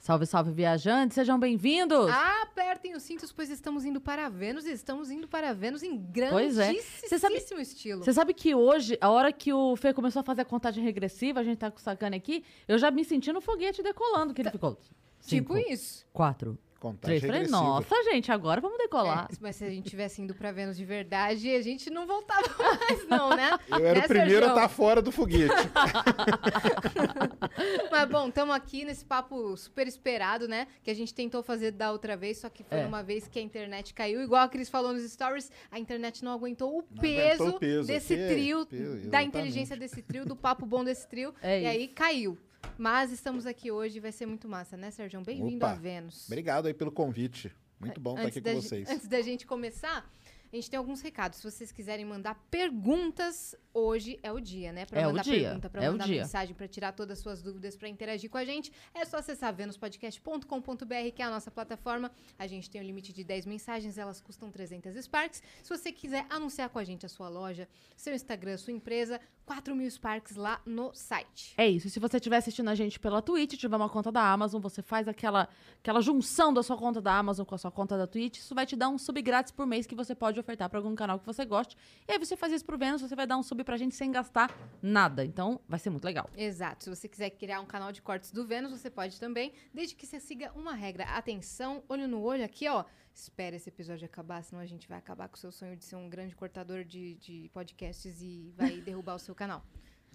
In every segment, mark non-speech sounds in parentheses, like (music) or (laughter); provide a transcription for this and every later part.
Salve, salve, viajantes, sejam bem-vindos! Apertem os cintos, pois estamos indo para Vênus e estamos indo para Vênus em Pois é. grandíssimo sabe- estilo. Você sabe que hoje, a hora que o Fê começou a fazer a contagem regressiva, a gente tá com o sacane aqui, eu já me senti no foguete decolando, que ele ficou. Tipo cinco, isso. Quatro, Contagem três. Falei, regressiva. nossa, gente, agora vamos decolar. É, mas se a gente tivesse indo para Vênus de verdade, a gente não voltava (laughs) mais, não, né? Eu era Né, o primeiro a Sérgio? estar fora do foguete. (laughs) Mas bom, estamos aqui nesse papo super esperado, né? Que a gente tentou fazer da outra vez, só que foi É. uma vez que a internet caiu. Igual a Cris falou nos stories, a internet não aguentou o Não peso, aguentou o peso, desse trio, peso, da inteligência desse trio, do papo bom desse trio. É e isso. aí caiu. Mas estamos aqui hoje e vai ser muito massa, né, Sérgio? Bem-vindo a Vênus. Obrigado aí pelo convite. Muito bom estar Antes aqui da com vocês. Antes da gente começar, a gente tem alguns recados. Se vocês quiserem mandar perguntas, hoje é o dia, né? Pra É o mandar dia, pergunta, pra é o mandar dia. mensagem, pra tirar todas as suas dúvidas, pra interagir com a gente, é só acessar venuspodcast.com.br, que é a nossa plataforma. A gente tem um limite de 10 mensagens, elas custam 300 Sparks. Se você quiser anunciar com a gente a sua loja, seu Instagram, sua empresa, 4 mil Sparks lá no site. É isso. E se você estiver assistindo a gente pela Twitch, tiver uma conta da Amazon, você faz aquela, aquela junção da sua conta da Amazon com a sua conta da Twitch. Isso vai te dar um sub grátis por mês que você pode ofertar para algum canal que você goste. E aí você faz isso pro Vênus, você vai dar um sub pra gente sem gastar nada. Então, vai ser muito legal. Exato. Se você quiser criar um canal de cortes do Vênus, você pode também, desde que você siga uma regra. Atenção, olho no olho aqui, ó. Espera esse episódio acabar, senão a gente vai acabar com o seu sonho de ser um grande cortador de, de podcasts e vai (laughs) derrubar o seu canal.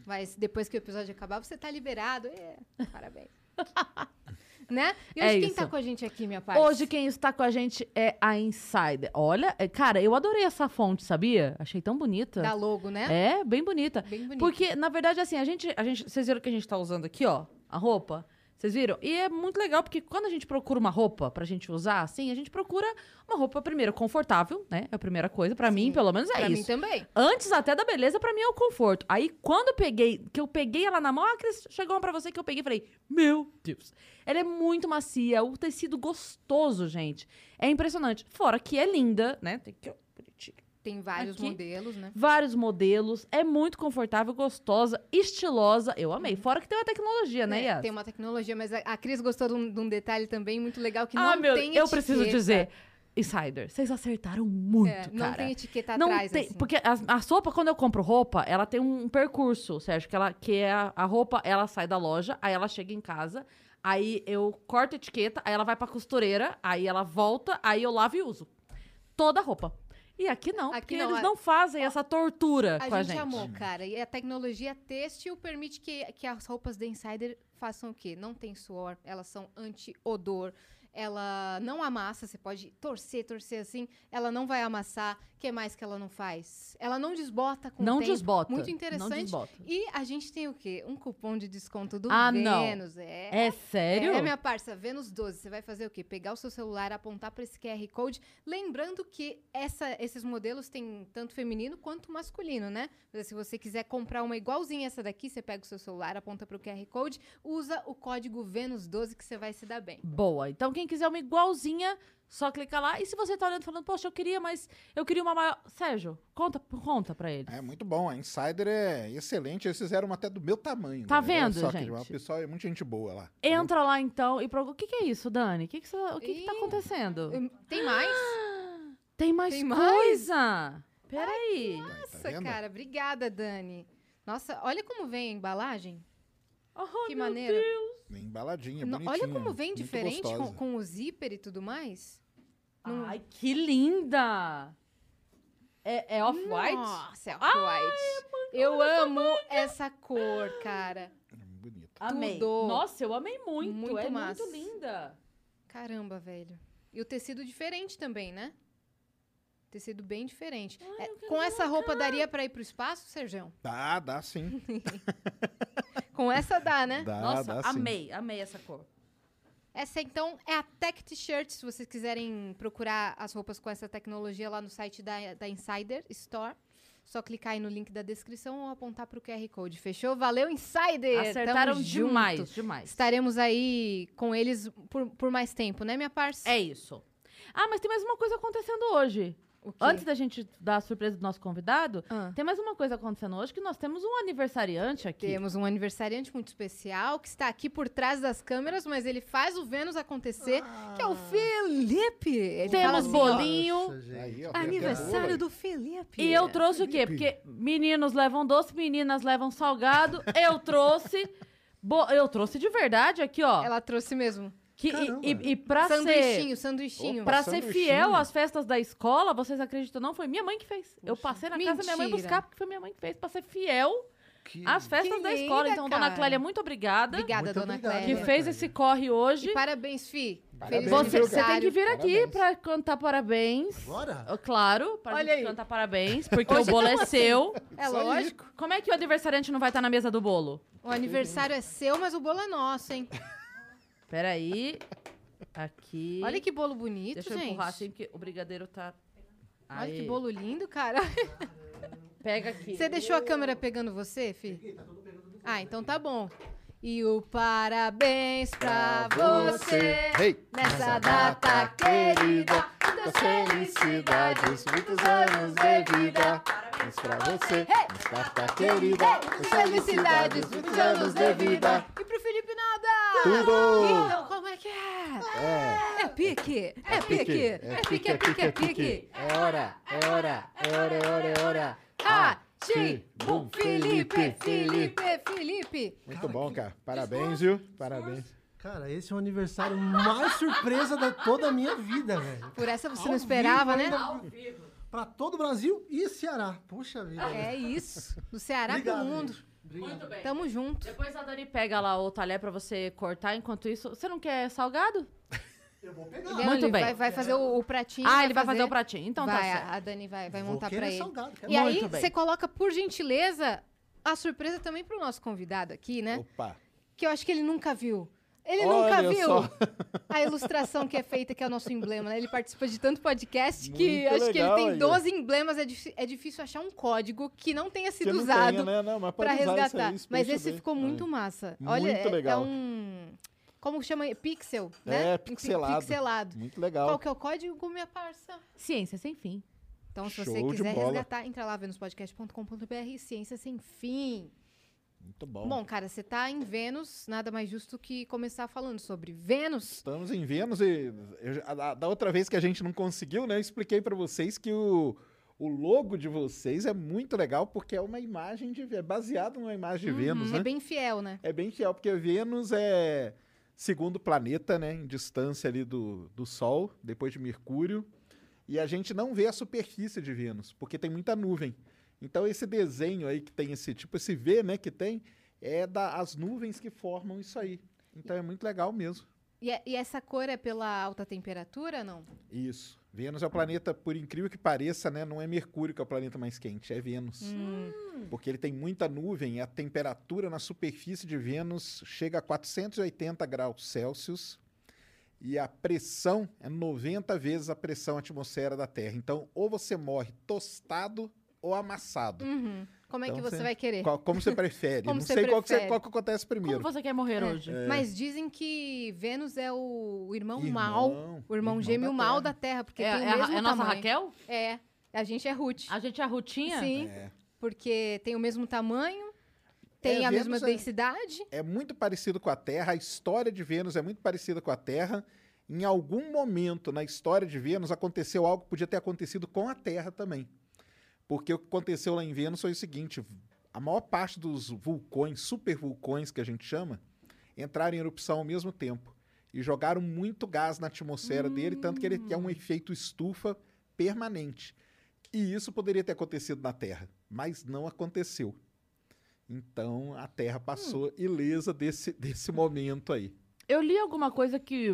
Mas depois que o episódio acabar, você tá liberado. É, parabéns. (laughs) né? E hoje É quem isso. tá com a gente aqui, minha parte? Hoje quem está com a gente é a Insider. Olha, é, cara, eu adorei essa fonte, sabia? Achei tão bonita. Da logo, né? É, bem bonita. Bem bonito. Porque, na verdade, assim, a gente, a gente. Vocês viram que a gente tá usando aqui, ó, a roupa? Vocês viram? E é muito legal, porque quando a gente procura uma roupa pra gente usar, assim, a gente procura uma roupa, primeiro, confortável, né? É a primeira coisa. Pra mim, Sim. pelo menos, é pra mim isso. também. Antes até da beleza, pra mim é o conforto. Aí, quando eu peguei, que eu peguei ela na mão, a Cris chegou uma pra você que eu peguei e falei, meu Deus. Ela é muito macia, o tecido gostoso, gente. É impressionante. Fora que é linda, né? Tem que... bonitinho. Tem vários Aqui. modelos, né? Vários modelos, é muito confortável, gostosa, estilosa. Eu amei. Fora que tem uma tecnologia, né, É, Yas? tem uma tecnologia, mas a, a Cris gostou de um, de um detalhe também muito legal que ah, não meu, tem eu preciso dizer. Insider, vocês acertaram muito, É, não cara. tem etiqueta Não atrás, tem, assim. porque a, a sopa, quando eu compro roupa, ela tem um percurso, Sérgio, que, ela, que é a, a roupa, ela sai da loja, aí ela chega em casa, aí eu corto a etiqueta, aí ela vai pra costureira, aí ela volta, aí eu lavo e uso. Toda a roupa. E aqui não, Aqui porque não, eles a- não fazem essa tortura A com a gente, gente. amou, cara. E a tecnologia têxtil permite que, que as roupas da Insider façam o quê? Não tem suor, elas são anti-odor, ela não amassa, você pode torcer, torcer assim, ela não vai amassar. O que mais que ela não faz? Ela não desbota com Não o tempo. desbota. Muito Não interessante. E a gente tem o quê? Um cupom de desconto do Ah, não. Vênus. É, É sério? É, minha parça, Vênus 12. Você vai fazer o quê? Pegar o seu celular, apontar para esse QR Code. Lembrando que essa- esses modelos têm tanto feminino quanto masculino, né? Se você quiser comprar uma igualzinha essa daqui, você pega o seu celular, aponta para o QR Code, usa o código Vênus 12 que você vai se dar bem. Boa. Então, quem quiser uma igualzinha, só clicar lá. E se você tá olhando e falando, poxa, eu queria, mas eu queria uma maior. Sérgio, conta, conta pra eles. É muito bom. A Insider é excelente. Eles fizeram uma até do meu tamanho. Tá né? Vendo, só que gente? Uma pessoa é muita gente boa lá. Entra lá então e procura. O que, que é isso, Dani? O que, que, você- o que, que tá acontecendo? Tem mais? (gasps) Tem mais tem mais? coisa! Peraí. Tá Nossa, vendo? cara. Obrigada, Dani. Nossa, olha como vem a embalagem. Oh, que meu maneiro. Deus. Embaladinha, No- bonitinha. olha como vem diferente com, com o zíper e tudo mais. Não- Ai, que linda! É, é off-white? Nossa, é off-white. Eu amo essa cor, cara. É bonito. Amei. tudo. Nossa, eu amei muito. Muito é massa. muito linda. Caramba, velho. E o tecido diferente também, né? Tecido bem diferente. É, com essa roupa daria pra ir pro espaço, Serjão? Dá, dá sim. (laughs) Com essa dá, né? Dá, Nossa, dá sim. amei, amei essa cor. Essa então é a Tech T-shirt, se vocês quiserem procurar as roupas com essa tecnologia lá no site da, da Insider Store. Só clicar aí no link da descrição ou apontar pro QR Code. Fechou? Valeu, Insider! Acertaram Tamo demais, junto. demais. Estaremos aí com eles por, por mais tempo, né, minha parça? É isso. Ah, mas tem mais uma coisa acontecendo hoje. Antes da gente dar a surpresa do nosso convidado, Ah. tem mais uma coisa acontecendo hoje que nós temos um aniversariante aqui. Temos um aniversariante muito especial que está aqui por trás das câmeras, mas ele faz o Vênus acontecer, que é o Felipe. Ele Temos assim, bolinho. Nossa. Aí, ó, até Aniversário do Felipe. E eu trouxe o quê? Felipe. Porque meninos levam doce, meninas levam salgado. Eu trouxe. bo- Eu trouxe de verdade aqui, ó. Ela trouxe mesmo. Que, Caramba. e, e, e pra ser. sanduichinho, sanduichinho. Opa. Pra ser sanduichinho. fiel às festas da escola, vocês acreditam? Não, foi minha mãe que fez. Eu passei na casa da minha mãe Mentira. buscar, porque foi minha mãe que fez, pra ser fiel Que- às festas Que da escola. linda, Então, dona cara. Clélia, muito obrigada. Obrigada, Muito dona. Clélia. Que fez esse corre hoje. E parabéns, Fi. Parabéns, Você, você tem que vir aqui Parabéns. pra cantar parabéns. Bora? Ó, Claro, pra Olha gente aí. cantar parabéns, porque Hoje o bolo é assim. seu. É lógico. Como é que o aniversariante não vai estar na mesa do bolo? O aniversário é seu, mas o bolo é nosso, hein? (laughs) Peraí. Aqui. Olha que bolo bonito, Deixa eu gente. empurrar assim, porque o brigadeiro tá. Olha que Aê. bolo lindo, cara. Pega aqui. Você deixou a câmera pegando você, Fi? Ah, então tá bom. E o parabéns pra você Hey! nessa data querida. Muitas felicidades, muitos anos de vida. Parabéns pra você, nessa data querida. Muitas Felicidades, muitos anos de vida. E. Tudo! Então, como é que é? É. É pique, é pique, é pique, é pique, é pique. É hora, é hora, é hora, é hora, é hora. Ativum, Felipe, Felipe, Felipe. Muito bom, cara. Parabéns, viu? Parabéns. Cara, esse é o aniversário mais surpresa de toda a minha vida, velho. Por essa você Ao não esperava, vivo né? ainda. Pra todo o Brasil e Ceará. Puxa vida. É isso. Do Ceará Obrigado, pro mundo. gente. Obrigado. Muito bem. Tamo junto. Depois a Dani pega lá o talher pra você cortar. Enquanto isso, você não quer salgado? Eu vou pegar. Muito bem. Vai, vai fazer o, o pratinho. ah, ele vai fazer o pratinho. Então vai, tá certo. a Dani vai, vai montar pra ele. salgado, quero E Muito aí, bem. você coloca, por gentileza, a surpresa também pro nosso convidado aqui, né? Opa. Que eu acho que ele nunca viu. Ele Olha nunca viu só. a ilustração que é feita, que é o nosso emblema, né? Ele participa de tanto podcast que Muito acho que ele tem aí, 12 emblemas. É, é difícil achar um código que não tenha sido não usado tenha, né? Não, mas pra pode usar isso resgatar. aí, Mas esse bem. ficou É. muito massa. Muito Olha, é- legal. é um. Como chama? Pixel, né? É, Um pi- pixelado. Pixelado. Muito legal. Qual que é o código, minha parça? Ciência sem fim. Então, se Show você quiser resgatar, entra lá venuspodcast.com.br, ciência sem fim. Muito bom. Bom, cara, você tá em Vênus, nada mais justo que começar falando sobre Vênus. Estamos em Vênus e eu- a- a- da outra vez que a gente não conseguiu, né? Eu expliquei pra vocês que o, o logo de vocês é muito legal porque é uma imagem de é baseado numa imagem de Vênus, Uhum, né? É bem fiel, né? É bem fiel, porque Vênus é segundo planeta, né? Em distância ali do, do Sol, depois de Mercúrio. E a gente não vê a superfície de Vênus, porque tem muita nuvem. Então esse desenho aí que tem esse tipo, esse V, né, que tem, é da, as nuvens que formam isso aí. Então é muito legal mesmo. E, é- e essa cor é pela alta temperatura, não? Isso. Vênus é o planeta, por incrível que pareça, né? Não é Mercúrio que é o planeta mais quente, é Vênus. Hum. Porque ele tem muita nuvem e a temperatura na superfície de Vênus chega a 480 graus Celsius e a pressão é 90 vezes a pressão atmosfera da Terra. Então, ou você morre tostado ou amassado. Uhum. Como é Então, que você você- vai querer? Qual- como você prefere? (laughs) Como Não você sei qual que, você- prefere? qual que acontece primeiro. Como você quer morrer É. hoje? Mas dizem que Vênus é o, irmão, Irmão, mal, o irmão, irmão gêmeo da mal da Terra, porque É, tem é o a, mesmo é a nossa tamanho. Raquel? É, a gente é Ruth. A gente é a Rutinha? Sim, É. porque tem o mesmo tamanho, tem É, a Vênus mesma é- densidade. é muito parecido com a Terra, a história de Vênus é muito parecida com a Terra. Em algum momento na história de Vênus aconteceu algo que podia ter acontecido com a Terra também. Porque o que aconteceu lá em Vênus foi o seguinte: a maior parte dos vulcões, supervulcões que a gente chama, entraram em erupção ao mesmo tempo e jogaram muito gás na atmosfera dele, tanto que ele é um efeito estufa permanente. E isso poderia ter acontecido na Terra, mas não aconteceu. Então a Terra passou ilesa desse, (laughs) desse momento aí. Eu li alguma coisa que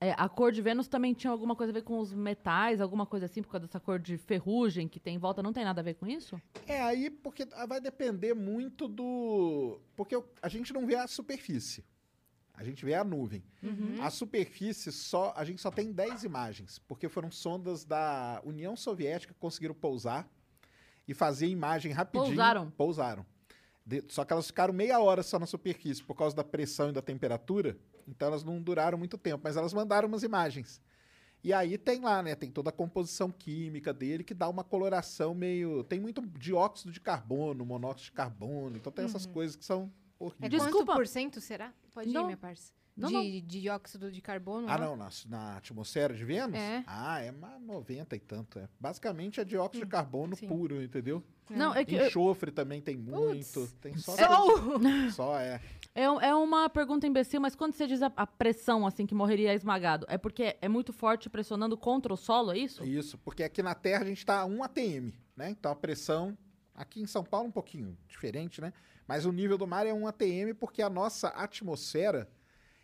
é, a cor de Vênus também tinha alguma coisa a ver com os metais, alguma coisa assim, por causa dessa cor de ferrugem que tem em volta. Não tem nada a ver com isso? É aí porque ah, vai depender muito do. Porque a gente não vê a superfície. A gente vê a nuvem. Uhum. A superfície só. A gente só tem 10 imagens, porque foram sondas da União Soviética que conseguiram pousar. e fazer imagem rapidinho. Pousaram? Pousaram. De- só que elas ficaram meia hora só na superfície por causa da pressão e da temperatura. Então elas não duraram muito tempo, mas elas mandaram umas imagens. E aí tem lá, né? Tem toda a composição química dele que dá uma coloração meio. Tem muito dióxido de carbono, monóxido de carbono. Então tem essas coisas que são É horríveis. Desculpa. quanto por cento será? Pode Não. ir, minha parça. Não, de, não. de dióxido de carbono? Ah, não, na, na atmosfera de Vênus? É. Ah, é uma 90 e tanto. É. Basicamente é dióxido de carbono sim. puro, entendeu? Não, é que eu- Enxofre também tem muito. Tem só. Sol! (laughs) Só é. é, é uma pergunta imbecil, mas quando você diz a, a pressão, assim, que morreria esmagado, é porque é muito forte pressionando contra o solo, é isso? Isso, porque aqui na Terra a gente está a 1 atm, né? Então a pressão, aqui em São Paulo um pouquinho diferente, né? Mas o nível do mar é 1 atm porque a nossa atmosfera,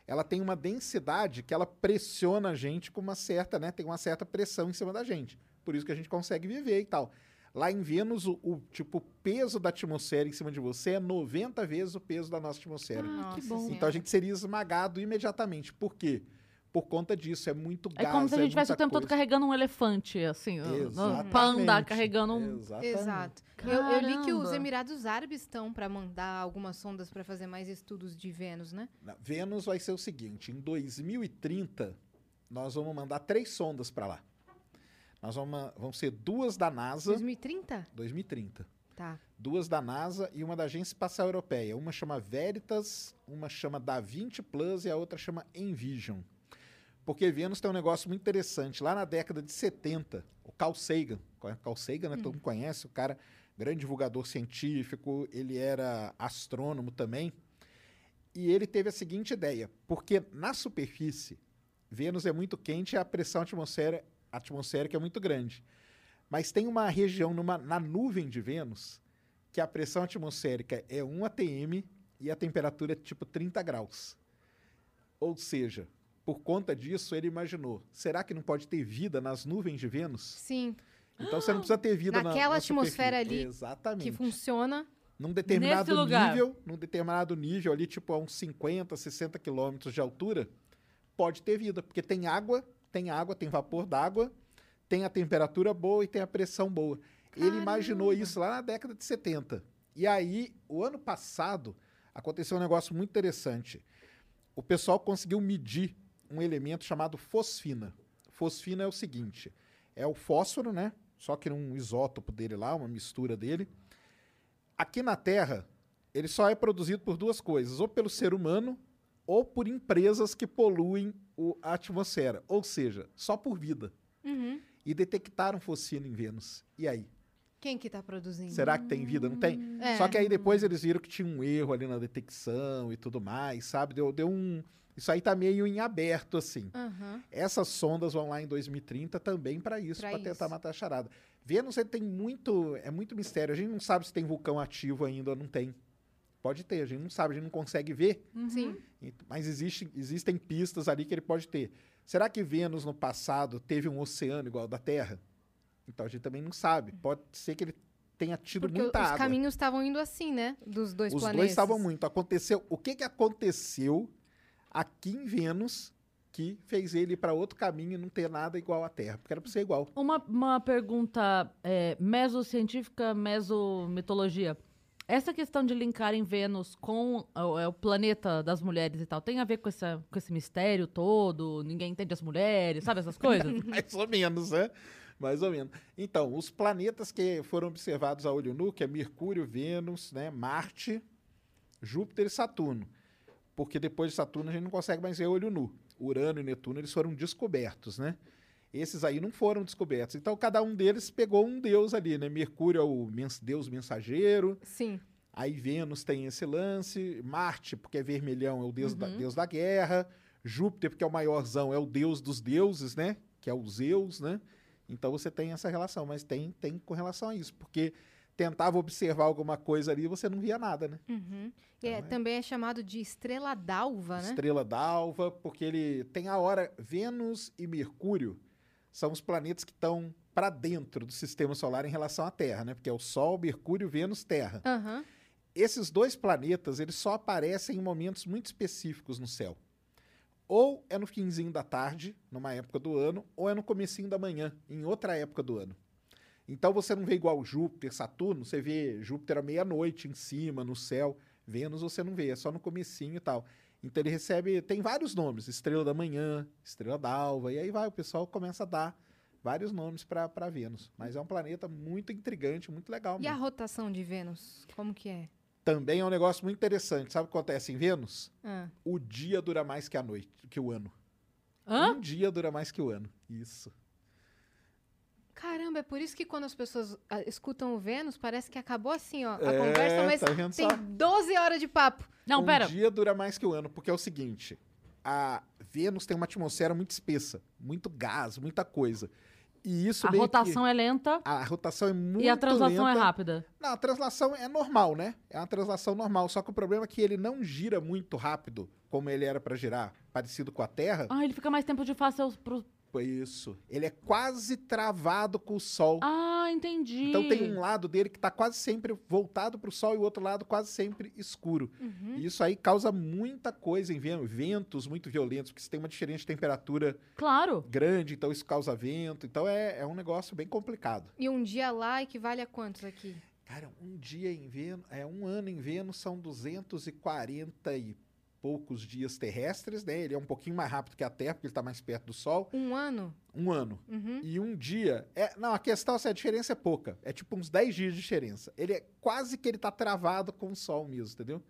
ela tem uma densidade que ela pressiona a gente com uma certa, né? Tem uma certa pressão em cima da gente. Por isso que a gente consegue viver e tal. Lá em Vênus, o, o, tipo, o peso da atmosfera em cima de você é 90 vezes o peso da nossa atmosfera. Ah, que bom. Então a gente seria esmagado imediatamente. Por quê? Por conta disso, é muito É gás. como se a gente tivesse o tempo todo coisa. carregando um elefante, assim, um Exatamente. panda carregando um... Exatamente. Exato. Eu, eu li que os. Emirados Árabes estão para mandar algumas sondas para fazer mais estudos de Vênus, né? Na- Vênus vai ser o seguinte: em 2030, nós vamos mandar três sondas para lá. Nós vamos, vão ser duas da NASA, 2030? 2030. Tá. Duas da NASA e uma da Agência Espacial Europeia. Uma chama Veritas, uma chama Da Vinci Plus e a outra chama Envision. Porque Vênus tem um negócio muito interessante. Lá na década de 70, o Carl Sagan, conhe- Carl Sagan, né, todo mundo conhece, o cara, grande divulgador científico, ele era astrônomo também. E ele teve a seguinte ideia: porque na superfície, Vênus é muito quente e a pressão atmosfera, atmosférica é muito grande. Mas tem uma região numa- na nuvem de Vênus que a pressão atmosférica é 1 atm e a temperatura é tipo 30 graus. Ou seja, por conta disso, ele imaginou: será que não pode ter vida nas nuvens de Vênus? Sim. Então você não precisa ter vida na- Naquela na atmosfera superfície. ali Exatamente. Que funciona. Num determinado Nesse lugar. nível, num determinado nível ali, tipo a uns 50, 60 quilômetros de altura, pode ter vida, porque tem água, tem água, tem vapor d'água, tem a temperatura boa e tem a pressão boa. Ele imaginou isso lá na década de 70. E aí, o ano passado, aconteceu um negócio muito interessante. O pessoal conseguiu medir um elemento chamado fosfina. Fosfina é o seguinte: é o fósforo, né? Só que num isótopo dele lá, uma mistura dele. Aqui na Terra, ele só é produzido por duas coisas: ou pelo ser humano, ou por empresas que poluem o- a atmosfera. Ou seja, só por vida. Uhum. E detectaram fosfina em Vênus. E aí? Quem que tá produzindo? Será que tem vida? Não tem? É. Só que aí depois eles viram que tinha um erro ali na detecção e tudo mais, sabe? Deu, deu um. Isso aí tá meio em aberto, assim. Aham. Essas sondas vão lá em 2030 também para isso, para tentar matar a charada. Vênus tem muito, é muito mistério. A gente não sabe se tem vulcão ativo ainda ou não tem. Pode ter, a gente não sabe, a gente não consegue ver, Sim. e- mas existe, existem pistas ali que ele pode ter. Será que Vênus no passado teve um oceano igual ao da Terra? Então a gente também não sabe. Pode ser que ele tenha tido Porque muita os água. caminhos estavam indo assim, né? Dos dois Os planetas. dois estavam muito. Aconteceu. O que, que aconteceu aqui em Vênus que fez ele ir para outro caminho e não ter nada igual à Terra? Porque era para ser igual. Uma, uma pergunta é, mesocientífica, mesomitologia. Essa questão de linkarem Vênus com o, é, o planeta das mulheres e tal, tem a ver com, essa, com esse mistério todo? Ninguém entende as mulheres, sabe essas coisas? (laughs) Mais ou menos, né? Mais ou menos. Então, os planetas que foram observados a olho nu, que é Mercúrio, Vênus, né, Marte, Júpiter e Saturno. Porque depois de Saturno a gente não consegue mais ver olho nu. Urano e Netuno eles foram descobertos, né? Esses aí não foram descobertos. Então cada um deles pegou um deus ali, né? Mercúrio é o mens- deus mensageiro, Sim. Aí Vênus tem esse lance, Marte, porque é vermelhão, é o deus, da, Uhum. deus da guerra, Júpiter, porque é o maiorzão, é o deus dos deuses, né? Que é o Zeus, né? Então você tem essa relação, mas tem, tem com relação a isso, porque tentava observar alguma coisa ali e você não via nada, né? Uhum. E é- Então é- também é chamado de estrela d'alva, né? Estrela d'alva, porque ele tem a hora. Vênus e Mercúrio são os planetas que estão para dentro do sistema solar em relação à Terra, né? Porque é o Sol, Mercúrio, Vênus, Terra. Aham. Esses dois planetas, eles só aparecem em momentos muito específicos no céu. Ou é no finzinho da tarde, numa época do ano, ou é no comecinho da manhã, em outra época do ano. Então você não vê igual Júpiter, Saturno, você vê Júpiter à meia-noite em cima, no céu. Vênus você não vê, é só no comecinho e tal. Então ele recebe, tem vários nomes, Estrela da Manhã, Estrela d'Alva, e aí vai, o pessoal começa a dar vários nomes para Vênus. Mas é um planeta muito intrigante, muito legal. E a rotação de Vênus? Como que é? Também é um negócio muito interessante. Sabe o que acontece em Vênus? Ah, O dia dura mais que a noite, que o ano. Hã? Um dia dura mais que o ano. Isso. Caramba, é por isso que quando as pessoas ah, escutam o Vênus, parece que acabou assim, ó, a É, conversa, mas tá tem só? 12 horas de papo. Não, um pera. dia dura mais que o ano, porque é o seguinte: a Vênus tem uma atmosfera muito espessa, muito gás, muita coisa. E isso A rotação é lenta a rotação é muito e a translação é lenta. rápida. Não, a translação é normal, né? É uma translação normal, só que o problema é que ele não gira muito rápido, como ele era para girar, parecido com a Terra. Ah, ele fica mais tempo de face aos, pro... Foi isso. Ele é quase travado com o Sol. Ah, entendi. Então tem um lado dele que tá quase sempre voltado para o Sol e o outro lado quase sempre escuro. Uhum. E isso aí causa muita coisa em Vênus, ventos muito violentos, porque você tem uma diferença de temperatura Claro. grande, então isso causa vento. Então é, é um negócio bem complicado. E um dia lá equivale a quantos aqui? Cara, um dia em Vênus, é um ano em Vênus são 240 e poucos dias terrestres, né? Ele é um pouquinho mais rápido que a Terra, porque ele está mais perto do Sol. Um ano? Um ano. Uhum. E um dia. É, não, a questão é a diferença é pouca. É tipo uns 10 dias de diferença. Ele é quase que ele tá travado com o Sol mesmo, entendeu?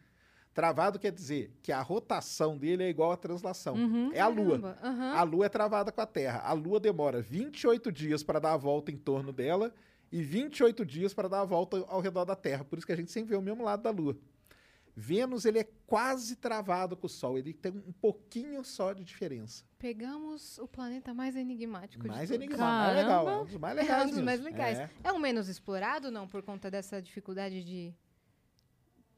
Travado quer dizer que a rotação dele é igual à translação. Uhum. É a Lua. Aham. A Lua é travada com a Terra. A Lua demora 28 dias para dar a volta em torno dela e 28 dias para dar a volta ao redor da Terra. Por isso que a gente sempre vê o mesmo lado da Lua. Vênus ele é quase travado com o Sol. Ele tem um pouquinho só de diferença. Pegamos o planeta mais enigmático Mais de enigmático, mais legal. É um dos mais (laughs) É legais. um dos mais legais. É. É. o menos explorado, não? Por conta dessa dificuldade de...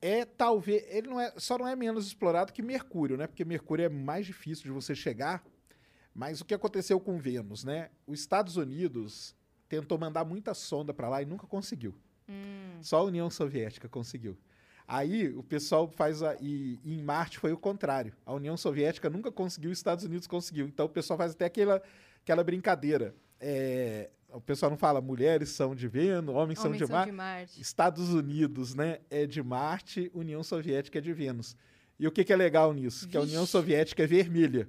é talvez ele não é só não é menos explorado que Mercúrio, né? Porque Mercúrio é mais difícil de você chegar. Mas o que aconteceu com Vênus, né? Os Estados Unidos tentou mandar muita sonda para lá e nunca conseguiu. Hum, Só a União Soviética conseguiu. Aí o pessoal faz a e, e em Marte foi o contrário. A União Soviética nunca conseguiu, os Estados Unidos conseguiu. Então o pessoal faz até aquela aquela brincadeira. É, o pessoal não fala mulheres são de Vênus, homens, são homens de são Marte. de Marte. Estados Unidos, né, é de Marte, União Soviética é de Vênus. E o que, que é legal nisso? Que a União Vixe. Soviética é vermelha.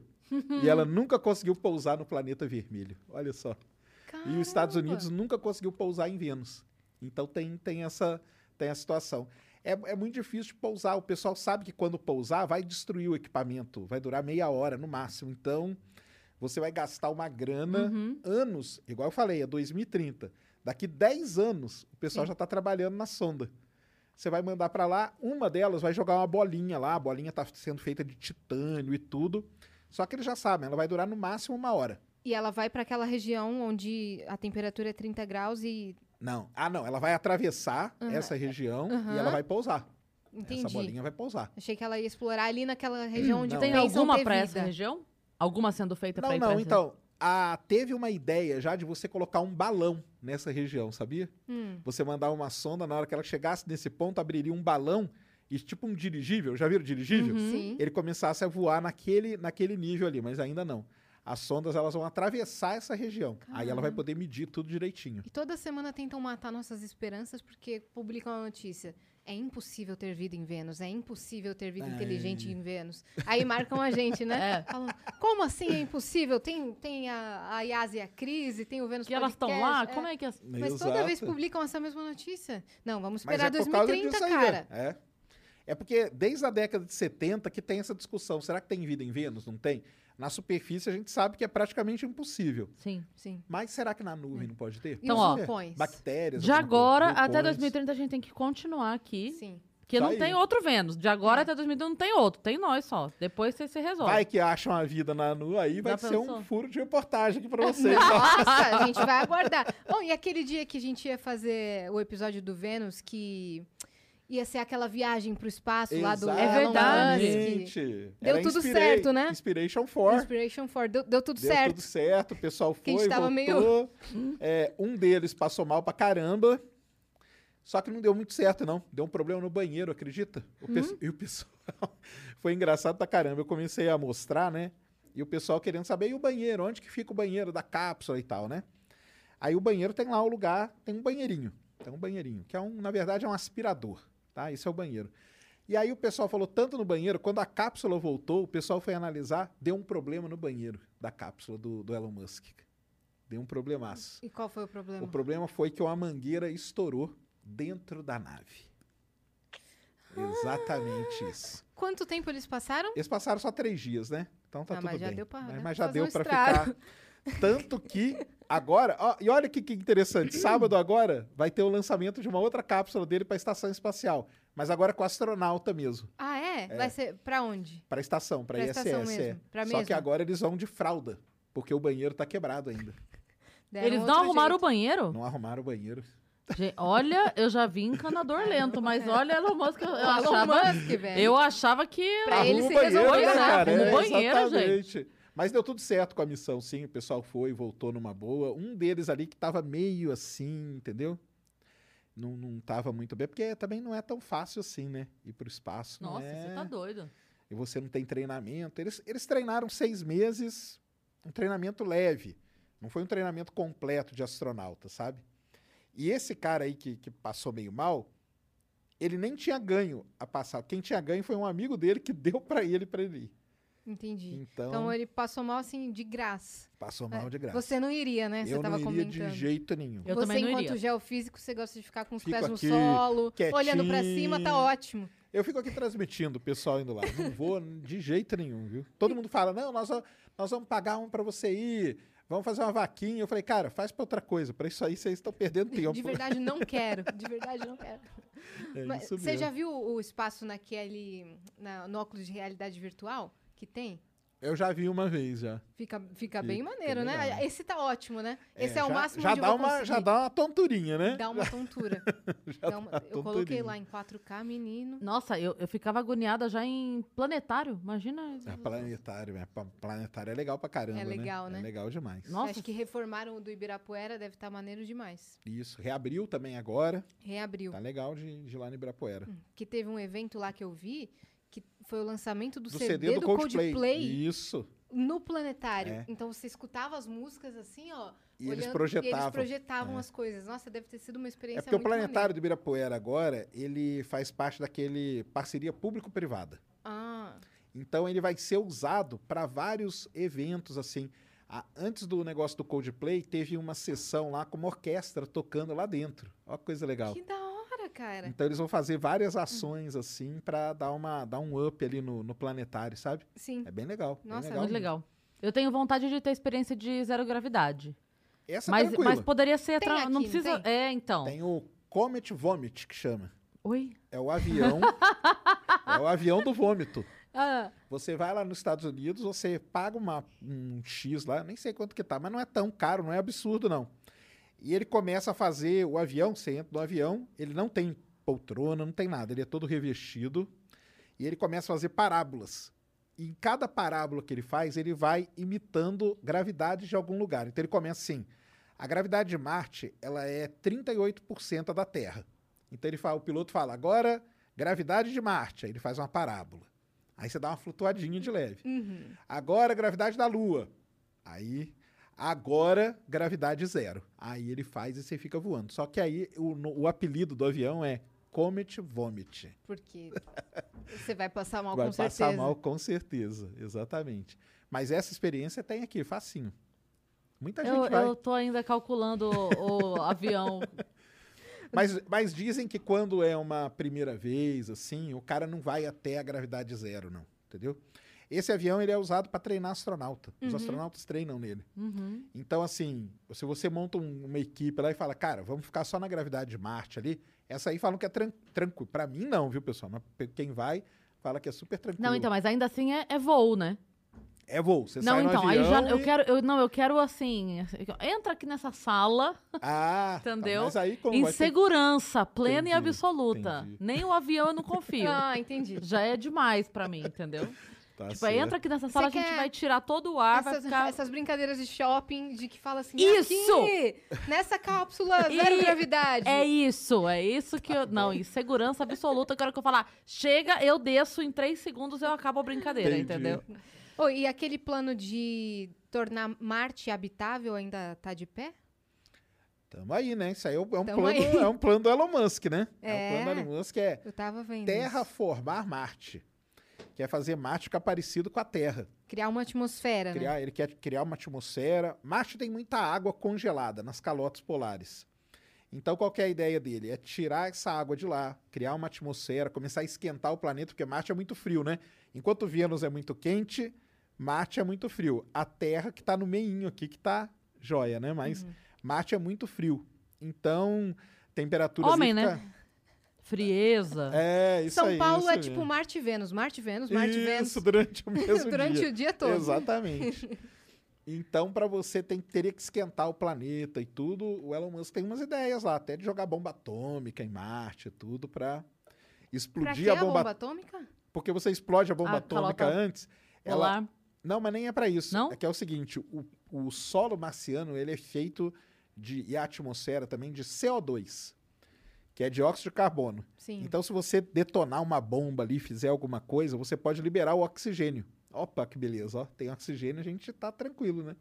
e ela (laughs) nunca conseguiu pousar no planeta vermelho. Olha só. E os Estados Caramba. Unidos nunca conseguiu pousar em Vênus. Então tem, tem, essa, tem essa situação. É, é muito difícil de pousar. O pessoal sabe que quando pousar vai destruir o equipamento. Vai durar meia hora no máximo. Então você vai gastar uma grana Uhum. anos. Igual eu falei, é 2030. Daqui 10 anos o pessoal Sim. já está trabalhando na sonda. Você vai mandar para lá, uma delas vai jogar uma bolinha lá. A bolinha está sendo feita de titânio e tudo. Só que eles já sabem, ela vai durar no máximo uma hora. E ela vai para aquela região onde a temperatura é 30 graus e... Não. Ah, não. Ela vai atravessar Aham. essa região Aham. e ela vai pousar. Entendi. Essa bolinha vai pousar. Achei que ela ia explorar ali naquela região onde Não. Tem alguma pra essa região? Alguma sendo feita pra Não, não. essa Então, a, teve uma ideia já de você colocar um balão nessa região, sabia? Hum, Você mandar uma sonda, na hora que ela chegasse nesse ponto, abriria um balão e tipo um dirigível. Já viram dirigível? Uhum. Sim. Ele começasse a voar naquele, naquele nível ali, mas ainda não. As sondas elas vão atravessar essa região. Aí ela vai Caramba. poder medir tudo direitinho. E toda semana tentam matar nossas esperanças porque publicam a notícia. É impossível ter vida em Vênus, é impossível ter vida É. inteligente em Vênus. Aí marcam a gente, né? (laughs) É. Falam, como assim é impossível? Tem, tem a, a Yas e a Cris, e tem o Vênus Que elas estão lá? é. Como é que as... Mas toda vez publicam essa mesma notícia. Não, vamos esperar é por causa 2030, disso aí, cara. velho. É. É porque desde a década de 70 que tem essa discussão. Será que tem vida em Vênus? Não tem? Na superfície a gente sabe que é praticamente impossível. Sim. Sim. Mas será que na nuvem não pode ter? Então, ó? Bactérias. De alguma coisa, agora até vulcões. 2030 a gente tem que continuar aqui. Sim. Porque não aí. tem outro Vênus. De agora É. até 2030 não tem outro. Tem nós só. Depois você se resolve. Vai que acham a vida na Lua, aí vai ser um furo de reportagem aqui pra (laughs) vocês. Nossa, a gente vai aguardar. Oh, e aquele dia que a gente ia fazer o episódio do Vênus, que ia ser aquela viagem pro espaço lá do É verdade. Deu Era tudo Inspira- certo, né? Inspiration 4. Inspiration 4. Deu, deu tudo Deu certo. tudo certo, o pessoal foi, tava voltou. É, um deles passou mal pra caramba. Só que não deu muito certo, não. Deu um problema no banheiro, acredita? O pe- (laughs) E o pessoal... (laughs) foi engraçado pra caramba. Eu comecei a mostrar, né? E o pessoal querendo saber, e o banheiro? Onde que fica o banheiro da cápsula e tal, né? Aí o banheiro tem lá o lugar, tem um banheirinho. Tem um banheirinho, que é um, na verdade, é um aspirador, tá? Esse é o banheiro. E aí o pessoal falou tanto no banheiro, quando a cápsula voltou, o pessoal foi analisar, deu um problema no banheiro da cápsula do, do Elon Musk. Deu um problemaço. E qual foi o problema? O problema foi que uma mangueira estourou dentro da nave. Exatamente isso. Quanto tempo eles passaram? Eles passaram só três dias, né? Então tá Ah, tudo mas já bem. deu pra, mas, né, mas já deu um pra estrago. ficar. Tanto que agora, ó, e olha que, que interessante, sábado agora vai ter o lançamento de uma outra cápsula dele para a estação espacial, mas agora com astronauta mesmo, Ah, é? Vai ser pra onde? para a estação, para Pra ISS, estação é. mesmo, pra Só que mesma. agora eles vão de fralda, porque o banheiro tá quebrado ainda. (laughs) Deram Eles não arrumaram o jeito. banheiro? Não arrumaram o banheiro. Gente, olha, eu já vi encanador lento, mas olha, Elon Musk, eu, eu O Elon achava. Musk, velho. Eu achava que. Pra ele se o banheiro, resolveu, né, né? cara? Arruma o É, banheiro, exatamente. Mas deu tudo certo com a missão, sim. O pessoal foi, voltou numa boa. Um deles ali que tava meio assim, entendeu? Não, não tava muito bem, porque também não é tão fácil assim, né? Ir pro espaço. não Nossa, é... você tá doido. E você não tem treinamento. Eles, eles treinaram seis meses, um treinamento leve. Não foi um treinamento completo de astronauta, sabe? E esse cara aí que, que passou meio mal, ele nem tinha ganho a passar. Quem tinha ganho foi um amigo dele que (laughs) deu pra ele pra ele ir. Entendi. Então, Então ele passou mal assim de graça. passou mal de graça. Você não iria, né? Você eu tava não iria comentando. de jeito nenhum. Eu você, também não enquanto iria. geofísico, você gosta de ficar com os Fico pés no aqui, solo, quietinho. olhando pra cima, tá ótimo. Eu fico aqui transmitindo o pessoal indo lá. Não vou de jeito nenhum, viu? Todo mundo fala, não, nós, nós vamos pagar um pra você ir, vamos fazer uma vaquinha. Eu falei, cara, faz pra outra coisa. Pra isso aí vocês estão perdendo tempo. De verdade, não quero. De verdade, não quero. É Mas isso você já viu o espaço naquele. Na, no óculos de realidade virtual que tem? Eu já vi uma vez já. Fica, fica bem Fica maneiro, né? legal. Esse tá ótimo, né? Esse é, o já, máximo já onde dá uma, conseguir. Já dá uma tonturinha, né? Dá uma tontura. (laughs) Já Dá uma- dá Eu coloquei tonturinha. lá em 4K, menino. Nossa, eu, eu ficava agoniada já em planetário. Imagina. É planetário, é, planetário é legal pra caramba, É legal, né? É legal demais. Nossa. Acho que reformaram o do Ibirapuera, deve estar maneiro demais. Isso, reabriu também agora. Reabriu. Tá legal de, de ir lá no Ibirapuera. Que teve um evento lá que eu vi, que foi o lançamento do, Do CD, CD do, do Coldplay. Coldplay Isso. no planetário. É. Então você escutava as músicas assim, ó. E eles olhando- projetavam. E eles projetavam É. as coisas. Nossa, deve ter sido uma experiência É porque o planetário do Ibirapuera agora, ele faz parte daquele parceria público-privada. maneira. Ah, Então ele vai ser usado para vários eventos assim. A- antes do negócio do Coldplay, teve uma sessão lá com uma orquestra tocando lá dentro. Olha que coisa legal. que da cara. Então eles vão fazer várias ações assim para dar uma dar um up ali no, no planetário, sabe? Sim. É bem legal. bem Nossa, é legal Muito mesmo. legal. Eu tenho vontade de ter experiência de zero gravidade. Essa é Mas, tranquila. mas poderia ser. Tem tra- aqui, não não precisa. tem? É, então. Tem o Comet Vomit que chama. Oi? É o avião. (laughs) é o avião do vômito. Ah, Você vai lá nos Estados Unidos, você paga uma, um X lá, nem sei quanto que tá, mas não é tão caro, não é absurdo, não. E ele começa a fazer o avião, você entra no avião, ele não tem poltrona, não tem nada, ele é todo revestido, e ele começa a fazer parábolas. E em cada parábola que ele faz, ele vai imitando gravidade de algum lugar. Então ele começa assim, a gravidade de Marte, ela é 38% da Terra. Então ele fala, o piloto fala, agora, gravidade de Marte, aí ele faz uma parábola. Aí você dá uma flutuadinha de leve. uhum. Agora, gravidade da Lua. Aí, agora, gravidade zero. Aí ele faz e você fica voando. Só que aí o, no- o apelido do avião é Comet Vomit. Porque (laughs) você vai passar mal Vai com passar certeza. mal com certeza, exatamente. Mas essa experiência tem aqui, facinho. Muita gente Eu, vai. eu tô ainda calculando o, o (laughs) avião. Mas, mas dizem que quando é uma primeira vez, assim, o cara não vai até a gravidade zero, não. Entendeu? Esse avião ele é usado para treinar astronauta. Os Uhum. astronautas treinam nele. Uhum. Então, assim, se você monta um- uma equipe lá e fala, cara, vamos ficar só na gravidade de Marte ali, essa aí falam que é tran tranquilo. Pra mim, não, viu, pessoal? Mas quem vai, fala que é super tranquilo. Não, então, mas ainda assim é, é voo, né? É voo. Você não, sai no então, aí avião já. Eu e- quero. Eu, não, eu quero assim. Entra aqui nessa sala Ah, tá, Entendeu? mas aí como em vai ter- segurança, plena Entendi, e absoluta. entendi. Nem o avião eu não confio. (laughs) Ah, entendi. Já é demais pra mim, entendeu? Tá tipo, certo. entra aqui nessa sala, a gente vai tirar todo o ar, vai Essas, ficar. essas brincadeiras de shopping, de que fala assim, Isso! aqui, nessa cápsula, (laughs) zero E- gravidade. É isso, é isso que eu. Não, em segurança absoluta, eu quero que eu falar. Chega, eu desço, em três segundos eu acabo a brincadeira, Entendi. entendeu? Oh, e aquele plano de tornar Marte habitável ainda tá de pé? Tamo aí, né? Isso aí é um, é um Tamo plano, aí. é um plano do Elon Musk, né? É. o plano do Elon Musk é Eu tava vendo. isso. terraformar Marte. Quer fazer Marte ficar parecido com a Terra. Criar uma atmosfera, né? Criar, ele quer criar uma atmosfera. Marte tem muita água congelada nas calotas polares. Então, qual é a ideia dele? É tirar essa água de lá, criar uma atmosfera, começar a esquentar o planeta, porque Marte é muito frio, né? Enquanto Vênus é muito quente, Marte é muito frio. A Terra, que está no meinho aqui, que está joia, né? Mas Uhum. Marte é muito frio. Então, temperatura. Homem, né? Frieza. É, isso São aí. Paulo isso é mesmo. tipo Marte e Vênus, Marte e Vênus, Marte e Vênus. Isso, durante o (laughs) mesmo Durante dia. o dia todo. Exatamente. (laughs) Então, para você tem, teria que esquentar o planeta e tudo. O Elon Musk tem umas ideias lá, até de jogar bomba atômica em Marte e tudo, para Pra explodir que a a bomba, bomba atômica? Porque você explode a bomba A atômica calota antes. Ela, Polar. não, mas nem é para isso. Não? É que é o seguinte: o, o solo marciano ele é feito de. e a atmosfera também de CO2, que é dióxido de carbono. Sim. Então, se você detonar uma bomba ali, fizer alguma coisa, você pode liberar o oxigênio. Opa, que beleza, ó. Tem oxigênio, a gente tá tranquilo, né?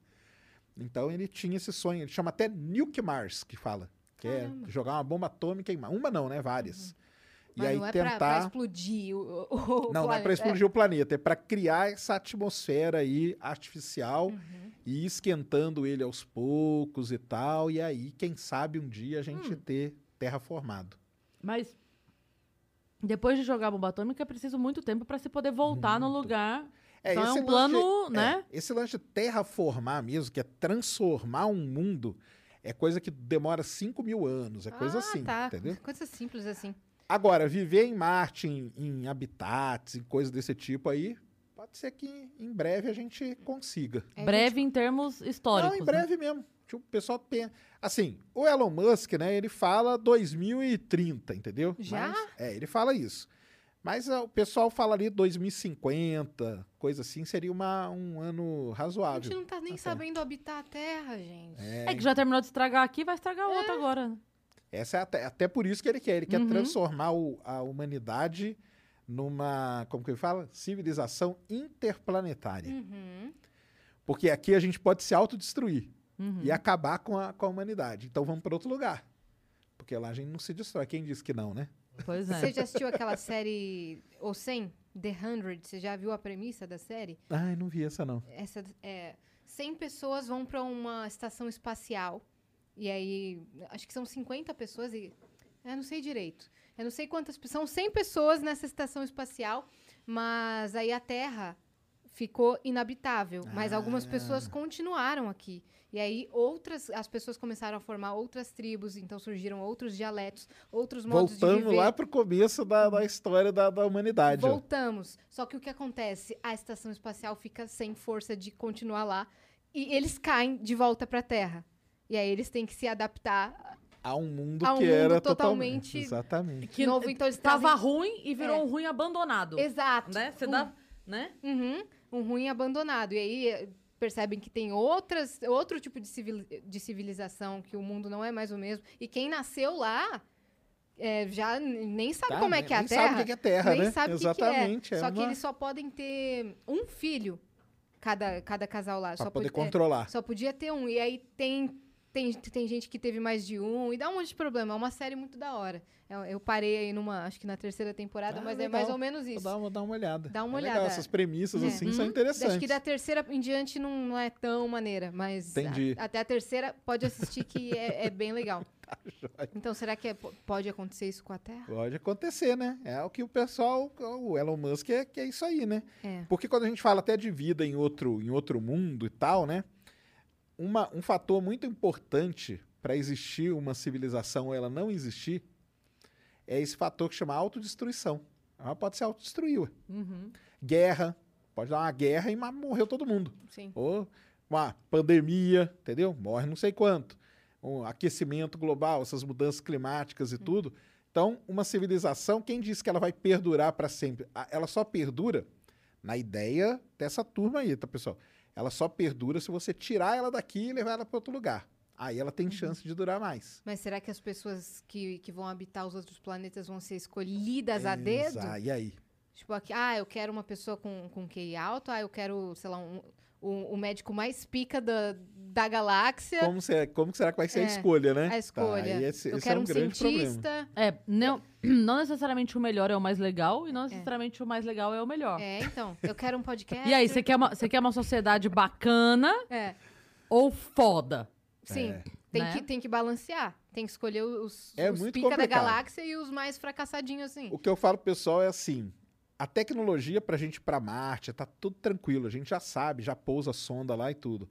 Então ele tinha esse sonho, ele chama até Nuke Mars, que fala. Que é Caramba. jogar uma bomba atômica em Mars. Uma não, né? Várias. E Mas aí não é tentar. pra explodir o, o- não, não é planeta. para explodir o planeta, é para criar essa atmosfera aí artificial Uhum. e ir esquentando ele aos poucos e tal. E aí, quem sabe um dia a gente Hum. ter terraformado. Mas depois de jogar bomba atômica é preciso muito tempo para se poder voltar no Muito. lugar. É, então é esse um plano, lance- né? é, esse lance de terraformar mesmo, que é transformar um mundo, é coisa que demora 5 mil anos, é coisa ah, assim, tá. entendeu? Coisa simples assim. Agora, viver em Marte, em, em habitats, em coisas desse tipo aí, pode ser que em breve a gente consiga. É, Breve em termos históricos. Não, em né? breve mesmo. Tipo, o pessoal pensa. Assim, o Elon Musk, né, ele fala 2030, entendeu? Já? Mas- é, ele fala isso. Mas ah, o pessoal fala ali 2050, coisa assim, seria uma, um ano A razoável. gente não tá nem Até. sabendo habitar a Terra, gente. É que já terminou de estragar aqui, vai estragar outra agora. né? Essa é até, até por isso que ele quer. Ele quer Uhum. transformar o- a humanidade numa, como que ele fala? Civilização interplanetária. Uhum. Porque aqui a gente pode se autodestruir Uhum. e acabar com a, com a humanidade. Então vamos para outro lugar. Porque lá a gente não se destrói. Quem disse que não, né? Pois é. Você já assistiu aquela série O 100? The 100? Você já viu a premissa da série? Ai, não vi essa não. Essa é 100 pessoas vão para uma estação espacial e aí acho que são 50 pessoas e eu não sei direito. Eu não sei quantas são 100 pessoas nessa estação espacial, mas aí a Terra ficou inabitável, mas algumas Ah. pessoas continuaram aqui. E aí outras as pessoas começaram a formar outras tribos, então surgiram outros dialetos, outros modos de Voltando viver. lá pro começo da, da história da, da humanidade. ó. Voltamos. Só que o que acontece? A estação espacial fica sem força de continuar lá e eles caem de volta para a Terra. E aí eles têm que se adaptar. A um mundo A um que mundo era totalmente- totalmente. Exatamente. Que novo, então eles tava trazem- ruim e virou É. um ruim abandonado. Exato. Né? Você Um- dá. Né? Uhum, um ruim abandonado. E aí percebem que tem outras, outro tipo de, civil, de civilização, que o mundo não é mais o mesmo. E quem nasceu lá eh, já nem sabe Tá, como é nem- que é a nem Terra. sabe o que que é Terra, nem né? sabe o que que Exatamente. é. é Só que uma- eles só podem ter um filho, cada, cada casal lá. Pra só poder pode- é, controlar. Só podia ter um. E aí tem, tem, tem gente que teve mais de um. E dá um monte de problema. É uma série muito da hora. Eu, eu parei aí numa, acho que na terceira temporada, Ah, mas é legal. mais ou menos isso. dar, vou dar uma olhada. Dá uma É legal, olhada. Essas premissas É. assim são Uhum. interessantes. Acho que da terceira em diante não, não é tão maneira, mas a- Entendi. até a terceira pode assistir que é, é bem legal. (laughs) Tá. Então será que é- pode acontecer isso com a Terra? Pode acontecer, né? É o que o pessoal, o Elon Musk é, que é isso aí, né? É. Porque quando a gente fala até de vida em outro, em outro mundo e tal, né? Uma, um fator muito importante para existir uma civilização ou ela não existir é esse fator que chama autodestruição. Ela pode se autodestruir. Uhum. Guerra, pode dar uma guerra e morreu todo mundo. Sim. Ou uma pandemia, entendeu? Morre não sei quanto. Um aquecimento global, essas mudanças climáticas e tudo. Então, uma civilização, quem disse que ela vai perdurar para sempre? Ela só perdura na ideia dessa turma aí, tá, pessoal? Ela só perdura se você tirar ela daqui e levar ela para outro lugar. Aí ela tem chance de durar mais. Mas será que as pessoas que, que vão habitar os outros planetas vão ser escolhidas a dedo? Exa- E aí? Tipo, aqui, ah, eu quero uma pessoa com, com QI alto, ah, eu quero, sei lá, um- o, o médico mais pica da, da galáxia. Como, se- como que será que vai ser a É, escolha, né? a escolha. Tá, esse, eu esse quero é um, um grande problema. cientista. É, não, (clears throat) não necessariamente o melhor é o mais legal e não necessariamente o mais legal é o melhor. É, então. Eu quero um podcast. (laughs) E aí, você quer, uma, você quer uma sociedade bacana É, ou foda? sim. É. Tem, Né? que, tem que balancear. Tem que escolher os, É os pica da complicado. galáxia e os mais fracassadinhos, assim. O que eu falo pro pessoal é assim: a tecnologia pra gente ir pra Marte, tá tudo tranquilo. A gente já sabe, já pousa a sonda lá e tudo.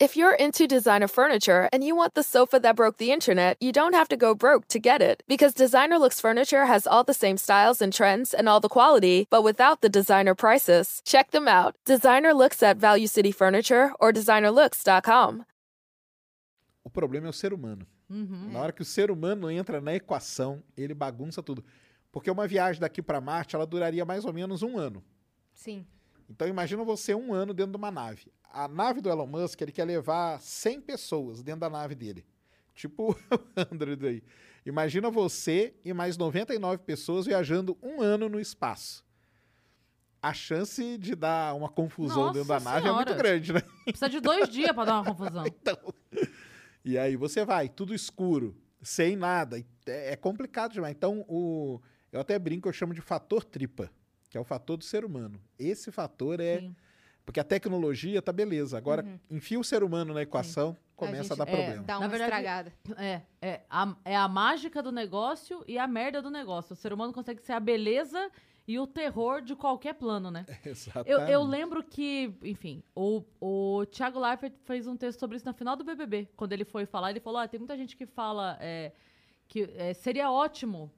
If you're into designer furniture and you want the sofa that broke the internet, you don't have to go broke to get it. Because Designer Looks Furniture has all the same styles and trends and all the quality, but without the designer prices. Check them out. Designer Looks at Value City Furniture or designerlooks.com. O problema é o ser humano. Uhum. Na hora que o ser humano entra na equação, ele bagunça tudo. Porque uma viagem daqui pra Marte, ela duraria mais ou menos um ano. Sim. Então imagina você um ano dentro de uma nave. A nave do Elon Musk, ele quer levar 100 pessoas dentro da nave dele. Tipo (laughs) o Android aí. Imagina você e mais 99 pessoas viajando um ano no espaço. A chance de dar uma confusão Nossa dentro da nave é muito grande, né? Precisa de dois dias pra dar uma confusão. (laughs) Então, e aí você vai, tudo escuro, sem nada. É, é complicado demais. Então, o, eu até brinco, eu chamo de fator tripa, que é o fator do ser humano. Esse fator é. Sim. Porque a tecnologia tá beleza. Agora, enfia o ser humano na equação, começa a, gente, dar é, problema. Dá Na uma verdade, estragada. É, é a, é a mágica do negócio e a merda do negócio. O ser humano consegue ser a beleza e o terror de qualquer plano, né? (laughs) Exatamente. Eu, eu lembro que, enfim, o, o Thiago Leifert fez um texto sobre isso na final do BBB. Quando ele foi falar, ele falou: ah, tem muita gente que fala é, que é, seria ótimo,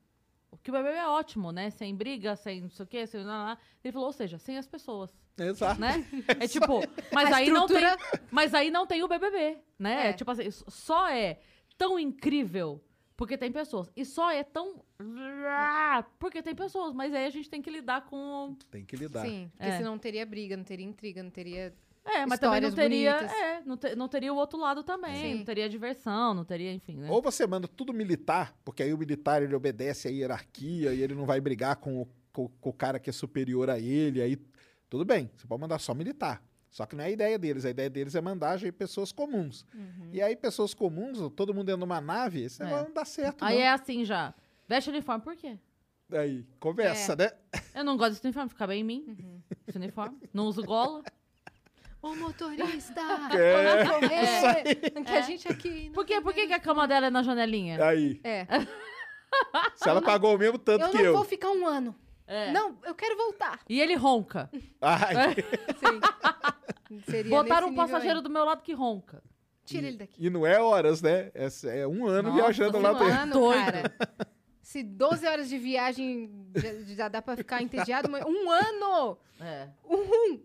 que o BBB é ótimo, né? Sem briga, sem não sei o quê, sem lá, lá. Ele falou, ou seja, sem as pessoas, Exato. né? É tipo, mas A aí não tem, estrutura- mas aí não tem o BBB, né? É. Tipo assim, só é tão incrível porque tem pessoas. E só é tão porque tem pessoas, mas aí a gente tem que lidar com Tem que lidar. Sim, porque É. senão não teria briga, não teria intriga, não teria. É, mas também não teria, é, não, te- não teria o outro lado também, Sim. não teria diversão, não teria, enfim, né? Ou você manda tudo militar, porque aí o militar ele obedece à hierarquia e ele não vai brigar com o, com- com o cara que é superior a ele. Aí tudo bem, você pode mandar só militar. Só que não é a ideia deles. A ideia deles é mandar já pessoas comuns. E aí, pessoas comuns, todo mundo dentro de uma nave, esse É. não dá certo. Aí não. é assim já. Veste uniforme, por quê? Aí, conversa, É. né? Eu não gosto desse uniforme, fica bem em mim. Esse uniforme. Não uso gola. Ô motorista! (laughs) É. Vamos correr! Que a gente aqui. não Por quê? Por que, que a cama dela é na janelinha? Aí, É. (laughs) se ela pagou o mesmo tanto Eu que não eu. vou ficar um ano. É. Não, eu quero voltar. E ele ronca. (laughs) Ai, Sim. Seria Botaram um passageiro aí. do meu lado que ronca. Tira ele daqui. E não é horas, né? É, é um ano Nossa viajando lá Um dentro. ano, Doido. cara. Se 12 horas de viagem já, já dá pra ficar entediado, mas um ano! É. Um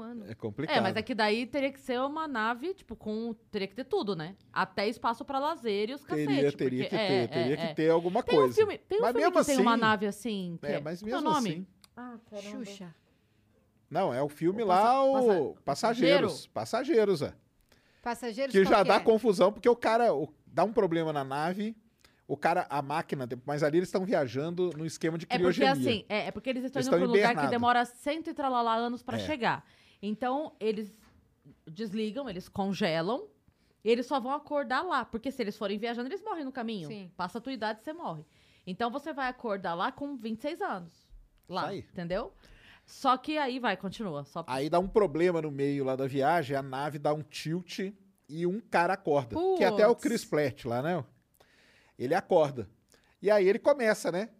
ano. É complicado. É, mas é que daí teria que ser uma nave, tipo, com. Teria que ter tudo, né? Até espaço pra lazer e os Teria, cacete. teria porque- que é, ter, é, teria é. que ter alguma Tem coisa. um filme, tem um Mas filme que mesmo tem uma assim- nave assim. Que É, é, mas qual é o mesmo nome? assim. Ah, caramba. Xuxa. Não, é o filme O lá, passa- o passa- Passageiros. Passageiros, é. Passageiros Que já que dá é? confusão, porque o cara o- dá um problema na nave, o cara, a máquina, mas ali eles estão viajando no esquema de É porque criogenia. assim, é, é porque eles estão Eles indo pra um lugar que demora cento e tralalá anos pra É. chegar. Então, eles desligam, eles congelam, e eles só vão acordar lá. Porque se eles forem viajando, eles morrem no caminho. Sim. Passa a tua idade, você morre. Então, você vai acordar lá com 26 anos. Lá, aí. entendeu? Só que aí vai, continua. Só... Aí dá um problema no meio lá da viagem, a nave dá um tilt e um cara acorda. Que é até o Putz. Chris Platt lá, né? Ele acorda. E aí ele começa, né?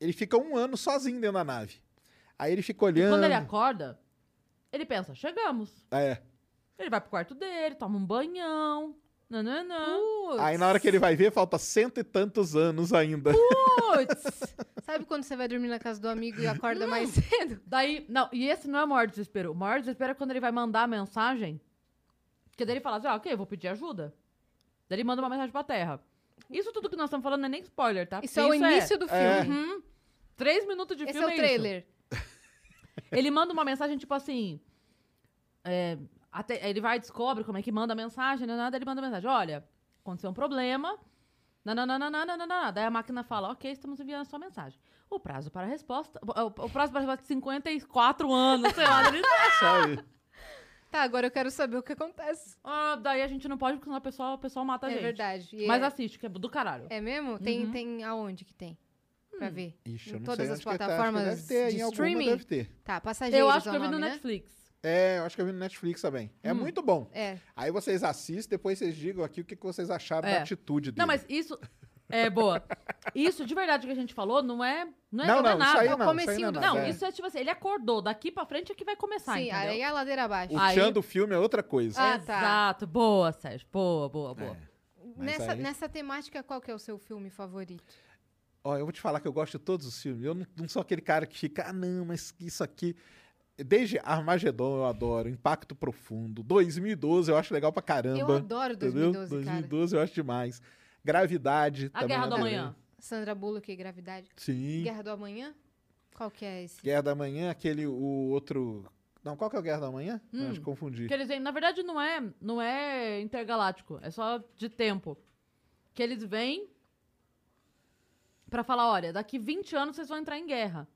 Ele fica um ano sozinho dentro da nave. Aí ele fica E olhando. quando ele acorda, ele pensa, chegamos. É. Ele vai pro quarto dele, toma um banhão. Nananã. Putz. Aí na hora que ele vai ver, falta cento e tantos anos ainda. Putz! (laughs) Sabe quando você vai dormir na casa do amigo e acorda mais cedo? Daí, não, e esse não é o maior desespero. O maior desespero é quando ele vai mandar a mensagem. Que daí ele fala assim, ah, ok, vou pedir ajuda. Daí ele manda uma mensagem pra Terra. Isso tudo que nós estamos falando não é nem spoiler, tá? Isso é o início do filme. É. Uhum. Três minutos de Esse é filme o isso. trailer. (laughs) Ele manda uma mensagem tipo assim. é, até- ele vai, descobre como é que manda a mensagem, não é nada, ele manda a mensagem: olha, aconteceu um problema. Nananana, Daí a máquina fala: ok, estamos enviando a sua mensagem. O prazo para a resposta. O, o prazo para a resposta é 54 anos, sei lá. Ele, (laughs) Isso aí. Tá, agora eu quero saber o que acontece. Ah, daí a gente não pode, porque senão o pessoal, o pessoal mata a é gente. verdade. E Mas é, assiste, que é do caralho. é mesmo? Tem, Uhum. tem aonde que tem? Pra ver. Ixi, eu Em não todas sei as onde que tá, acho que plataformas deve ter, de em alguma streaming? deve ter. Tá, Passageiros Eu acho que o eu vi no nome, né? Netflix. É, eu acho que eu vi no Netflix também. É Hum. muito bom. É. Aí vocês assistem, depois vocês digam aqui o que, que vocês acharam É. da atitude dele. Não, mas isso. É boa. Isso, de verdade, que a gente falou, não é. Não é, Não, não é não, nada. isso aí É o não. isso aí comecinho não, é do nada, Não, é. isso é tipo assim, ele acordou, daqui pra frente é que vai começar, Sim, entendeu? aí é a ladeira abaixo. O Aí- tchan do filme é outra coisa. Ah, tá. Exato, boa, Sérgio. Boa, boa, boa. É. Mas Nessa, aí- nessa temática, qual que é o seu filme favorito? Ó, eu vou te falar que eu gosto de todos os filmes. Eu não, não sou aquele cara que fica, ah, não, mas isso aqui. Desde Armagedon eu adoro, Impacto Profundo. 2012 eu acho legal pra caramba. eu adoro entendeu? 2012, cara. 2012 eu acho demais. Gravidade. A também Guerra do adoro. Amanhã. Sandra Bullock e Gravidade. Sim. Guerra do Amanhã? Qual que é esse? Guerra da Manhã, aquele, o outro. Não, qual que é o Guerra da Manhã? Hum. Acho que confundi. Que eles vêm, na verdade, não é, não é intergaláctico, é só de tempo. Que eles vêm pra falar, olha, daqui 20 anos vocês vão entrar em guerra.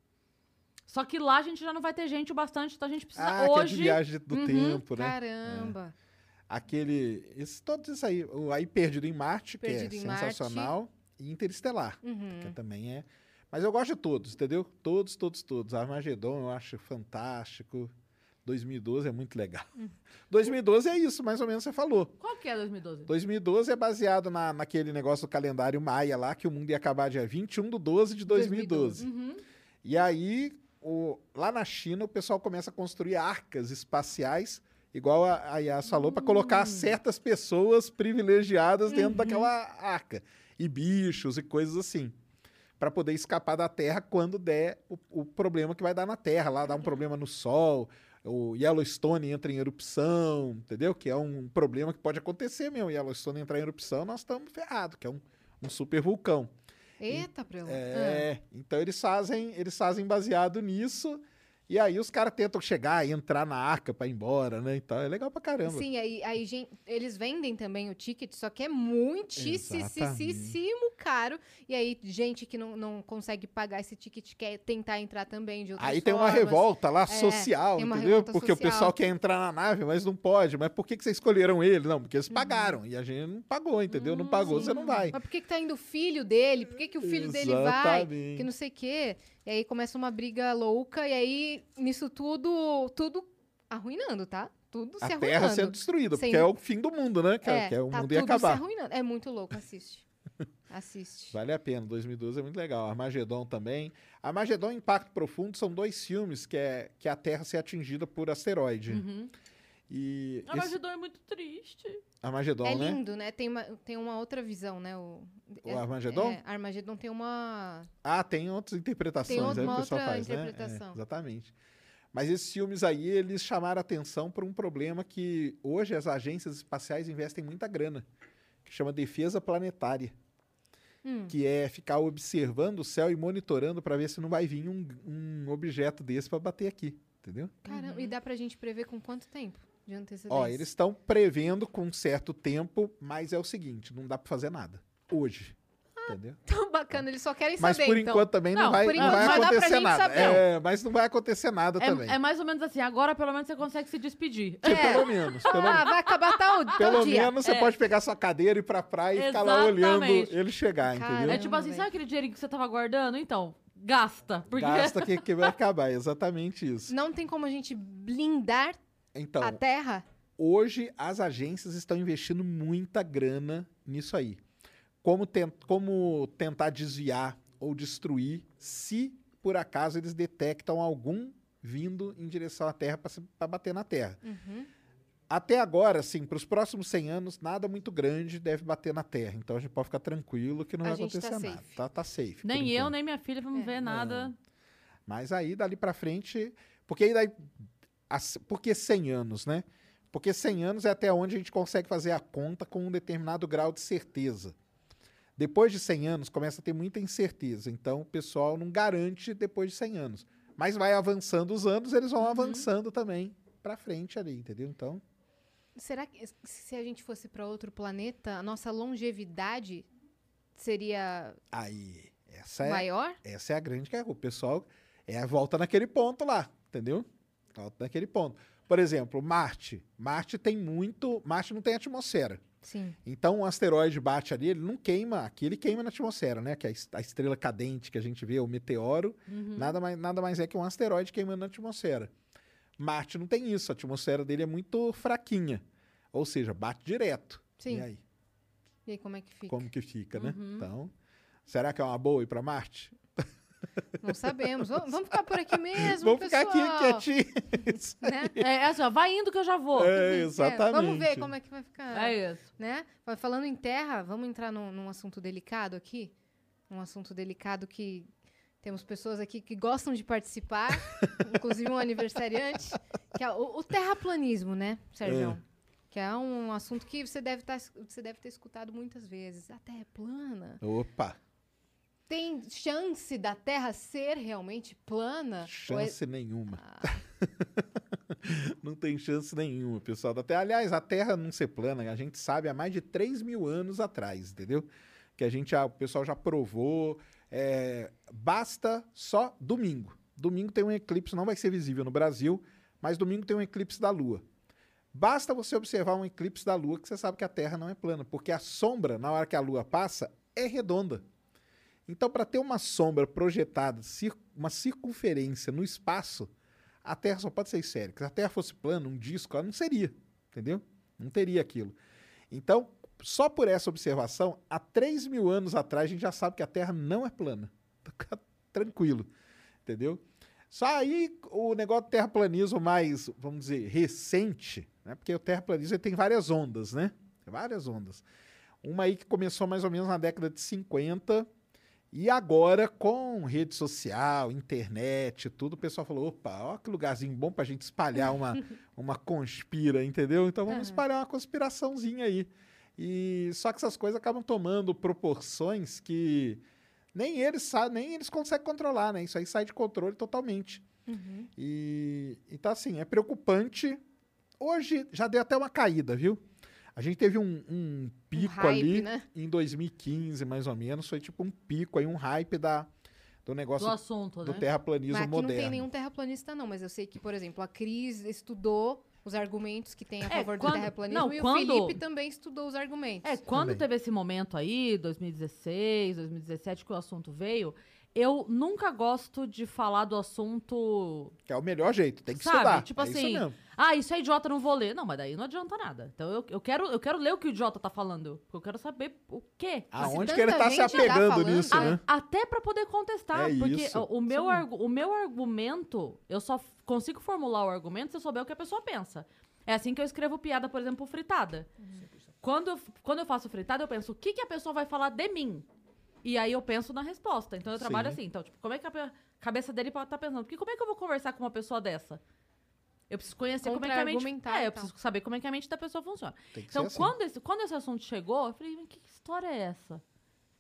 Só que lá a gente já não vai ter gente o bastante, então a gente precisa Ah, que é hoje. de viagem do Uhum, tempo, né? Caramba. Aquele. Esse, todos isso aí. O aí Perdido em Marte, Perdido que é em Marte. sensacional. E Interestelar, Uhum. que também é. Mas eu gosto de todos, entendeu? Todos, todos, todos. Armagedon eu acho fantástico. 2012 é muito legal. (laughs) Hum. 2012 é isso, mais ou menos você falou. Qual que é 2012? 2012 é baseado na, naquele negócio do calendário maia lá, que o mundo ia acabar dia 21 de 12 de 2012. Uhum. E aí, o- lá na China, o pessoal começa a construir arcas espaciais, igual a, a Yas falou, para colocar certas pessoas privilegiadas dentro daquela arca. E bichos e coisas assim. Para poder escapar da Terra quando der o, o problema que vai dar na Terra. Lá dá um problema no Sol, o Yellowstone entra em erupção, entendeu? Que é um problema que pode acontecer mesmo. Yellowstone entrar em erupção, nós estamos ferrados, que é um, um super vulcão. Eita, Prelo. É, então eles fazem, eles fazem baseado nisso. E aí os caras tentam chegar e entrar na arca pra ir embora, né? Então é legal pra caramba. Sim, aí, aí gen- eles vendem também o ticket, só que é muitíssimo caro. E aí, gente que não, não consegue pagar esse ticket quer tentar entrar também de outras Aí tem uma formas. revolta lá social, tem uma entendeu? Porque o social. pessoal quer entrar na nave, mas não pode. Mas por que, que vocês escolheram ele? Não, porque eles Uhum. pagaram. E a gente não pagou, entendeu? não pagou, você não vai. Mas por que, que tá indo o filho dele? Por que, que o filho dele vai? Exatamente. Que não sei o quê. E aí começa uma briga louca, e aí, nisso tudo, tudo arruinando, tá? Tudo se A arruinando. Terra sendo destruída, Sem- porque é o fim do mundo, né? Que é, que é o tá mundo ia tudo se acabar. arruinando. É muito louco, assiste. (laughs) Assiste. Vale a pena, 2012 é muito legal. Armagedon também. Armagedon e Impacto Profundo são dois filmes que é que a Terra ser atingida por asteroide. Uhum. E A esse- Armagedon é muito triste. Armagedon, é né? lindo, né? Tem uma, tem uma outra visão, né? O, O Armagedon? É, Armagedon tem uma... Ah, tem outras interpretações Tem outra- aí que o uma pessoal outra faz, né? interpretação. É, exatamente. Mas esses filmes aí, eles chamaram atenção por um problema que hoje as agências espaciais investem muita grana, que chama defesa planetária, Hum. que é ficar observando o céu e monitorando para ver se não vai vir um, um objeto desse para bater aqui, entendeu? Caramba, e dá pra gente prever com quanto tempo de antecedência? Ó, eles estão prevendo com um certo tempo, mas é o seguinte, não dá para fazer nada hoje, entendeu? Tão bacana, eles só querem Mas saber, por então. enquanto também não, Não, vai, não enquanto vai acontecer nada. saber. É, mas não vai acontecer nada também. É, é mais ou menos assim, agora pelo menos você consegue se despedir. Tipo, É. Pelo menos, pelo, Ah, vai acabar tal, tal pelo dia. menos você É. pode pegar sua cadeira e ir pra praia e ficar lá olhando Exatamente. ele chegar, Caramba. entendeu? É tipo assim, sabe aquele dinheirinho que você tava guardando? Então, gasta. Porque Gasta que, que vai (laughs) acabar, exatamente isso. Não tem como a gente blindar Então, a Terra? hoje as agências estão investindo muita grana nisso aí. Como, ten- como tentar desviar ou destruir se por acaso eles detectam algum vindo em direção à Terra para bater na Terra. Uhum. Até agora, assim, para os próximos 100 anos, nada muito grande deve bater na Terra. Então a gente pode ficar tranquilo que não A vai tá acontecer nada. safe. Tá, tá safe. nem eu, enquanto. nem minha filha vamos É. ver nada. Mas aí, dali pra frente. Porque aí daí. As- Por que 100 anos, né? Porque 100 anos é até onde a gente consegue fazer a conta com um determinado grau de certeza. Depois de 100 anos, começa a ter muita incerteza. Então, o pessoal não garante depois de 100 anos. Mas vai avançando os anos, eles vão avançando também pra frente ali, entendeu? Então. Será que se a gente fosse para outro planeta, a nossa longevidade seria Aí. Essa é, maior? essa é a grande questão. O pessoal é volta naquele ponto lá, entendeu? Volta naquele ponto. Por exemplo, Marte. Marte tem muito. Marte não tem atmosfera. Sim. Então, um asteroide bate ali, ele não queima. Aqui ele queima na atmosfera, né? Que é a estrela cadente que a gente vê, o meteoro. Uhum. Nada, mais, nada mais é que um asteroide queimando na atmosfera. Marte não tem isso. A atmosfera dele é muito fraquinha. Ou seja, bate direto. Sim. E aí? E aí, como é que fica? Como que fica, né? Uhum. Então, será que é uma boa ir para Marte? Não sabemos. Vamos ficar por aqui mesmo, Vamos ficar aqui pessoal. quietinho. (laughs) Né? É assim, ó, vai indo que eu já vou. É, É, exatamente. vamos ver como é que vai ficar. É isso. né? Fa- Falando em terra, vamos entrar num, num assunto delicado aqui? Um assunto delicado que temos pessoas aqui que gostam de participar, (laughs) inclusive um aniversariante, que é o, o terraplanismo, né, Sérgio? Que é um assunto que você deve, tá, você deve ter escutado muitas vezes. A Terra é plana? Opa, Tem chance da Terra ser realmente plana? É- chance nenhuma. Ah, (laughs) Não tem chance nenhuma, pessoal da Terra. Aliás, a Terra não ser plana, a gente sabe há mais de 3 mil anos atrás, entendeu? Que a gente, já- o pessoal já provou. é, basta só domingo. Domingo tem um eclipse, não vai ser visível no Brasil, mas domingo tem um eclipse da Lua. Basta você observar um eclipse da Lua que você sabe que a Terra não é plana, porque a sombra, na hora que a Lua passa, é redonda. Então, para ter uma sombra projetada, uma circunferência no espaço, a Terra só pode ser esférica. Se a Terra fosse plana, um disco, ela não seria, entendeu? Não teria aquilo. Então, só por essa observação, há 3 mil anos atrás, a gente já sabe que a Terra não é plana. Fica (laughs) Tranquilo, entendeu? Só aí o negócio do terraplanismo mais, vamos dizer, recente, né? Porque o terraplanismo tem várias ondas, né? Tem várias ondas. Uma aí que começou mais ou menos na década de 50, e agora, com rede social, internet, tudo, o pessoal falou: opa, ó que lugarzinho bom pra gente espalhar uma, (laughs) uma conspira, entendeu? Então vamos Aham. espalhar uma conspiraçãozinha aí. E só que essas coisas acabam tomando proporções que nem eles sabem, nem eles conseguem controlar, né? Isso aí sai de controle totalmente. uhum. E então, assim, é preocupante. Hoje já deu até uma caída, viu? A gente teve um, um pico hype, ali né? em 2015, mais ou menos. Foi tipo um pico aí, um hype da, do negócio Do assunto, do né? terraplanismo Mas aqui moderno. não tem nenhum terraplanista, não. Mas eu sei que, por exemplo, a Cris estudou os argumentos que tem a É, favor do quando- terraplanismo não, e quando- o Felipe também estudou os argumentos. É, quando Também. teve esse momento aí, 2016, 2017, que o assunto veio, eu nunca gosto de falar do assunto. Que é o melhor jeito, tem que Sabe? estudar. Tipo é isso assim, mesmo. Ah, isso é idiota, não vou ler. Não, mas daí não adianta nada. Então eu, eu, quero, eu quero ler o que o idiota tá falando. Porque eu quero saber o quê. Aonde que ele tá se tá apegando nisso, ah, né? Até pra poder contestar. É porque isso. o, meu Sim. o meu argumento, eu só consigo formular o argumento se eu souber o que a pessoa pensa. É assim que eu escrevo piada, por exemplo, fritada. Quando eu, quando eu faço fritada, eu penso, o que, que a pessoa vai falar de mim? E aí eu penso na resposta. Então eu trabalho Sim. assim. Então, tipo, como é que a cabeça dele pode estar pensando? Porque como é que eu vou conversar com uma pessoa dessa? Eu preciso conhecer como é que a mente... É, eu preciso saber como é que a mente da pessoa funciona. Tem que Então, ser assim. quando, esse, quando esse assunto chegou, eu falei, "Mas que história é essa?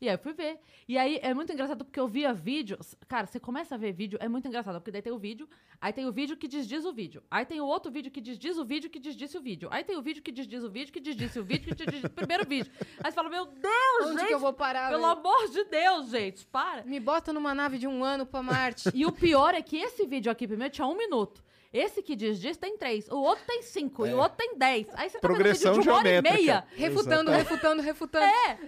E aí eu fui ver. E aí é muito engraçado porque eu via vídeo. Cara, você começa a ver vídeo, é muito engraçado. Porque daí tem o vídeo, aí tem o vídeo que desdiz o vídeo. Aí tem o outro vídeo que desdiz o vídeo que desdiz o vídeo. Aí tem o vídeo que desdiz o vídeo que desdiz o vídeo que desdiz o primeiro vídeo. Aí você fala, meu Deus, Onde gente! que eu vou parar? Pelo velho? amor de Deus, gente, para! Me bota numa nave de um ano pra Marte. E o pior é que esse vídeo aqui primeiro tinha um minuto. Esse que diz diz tem três. O outro tem cinco. E o outro tem dez. Aí você tá Progressão vendo vídeo de uma hora e meia. refutando, refutando, refutando. É!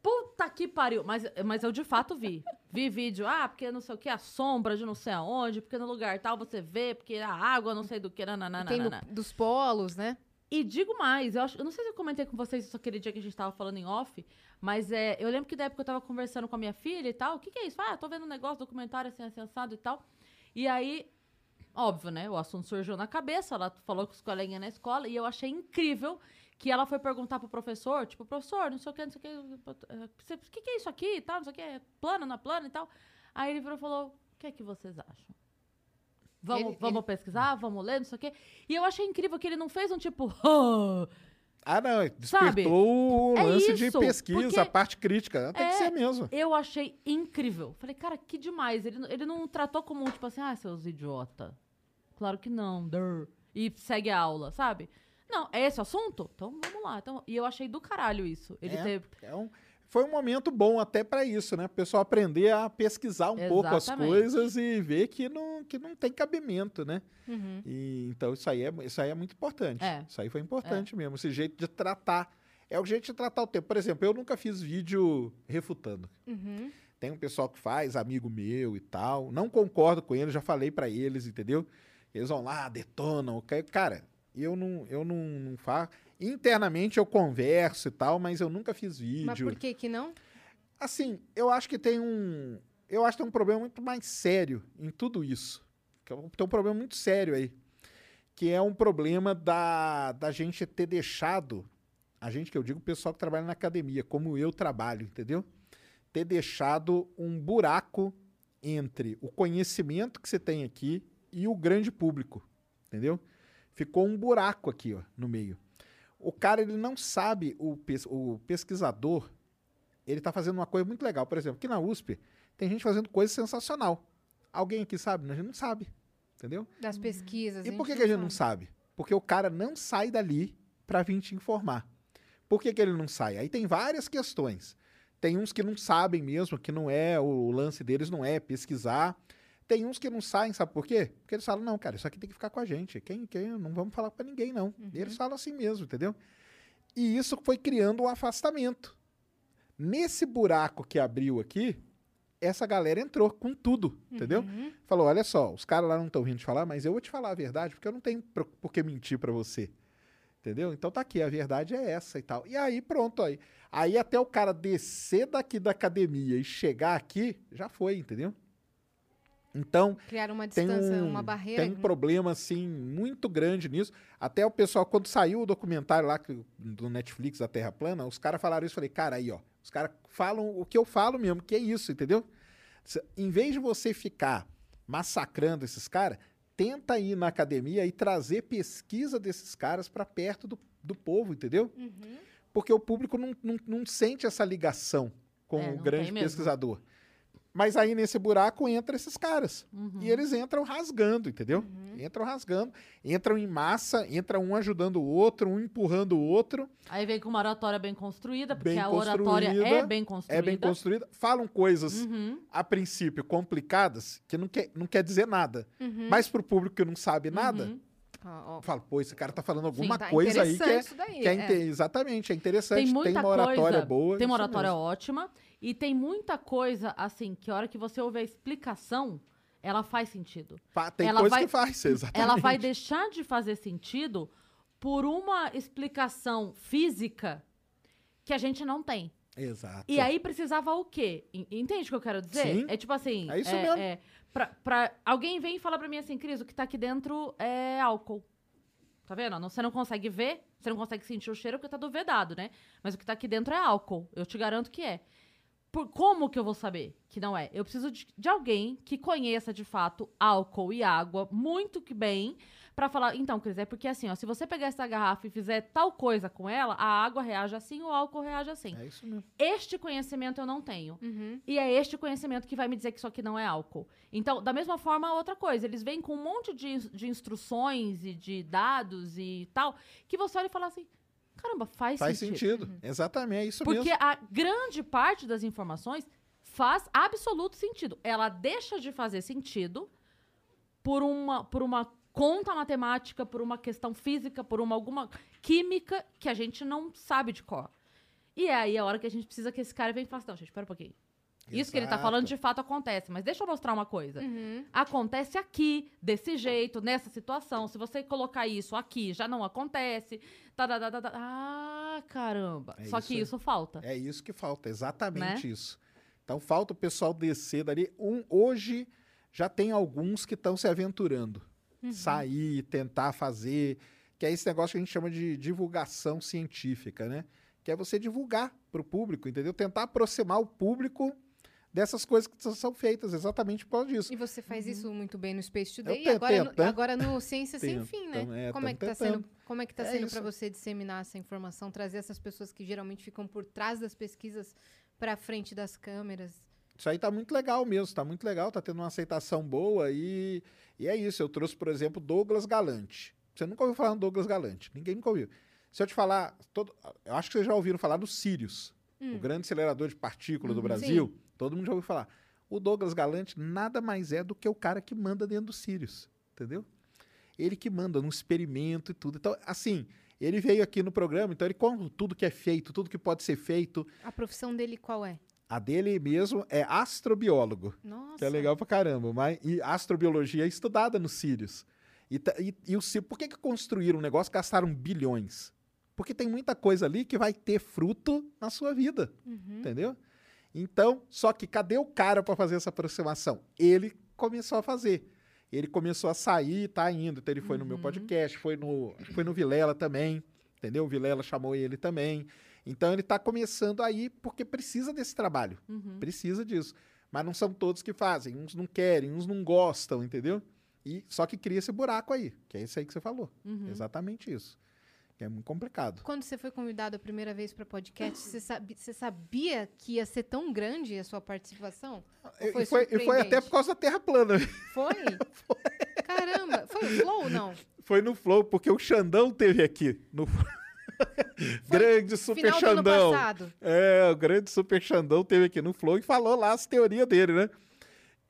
Puta que pariu. Mas, mas eu de fato vi. Vi vídeo, ah, porque não sei o que, a sombra de não sei aonde, porque no lugar tal você vê, porque a água não sei do que, nananana. Tem do- dos polos, né? E digo mais, eu, acho, eu não sei se eu comentei com vocês isso aquele dia que a gente tava falando em off, mas é, eu lembro que da época eu tava conversando com a minha filha e tal. O que, que é isso? Ah, tô vendo um negócio, documentário assim, assim, assado e tal. E aí, óbvio, né? O assunto surgiu na cabeça, ela falou com os coleguinhas na escola, e eu achei incrível que ela foi perguntar pro professor, tipo, professor, não sei o que, não sei o que, você- o que, que é isso aqui e tal, não sei o que, é plano, não é plano e tal. Aí ele virou e falou, o que é que vocês acham? Vamos, Ele- vamos ele- pesquisar, vamos ler, não sei o quê. E eu achei incrível que ele não fez um tipo, "Ah", (laughs) Ah, não, Sabe? despertou o É lance de isso, pesquisa, a parte crítica. Tem que É. ser mesmo. Eu achei incrível. Falei, cara, que demais. Ele, ele não tratou como, tipo assim, ah, seus idiota. Claro que não. Durr. E segue a aula, sabe? Não, é esse o assunto? Então vamos lá. Então, e eu achei do caralho isso. Ele É. ter. É um- foi um momento bom até para isso, né? O pessoal aprender a pesquisar um pouco as Exatamente. coisas e ver que não, que não tem cabimento, né? Uhum. E, então isso aí, é, isso aí é muito importante. É. Isso aí foi importante mesmo. Esse jeito de tratar. É o jeito de tratar o tempo. Por exemplo, eu nunca fiz vídeo refutando. Uhum. Tem um pessoal que faz, amigo meu e tal. Não concordo com eles, já falei pra eles, entendeu? Eles vão lá, detonam. Cara, eu não, eu não, não faço. Internamente eu converso e tal, mas eu nunca fiz vídeo. Mas por que que não? Assim, eu acho que tem um. Eu acho que tem um problema muito mais sério em tudo isso. É Tem um problema muito sério aí. Que é um problema da, da gente ter deixado. A gente que eu digo, o pessoal que trabalha na academia, como eu trabalho, entendeu? Ter deixado um buraco entre o conhecimento que você tem aqui e o grande público, entendeu? Ficou um buraco aqui, ó, no meio. O cara, ele não sabe, o, pes- o pesquisador, ele tá fazendo uma coisa muito legal. Por exemplo, aqui na USP, tem gente fazendo coisa sensacional. Alguém aqui sabe? A gente não sabe. Entendeu? Das pesquisas. E por que, que a gente não sabe? Porque o cara não sai dali para vir te informar. Por que, que ele não sai? Aí tem várias questões. Tem uns que não sabem mesmo, que não é, o lance deles não é pesquisar. Tem uns que não saem, sabe por quê? Porque eles falam, não, cara, isso aqui tem que ficar com a gente. Quem, quem, não vamos falar para ninguém, não. E eles falam assim mesmo, entendeu? E isso foi criando um afastamento. Nesse buraco que abriu aqui, essa galera entrou com tudo, entendeu? Uhum. Falou, olha só, os caras lá não estão vindo te falar, mas eu vou te falar a verdade, porque eu não tenho por, que mentir pra você. Entendeu? Então tá aqui, a verdade é essa e tal. E aí pronto, aí. Aí até o cara descer daqui da academia e chegar aqui, já foi, entendeu? Então, Criaram uma tem distância, um, uma barreira. tem um problema, assim, muito grande nisso. Até o pessoal, quando saiu o documentário lá do Netflix da Terra Plana, os caras falaram isso. Eu falei, cara, aí, ó. Os caras falam o que eu falo mesmo, que é isso, entendeu? Em vez de você ficar massacrando esses caras, tenta ir na academia e trazer pesquisa desses caras para perto do, do povo, entendeu? Uhum. Porque o público não, não, não sente essa ligação com É, o grande tem mesmo. Mas aí nesse buraco entra esses caras. Uhum. E eles entram rasgando, entendeu? Entram rasgando, entram em massa, entra um ajudando o outro, um empurrando o outro. Aí vem com uma oratória bem construída, porque Bem a oratória é construída, bem construída. É bem construída. Falam coisas, Uhum. a princípio, complicadas, que não quer, não quer dizer nada. Mas pro público que não sabe nada, Uhum. Ó, ó, fala, pô, esse cara tá falando alguma tá coisa aí que é, daí, que é é. Exatamente, é interessante. Tem muita uma oratória coisa, boa. Tem uma isso oratória mesmo. ótima. E tem muita coisa, assim, que a hora que você ouve a explicação, ela faz sentido. Tem ela coisa vai- que faz, (laughs) exatamente. Ela vai deixar de fazer sentido por uma explicação física que a gente não tem. Exato. E aí precisava o quê? En- Entende o que eu quero dizer? Sim. É tipo assim. É isso é, mesmo. é, pra, pra- alguém vem e fala pra mim assim, Cris, o que tá aqui dentro é álcool. Tá vendo? Não- Você não consegue ver, você não consegue sentir o cheiro porque tá do vedado, né? Mas o que tá aqui dentro é álcool. Eu te garanto que é. Por, como que eu vou saber que não é? Eu preciso de, de alguém que conheça de fato álcool e água muito que bem pra falar. Então, Cris, é porque assim, ó, se você pegar essa garrafa e fizer tal coisa com ela, a água reage assim, o álcool reage assim. É isso mesmo. Este conhecimento eu não tenho. Uhum. E é este conhecimento que vai me dizer que isso aqui não é álcool. Então, da mesma forma, outra coisa. Eles vêm com um monte de, de instruções e de dados e tal, que você olha e fala assim: caramba, faz, Faz sentido. sentido. Exatamente, é isso Porque mesmo. a grande parte das informações faz absoluto sentido. Ela deixa de fazer sentido por uma, por uma conta matemática, por uma questão física, por uma alguma química que a gente não sabe de cor. E é aí a hora que a gente precisa que esse cara venha e fale assim, não, gente, espera um pouquinho. Isso que ele tá Exato. falando de fato acontece, mas deixa eu mostrar uma coisa. Uhum. Acontece aqui, desse jeito, nessa situação. Se você colocar isso aqui, já não acontece. Tá, tá, tá, tá. Ah, caramba. É Só isso que isso falta. É isso que falta, exatamente Né? isso. Então falta o pessoal descer dali. Um, hoje já tem alguns que estão se aventurando. Uhum. Sair, tentar fazer. Que é esse negócio que a gente chama de divulgação científica, né? Que é você divulgar para o público, entendeu? Tentar aproximar o público dessas coisas que são feitas, exatamente por causa disso. E você faz isso muito bem no Space Today e tento, agora, tento, no, né? agora no Ciência Sem Fim, né? é, como, é que tá sendo, como é que tá É sendo para você disseminar essa informação, trazer essas pessoas que geralmente ficam por trás das pesquisas para frente das câmeras? Isso aí tá muito legal mesmo, tá muito legal, tá tendo uma aceitação boa e, e é isso. Eu trouxe, por exemplo, Douglas Galante. Você nunca ouviu falar no Douglas Galante, ninguém nunca ouviu. Se eu te falar, todo, eu acho que vocês já ouviram falar do Sirius. o grande acelerador de partícula do Uhum. Brasil, todo mundo já ouviu falar. O Douglas Galante nada mais é do que o cara que manda dentro do Sirius, entendeu? Ele que manda num experimento e tudo. Então, assim, ele veio aqui no programa, então ele conta tudo que é feito, tudo que pode ser feito. A profissão dele qual é? A dele mesmo é astrobiólogo. Nossa. Que é legal pra caramba. Mas, e astrobiologia é estudada no Sirius. E, e, e o Sirius, por que, que construíram um negócio e gastaram bilhões? Porque tem muita coisa ali que vai ter fruto na sua vida. Uhum. Entendeu? Então, só que cadê o cara para fazer essa aproximação? Ele começou a fazer. Ele começou a sair, tá indo. Então, ele foi no meu podcast, foi no, foi no Vilela também. Entendeu? O Vilela chamou ele também. Então, ele tá começando aí porque precisa desse trabalho. Uhum. Precisa disso. Mas não são todos que fazem. Uns não querem, uns não gostam, entendeu? E só que cria esse buraco aí, que é isso aí que você falou. Uhum. Exatamente isso. É muito complicado. Quando você foi convidado a primeira vez para podcast, você, sabi- você sabia que ia ser tão grande a sua participação? Ou E foi foi, e foi até por causa da Terra plana. Foi? (laughs) Caramba, foi o Flow ou não? Foi no Flow, porque o Xandão teve aqui. No... (laughs) grande Super Final do ano Xandão. passado. É, o grande Super Xandão teve aqui no Flow e falou lá as teorias dele, né?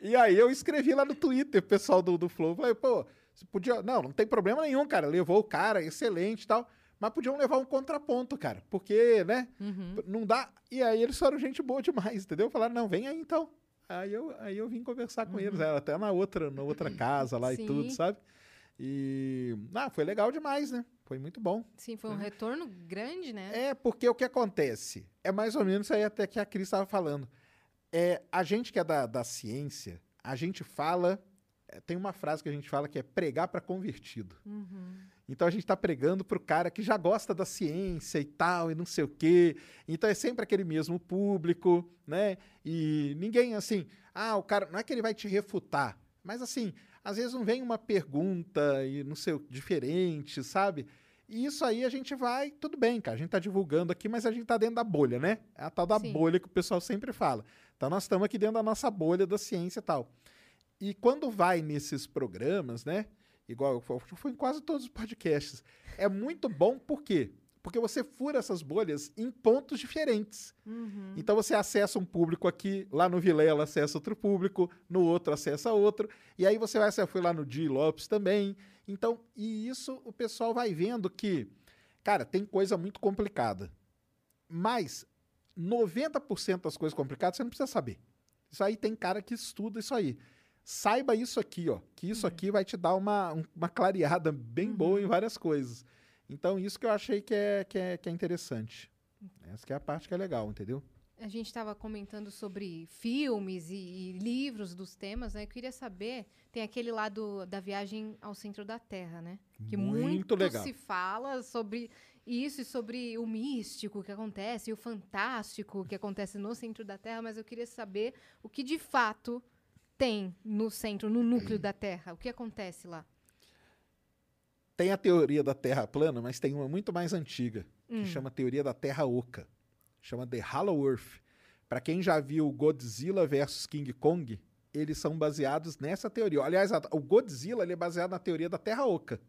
E aí eu escrevi lá no Twitter, pessoal do, do Flow. Falei, pô, você podia. Não, não tem problema nenhum, cara. Levou o cara, excelente e tal. Mas podiam levar um contraponto, cara. Porque, né? Uhum. Não dá. E aí eles foram gente boa demais, entendeu? Falaram, não, vem aí então. Aí eu, aí eu vim conversar com eles, era até na outra, na outra (clears throat) casa lá Sim. e tudo, sabe? E. Ah, foi legal demais, né? Foi muito bom. Sim, foi um retorno grande, né? É, porque o que acontece? É mais ou menos aí até que a Cris estava falando. É, a gente que é da, da ciência, a gente fala. é, Tem uma frase que a gente fala que é pregar para convertido. Uhum. Então a gente está pregando pro cara que já gosta da ciência e tal, e não sei o quê. Então é sempre aquele mesmo público, né? E ninguém assim, ah, o cara. Não é que ele vai te refutar, mas assim, às vezes não vem uma pergunta e não sei, o- diferente, sabe? E isso aí a gente vai, tudo bem, cara. A gente tá divulgando aqui, mas a gente tá dentro da bolha, né? É a tal da Sim. bolha que o pessoal sempre fala. Então nós estamos aqui dentro da nossa bolha da ciência e tal. E quando vai nesses programas, né? Igual foi, em quase todos os podcasts. É muito bom, por quê? Porque você fura essas bolhas em pontos diferentes. Uhum. Então você acessa um público aqui, lá no Vilela acessa outro público, no outro acessa outro, e aí você vai, você foi lá no Di Lopes também. Então, e isso o pessoal vai vendo que, cara, tem coisa muito complicada. Mas 90% das coisas complicadas você não precisa saber. Isso aí tem cara que estuda isso aí. Saiba isso aqui, ó, que isso aqui vai te dar uma, um- uma clareada bem boa em várias coisas. Então, isso que eu achei que é, que é, que é interessante. Essa que é a parte que é legal, entendeu? A gente estava comentando sobre filmes e, e livros dos temas, né? Eu queria saber, tem aquele lá do, da viagem ao centro da Terra, né? Que Muito muito, legal. se fala sobre isso e sobre o místico que acontece, e o fantástico que acontece no centro da Terra, mas eu queria saber o que de fato tem no centro, no núcleo da Terra. O que acontece lá? Tem a teoria da Terra plana, mas tem uma muito mais antiga, que Hum. chama teoria da Terra Oca. Chama The Hollow Earth. Para quem já viu Godzilla versus King Kong, eles são baseados nessa teoria. Aliás, a- o Godzilla ele é baseado na teoria da Terra Oca.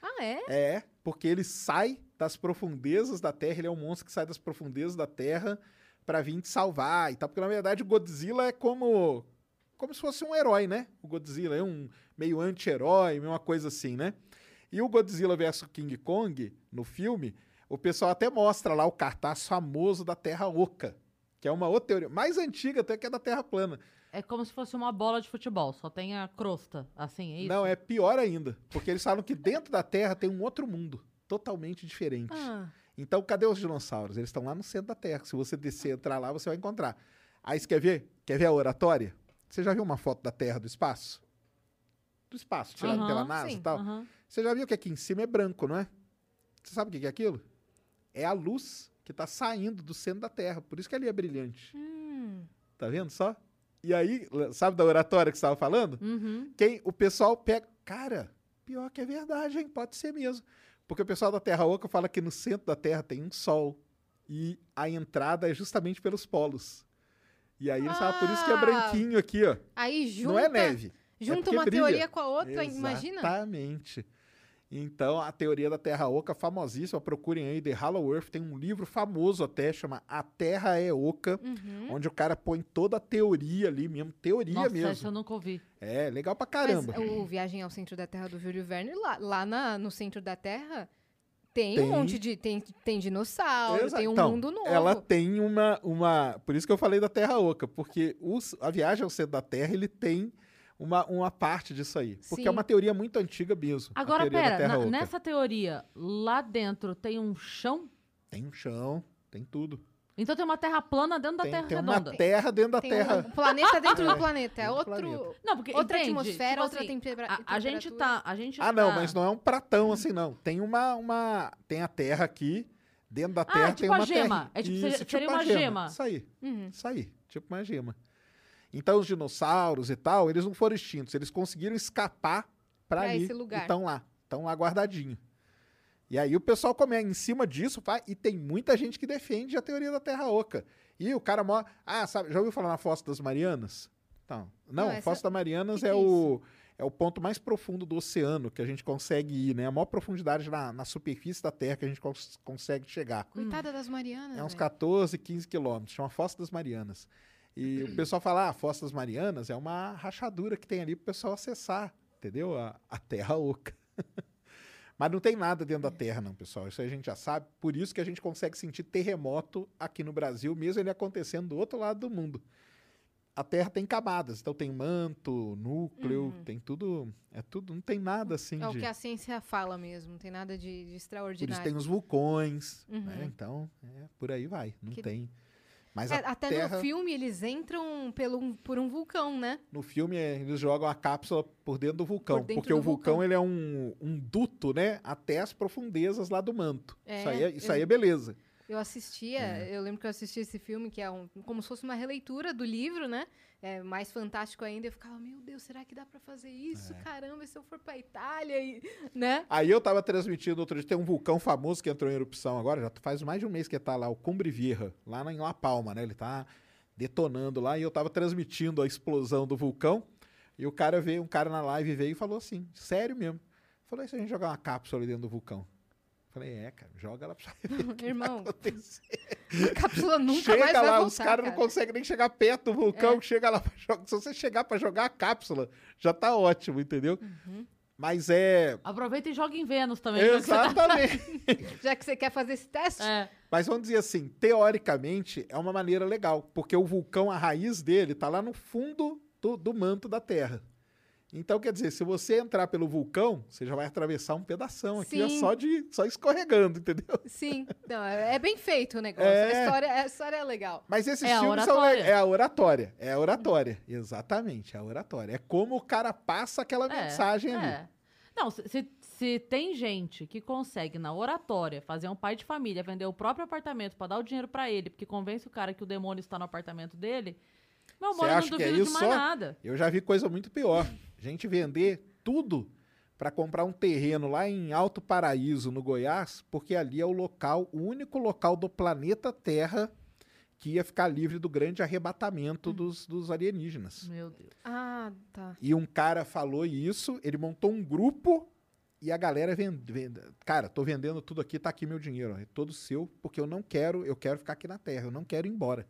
Ah, é? É, porque ele sai das profundezas da Terra, ele é um monstro que sai das profundezas da Terra para vir te salvar e tal. Porque na verdade o Godzilla é como como se fosse um herói, né? O Godzilla é um meio anti-herói, uma coisa assim, né? E o Godzilla vs King Kong no filme, o pessoal até mostra lá o cartaz famoso da Terra Oca, que é uma outra teoria, mais antiga até que a da Terra plana. É como se fosse uma bola de futebol, só tem a crosta, assim, é isso? Não, é pior ainda, porque eles falam que dentro da Terra tem um outro mundo, totalmente diferente. Ah, Então, cadê os dinossauros? Eles estão lá no centro da Terra. Se você descer, entrar lá, você vai encontrar. Aí você quer ver? Quer ver a oratória? Você já viu uma foto da Terra do espaço? Do espaço, tirado Aham, pela NASA e sim, tal? Aham. Você já viu que aqui em cima é branco, não é? Você sabe o que que é aquilo? É a luz que está saindo do centro da Terra. Por isso que ali é brilhante. hum, Tá vendo só? E aí, sabe da oratória que você estava falando? Uhum. Quem o pessoal pega. Cara, pior que é verdade, hein? Pode ser mesmo. Porque o pessoal da Terra Oca fala que no centro da Terra tem um sol. E a entrada é justamente pelos polos. E aí eles falam, por isso que é Ah! branquinho aqui, ó. aí junta, Não é neve. junta porque uma brilha. teoria com a outra, imagina? Exatamente. Então, a teoria da Terra Oca, famosíssima, procurem aí, The Hollow Earth, tem um livro famoso até, chama A Terra é Oca, Uhum. onde o cara põe toda a teoria ali mesmo, teoria Nossa, mesmo. eu nunca ouvi. É, legal pra caramba. Mas o Viagem ao Centro da Terra do Júlio Verne, lá, lá na- no centro da Terra, tem, Tem. um monte de. Tem, tem dinossauro, Exa- tem um então, mundo novo. Ela tem uma, uma. Por isso que eu falei da Terra Oca, porque os- a viagem ao centro da Terra ele tem uma, uma parte disso aí. Porque Sim. é uma teoria muito antiga mesmo. a Agora, pera, Terra na- Oca. nessa teoria, lá dentro tem um chão? Tem um chão, tem tudo. Então tem uma terra plana dentro da Tem, terra tem uma redonda. terra dentro da Tem Terra. um planeta dentro É, do planeta. É dentro do outro, planeta. Não, porque outra entende? atmosfera, Tipo outra assim, tempera- a, a gente temperatura. tá, a gente Ah, não, tá- mas não é um pratão assim, não. Tem uma, uma. Tem a Terra aqui. Dentro da Terra tipo tem a uma gema. terra. É tipo, seria- seria uma gema. Isso aí. Uhum. Isso aí. Tipo uma gema. Então os dinossauros e tal, eles não foram extintos. Eles conseguiram escapar pra, Pra ali. esse lugar. Estão lá. Estão lá guardadinho. E aí o pessoal come em cima disso, e tem muita gente que defende a teoria da Terra Oca. E o cara mó. Ah, sabe, já ouviu falar na Fossa das Marianas? Então, não, Não, a essa- Fossa das Marianas que é, que é o, é o ponto mais profundo do oceano que a gente consegue ir, né? A maior profundidade na, na superfície da Terra que a gente cons- consegue chegar. Coitada das Marianas. É uns velho. 14, 15 quilômetros. Chama Fossa das Marianas. E o (clears throat) pessoal fala, ah, a Fossa das Marianas é uma rachadura que tem ali pro pessoal acessar, entendeu? A, a Terra Oca. (laughs) Mas não tem nada dentro da Terra, não, pessoal. Isso a gente já sabe. Por isso que a gente consegue sentir terremoto aqui no Brasil, mesmo ele acontecendo do outro lado do mundo. A Terra tem camadas, então tem manto, núcleo, tem tudo. É tudo, não tem nada assim É o de. que a ciência fala mesmo. Não tem nada de, de Por extraordinário. isso tem os vulcões, Uhum. né? Então, é, por aí vai. Não Que- tem. Mas É, até Terra, no filme eles entram pelo, por um vulcão, né? no filme, é, eles jogam a cápsula por dentro do vulcão. Por dentro porque do o vulcão, vulcão. ele é um, um duto, né? Até as profundezas lá do manto. É, isso aí é, isso eu- aí é beleza. Eu assistia, É. eu lembro que eu assisti esse filme, que é um, como se fosse uma releitura do livro, né? É, mais fantástico ainda. Eu ficava, meu Deus, será que dá pra fazer isso? É. Caramba, se eu for pra Itália, e, né? Aí eu tava transmitindo outro dia, tem um vulcão famoso que entrou em erupção agora, já faz mais de um mês que tá lá, o Cumbre Vieja, lá em La Palma, né? Ele tá detonando lá e eu tava transmitindo a explosão do vulcão. E o cara veio, um cara na live veio e falou assim, sério mesmo. Falou, e se a gente jogar uma cápsula ali dentro do vulcão? Falei, é, cara, joga (laughs) (laughs) lá pra ver Irmão, a cápsula nunca chega mais lá, vai voltar, os caras não cara. É. conseguem nem chegar perto do vulcão, chega lá pra jogar. Se você chegar pra jogar a cápsula, já tá ótimo, entendeu? Uhum. Mas é. Aproveita e joga em Vênus também. já que você tá- Exatamente. (laughs) Já que você quer fazer esse teste, É. Mas vamos dizer assim, teoricamente é uma maneira legal, porque o vulcão, a raiz dele, tá lá no fundo do, do manto da Terra. Então, quer dizer, se você entrar pelo vulcão, você já vai atravessar um pedação aqui, ó, Sim. só de só escorregando, entendeu? sim. Não, é é bem feito o negócio. É. A, história, a história é legal. Mas esses É filmes são É a oratória. É a oratória. Exatamente, é a oratória. É como o cara passa aquela É, mensagem ali. é. Não, se, se, se tem gente que consegue, na oratória, fazer um pai de família vender o próprio apartamento pra dar o dinheiro pra ele, porque convence o cara que o demônio está no apartamento dele, meu amor, Você eu não acha que é duvido de isso mais só? nada. Eu já vi coisa muito pior. Gente vender tudo para comprar um terreno lá em Alto Paraíso, no Goiás, porque ali é o local, o único local do planeta Terra que ia ficar livre do grande arrebatamento Hum. dos, dos alienígenas. Meu Deus. Ah, tá. E um cara falou isso, ele montou um grupo e a galera vende. vende- cara, tô vendendo tudo aqui, tá aqui meu dinheiro, ó, é todo seu, porque eu não quero, eu quero ficar aqui na Terra, eu não quero ir embora.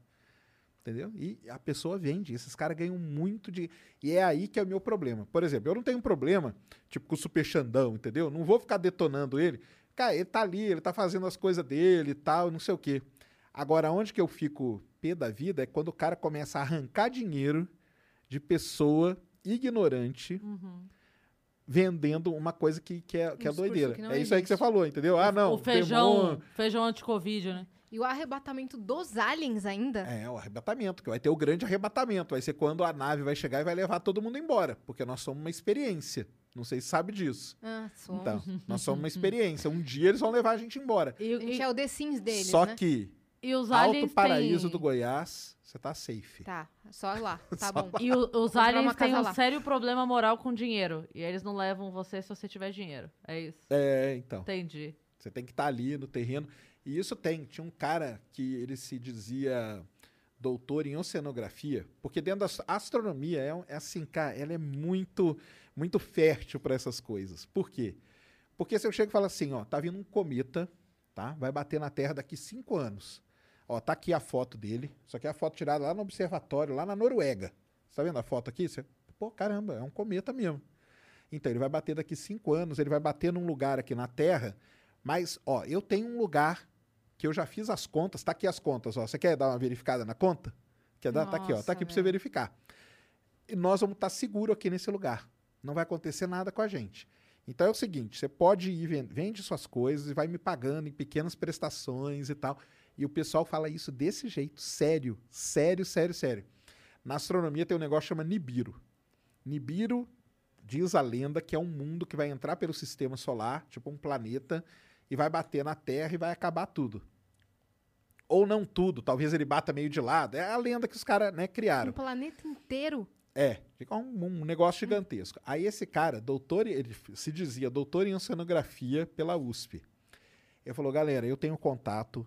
Entendeu? E a pessoa vende, esses caras ganham muito de. E é aí que é o meu problema. Por exemplo, eu não tenho um problema, tipo, com o Super Xandão, entendeu? Não vou ficar detonando ele. Cara, ele tá ali, ele tá fazendo as coisas dele e tal, não sei o quê. Agora, onde que eu fico pé da vida é quando o cara começa a arrancar dinheiro de pessoa ignorante Uhum. vendendo uma coisa que, que é, que é Um doideira. que é isso aí que você falou, entendeu? Ah, não. o feijão, demônio- feijão anti-covid, né? E o arrebatamento dos aliens ainda? É, o arrebatamento, que vai ter o grande arrebatamento. Vai ser quando a nave vai chegar e vai levar todo mundo embora. Porque nós somos uma experiência. Não sei se sabe disso. Ah, somos. Então, nós somos uma (laughs) experiência. Um dia eles vão levar a gente embora. E, A gente e- é o The Sims deles, Só né? que e os Alto aliens Paraíso têm... do Goiás, você tá safe. Tá, só lá. (laughs) Tá Só bom. E o- os aliens têm um lá. sério problema moral com dinheiro. E eles não levam você se você tiver dinheiro. É isso. É, então. Entendi. Você tem que estar ali no terreno. E isso tem. Tinha um cara que ele se dizia doutor em oceanografia, porque dentro da ast- astronomia é, é assim, cara, ela é muito, muito fértil para essas coisas. Por quê? Porque se eu chego e falo assim, ó, tá vindo um cometa, tá? Vai bater na Terra daqui cinco anos. Ó, tá aqui a foto dele. Isso aqui é a foto tirada lá no observatório, lá na Noruega. Você tá vendo a foto aqui? Você, pô, caramba, é um cometa mesmo. Então, ele vai bater daqui cinco anos, ele vai bater num lugar aqui na Terra, mas, ó, eu tenho um lugar que eu já fiz as contas, tá aqui as contas, ó. Você quer dar uma verificada na conta? Quer dar? tá aqui, ó, tá aqui para você Nossa, verificar. E nós vamos estar seguro aqui nesse lugar. Não vai acontecer nada com a gente. Então é o seguinte, você pode ir, ven- vende suas coisas e vai me pagando em pequenas prestações e tal. E o pessoal fala isso desse jeito, sério, sério, sério, sério. Na astronomia tem um negócio que chama Nibiru. Nibiru diz a lenda que é um mundo que vai entrar pelo sistema solar, tipo um planeta, e vai bater na Terra e vai acabar tudo. Ou não tudo, talvez ele bata meio de lado. É a lenda que os caras né, criaram. Um planeta inteiro. É, fica um, um negócio gigantesco. Aí esse cara, doutor, ele se dizia doutor em oceanografia pela USP. Ele falou, galera, eu tenho contato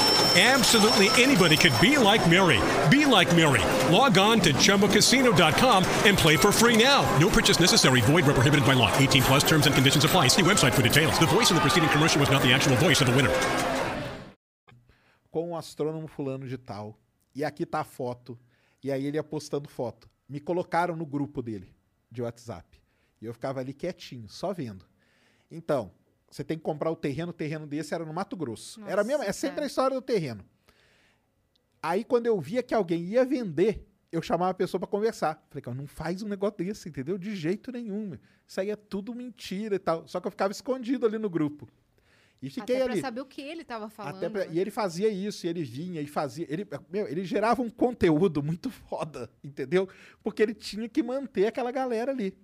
Absolutely anybody could be like Mary. Be like Mary. Log on to chumbacasino.com and play for free now. No purchase necessary. Void where prohibited by law. 18 plus terms and conditions apply. See website for details. The voice in the preceding commercial was not the actual voice of the winner. com o astrônomo fulano de tal. E aqui tá a foto. E aí ele ia postando foto. Me colocaram no grupo dele de WhatsApp. E eu ficava ali quietinho, só vendo. Então, você tem que comprar o terreno, o terreno desse era no Mato Grosso. era mesmo, é Nossa, sempre cara. a história do terreno. Aí quando eu via que alguém ia vender, eu chamava a pessoa para conversar. Falei, cara, não faz um negócio desse, entendeu? De jeito nenhum. Isso aí é tudo mentira e tal. Só que eu ficava escondido ali no grupo. E fiquei Até pra ali. saber o que ele tava falando. Pra- né? E ele fazia isso, e ele vinha e fazia. Ele, meu, ele gerava um conteúdo muito (laughs) foda, entendeu? Porque ele tinha que manter aquela galera ali.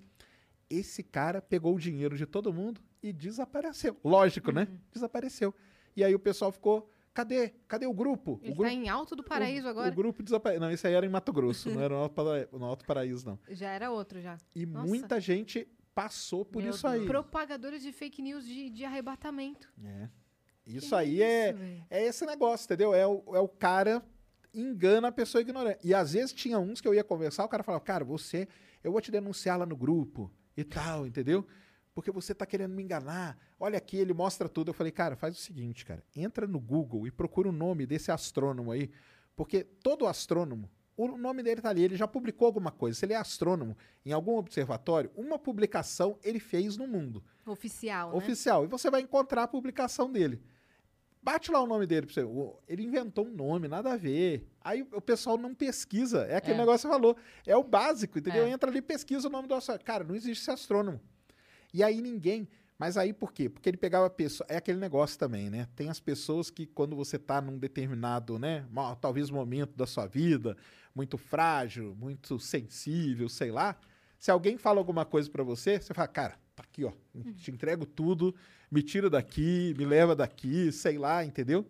Esse cara pegou o dinheiro de todo mundo e desapareceu. Lógico, né? Uhum. Desapareceu. E aí o pessoal ficou: cadê? Cadê o grupo? Ele o grupo tá em Alto do Paraíso o, agora. O grupo desapareceu. Não, isso aí era em Mato Grosso, não era no Alto, Para- no Alto Paraíso, não. Já era outro, já. E Nossa. muita gente passou por Meu isso aí. Propagadores de fake news de, de arrebatamento. É. Isso Que aí é. isso, velho? É esse negócio, entendeu? É o, é o cara engana a pessoa ignorante. E às vezes tinha uns que eu ia conversar, o cara falava, cara, você, eu vou te denunciar lá no grupo e tal, entendeu? Porque você tá querendo me enganar. Olha aqui, ele mostra tudo. Eu falei, cara, faz o seguinte, cara, entra no Google e procura o nome desse astrônomo aí, porque todo astrônomo, o nome dele tá ali, ele já publicou alguma coisa. Se ele é astrônomo em algum observatório, uma publicação ele fez no mundo Oficial, né? oficial. E você vai encontrar a publicação dele. Bate lá o nome dele pra você. Ele inventou um nome, nada a ver. Aí o pessoal não pesquisa. É aquele É. negócio que você falou. É o básico, entendeu? É. Entra ali e pesquisa o nome do astrônomo. Cara, não existe esse astrônomo. E aí ninguém. Mas aí por quê? Porque ele pegava a pessoa. É aquele negócio também, né? Tem as pessoas que, quando você tá num determinado, né? Talvez momento da sua vida, muito frágil, muito sensível, sei lá. Se alguém fala alguma coisa pra você, você fala, cara, tá aqui, ó. Te entrego tudo, me tira daqui, me leva daqui, sei lá, entendeu?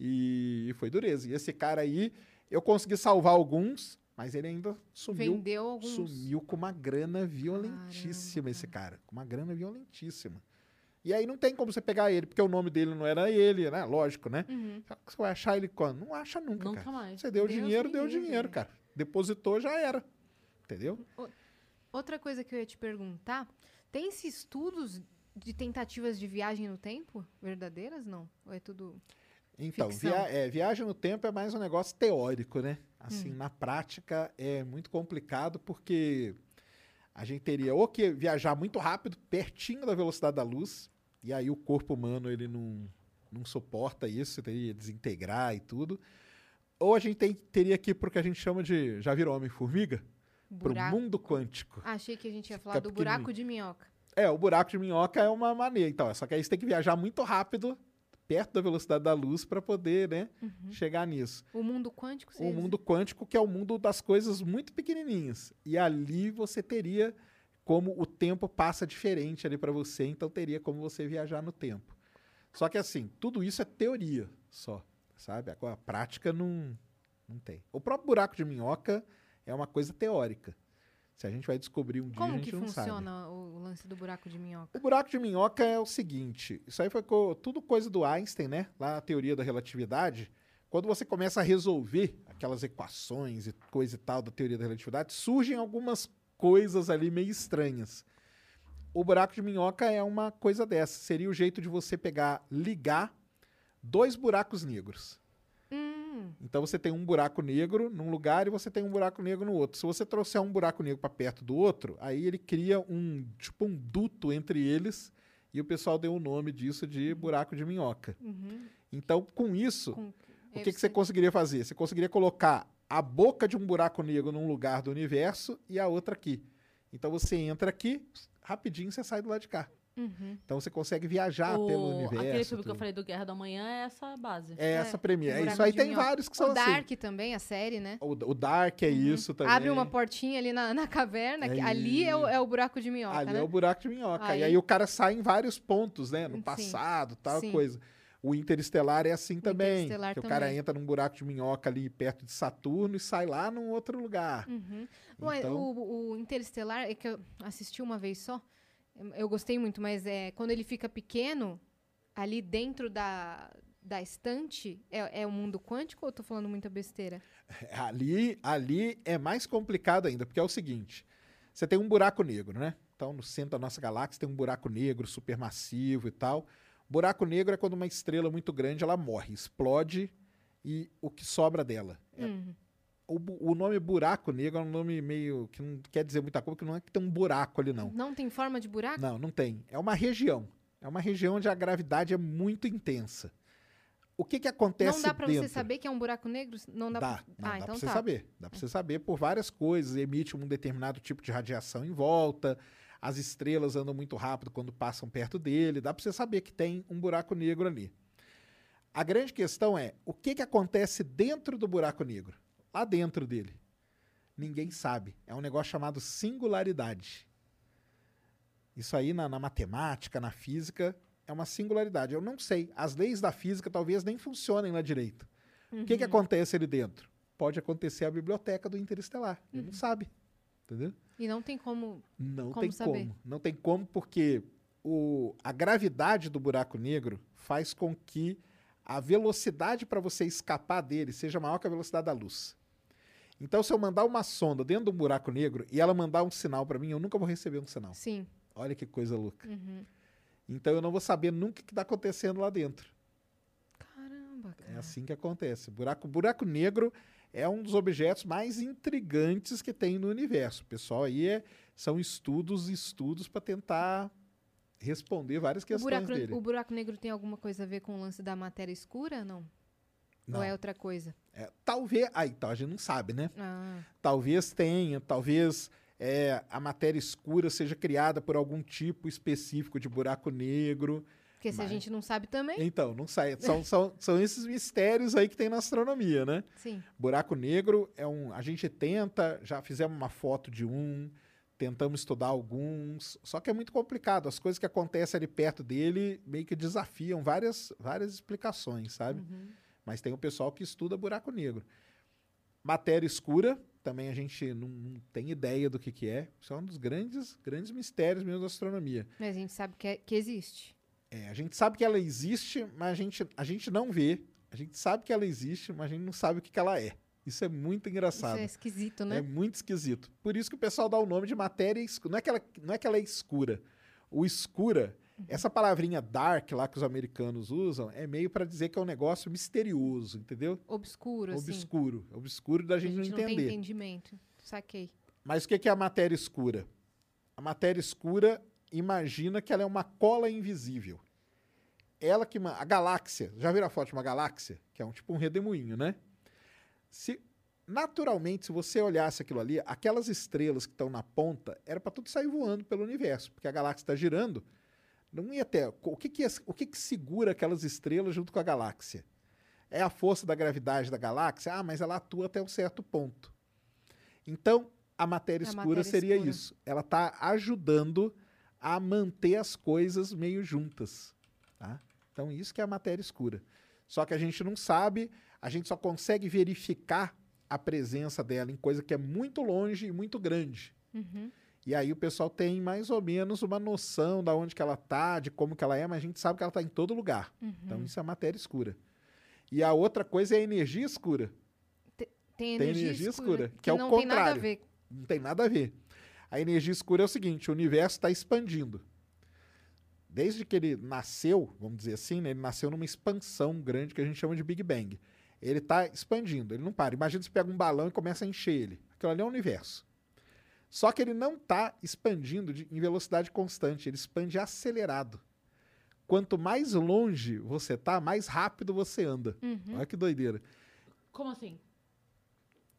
E foi dureza. E esse cara aí, eu consegui salvar alguns, mas ele ainda sumiu. Vendeu alguns. Sumiu com uma grana violentíssima, esse cara. Com uma grana violentíssima. E aí não tem como você pegar ele, porque o nome dele não era ele, né? Lógico, né? Uhum. Você vai achar ele quando? Não acha nunca, Nunca cara. mais. Você deu Deus dinheiro, deu livre. dinheiro, cara. Depositou, já era. Entendeu? Outra coisa que eu ia te perguntar, tem-se estudos de tentativas de viagem no tempo? Verdadeiras, não? Ou é tudo... Então, via- é, viagem no tempo é mais um negócio teórico, né? Assim, na prática é muito complicado porque a gente teria ou que viajar muito rápido, pertinho da velocidade da luz, e aí o corpo humano ele não, não suporta isso, teria que desintegrar e tudo. Ou a gente tem- teria que ir pro que a gente chama de, já virou Homem-Formiga? Pro Buraco. mundo quântico. Achei que a gente ia falar do pequenininho. buraco de minhoca. É, o buraco de minhoca é uma maneira. Então, só que aí você tem que viajar muito rápido, perto da velocidade da luz, para poder, né, chegar nisso. O mundo quântico, O mundo quântico, que é o mundo das coisas muito pequenininhas. E ali você teria como o tempo passa diferente ali para você, então teria como você viajar no tempo. Só que assim, tudo isso é teoria só, sabe? Agora, a prática não, não tem. O próprio buraco de minhoca é uma coisa teórica. Se a gente vai descobrir um dia, a Como gente que não sabe. funciona o, lance do buraco de minhoca? O buraco de minhoca é o seguinte: isso aí foi tudo coisa do Einstein, né? Lá na teoria da relatividade. Quando você começa a resolver aquelas equações e coisa e tal da teoria da relatividade, surgem algumas coisas ali meio estranhas. O buraco de minhoca é uma coisa dessa. Seria o jeito de você pegar, ligar dois buracos negros. Hum, Então você tem um buraco negro num lugar e você tem um buraco negro no outro. Se você trouxer um buraco negro para perto do outro, aí ele cria um tipo um duto entre eles e o pessoal deu o nome disso de buraco de minhoca. uhum. Então, com isso, Com- o que, que você conseguiria fazer? Você conseguiria colocar a boca de um buraco negro num lugar do universo e a outra aqui. Então você entra aqui, rapidinho você sai do lado de cá. Uhum. Então você consegue viajar O- pelo universo. Aquele filme que eu tudo. falei do Guerra da Manhã é essa base. É essa É, premissa. buraco Isso aí tem minhoca. vários que são O assim. Dark também, a série, né? O, o Dark é isso também. Abre uma portinha ali na, na caverna, que É ali é o, é o buraco de minhoca, Ali né? é o buraco de minhoca. Aí- E aí o cara sai em vários pontos, né? No Sim. passado, tal Sim. coisa. O Interestelar é assim também. Interestelar Que o cara também. entra num buraco de minhoca ali perto de Saturno e sai lá num outro lugar. Uhum. Ué, Então- o, o Interestelar, é que eu assisti uma vez só, eu gostei muito, mas é quando ele fica pequeno, ali dentro da, da estante, é, é o mundo quântico ou eu tô falando muita besteira? (laughs) Ali, ali é mais complicado ainda, porque é o seguinte: você tem um buraco negro, né? Então, no centro da nossa galáxia tem um buraco negro supermassivo e tal. Buraco negro é quando uma estrela muito grande ela morre, explode e o que sobra dela. É- Uhum. O, o nome buraco negro é um nome meio que não quer dizer muita coisa, porque não é que tem um buraco ali, não. Não tem forma de buraco? Não, não tem. É uma região. É uma região onde a gravidade é muito intensa. O que que acontece Não dá pra dentro? você saber que é um buraco negro? Não dá, Dá, pra... não, ah, dá então pra você tá. saber. Dá pra você saber por várias coisas. Emite um determinado tipo de radiação em volta. As estrelas andam muito rápido quando passam perto dele. Dá pra você saber que tem um buraco negro ali. A grande questão é, o que que acontece dentro do buraco negro? Lá dentro dele. Ninguém sabe. É um negócio chamado singularidade. Isso aí na, na matemática, na física, é uma singularidade. Eu não sei. As leis da física talvez nem funcionem lá direito. O que, que acontece ali dentro? Pode acontecer a biblioteca do Interestelar. Ele não sabe. Entendeu? E não tem como... Não Como tem saber? como. Não tem como, porque o, a gravidade do buraco negro faz com que a velocidade para você escapar dele seja maior que a velocidade da luz. Então, se eu mandar uma sonda dentro de um buraco negro e ela mandar um sinal para mim, eu nunca vou receber um sinal. Sim. Olha que coisa louca. Uhum. Então, eu não vou saber nunca o que está acontecendo lá dentro. Caramba, cara. É assim que acontece. Buraco, buraco negro é um dos objetos mais intrigantes que tem no universo. Pessoal, aí é, são estudos e estudos para tentar responder várias O questões buraco, dele. o buraco negro tem alguma coisa a ver com o lance da matéria escura, não? Não. Ou é outra coisa? É, talvez. Aí, então, a gente não sabe, né? Ah, Talvez tenha, talvez é, a matéria escura seja criada por algum tipo específico de buraco negro. porque se a Mas- gente não sabe também, Então, não sai. São, (laughs) são, são esses mistérios aí que tem na astronomia, né? sim. Buraco negro é um. A gente tenta, já fizemos uma foto de um, tentamos estudar alguns, só que é muito complicado. As coisas que acontecem ali perto dele meio que desafiam várias, várias explicações, sabe? Uhum. Mas tem o pessoal que estuda buraco negro. Matéria escura, também a gente não, não tem ideia do que, que é. Isso é um dos grandes, grandes mistérios mesmo da astronomia. Mas a gente sabe que, é- que existe. É, a gente sabe que ela existe, mas a gente, a gente não vê. A gente sabe que ela existe, mas a gente não sabe o que, que ela é. Isso é muito engraçado. Isso é esquisito, né? É muito esquisito. Por isso que o pessoal dá o nome de matéria escura. Não é que ela, não é, que ela é escura. O escura. Essa palavrinha dark lá que os americanos usam, é meio para dizer que é um negócio misterioso, entendeu? Obscuro, assim. Obscuro. Obscuro da gente, gente não não tem entender. entendimento. Saquei. Mas o que é a matéria escura? A matéria escura, imagina que ela é uma cola invisível. Ela que. A galáxia. Já viram a foto de uma galáxia? Que é um tipo um redemoinho, né? Se, naturalmente, se você olhasse aquilo ali, aquelas estrelas que estão na ponta, era para tudo sair voando pelo universo, porque a galáxia está girando. Não ia ter. O que, que, o que, que segura aquelas estrelas junto com a galáxia? É a força da gravidade da galáxia? Ah, mas ela atua até um certo ponto. Então, a matéria A escura matéria seria escura. isso. Ela está ajudando a manter as coisas meio juntas. Tá? Então, isso que é a matéria escura. Só que a gente não sabe, a gente só consegue verificar a presença dela em coisa que é muito longe e muito grande. E aí o pessoal tem mais ou menos uma noção da onde que ela tá, de como que ela é, mas a gente sabe que ela está em todo lugar. Então isso é matéria escura. E a outra coisa é a energia escura. Tem Tem energia, energia escura, escura, que é o não tem nada a contrário. ver. Não tem nada a ver. A energia escura é o seguinte: o universo está expandindo. Desde que ele nasceu, vamos dizer assim, né, ele nasceu numa expansão grande que a gente chama de Big Bang. Ele está expandindo, ele não para. Imagina você pega um balão e começa a encher ele. Aquilo ali é o universo. Só que ele não está expandindo de- em velocidade constante, ele expande acelerado. Quanto mais longe você tá, mais rápido você anda. Olha que doideira Como assim?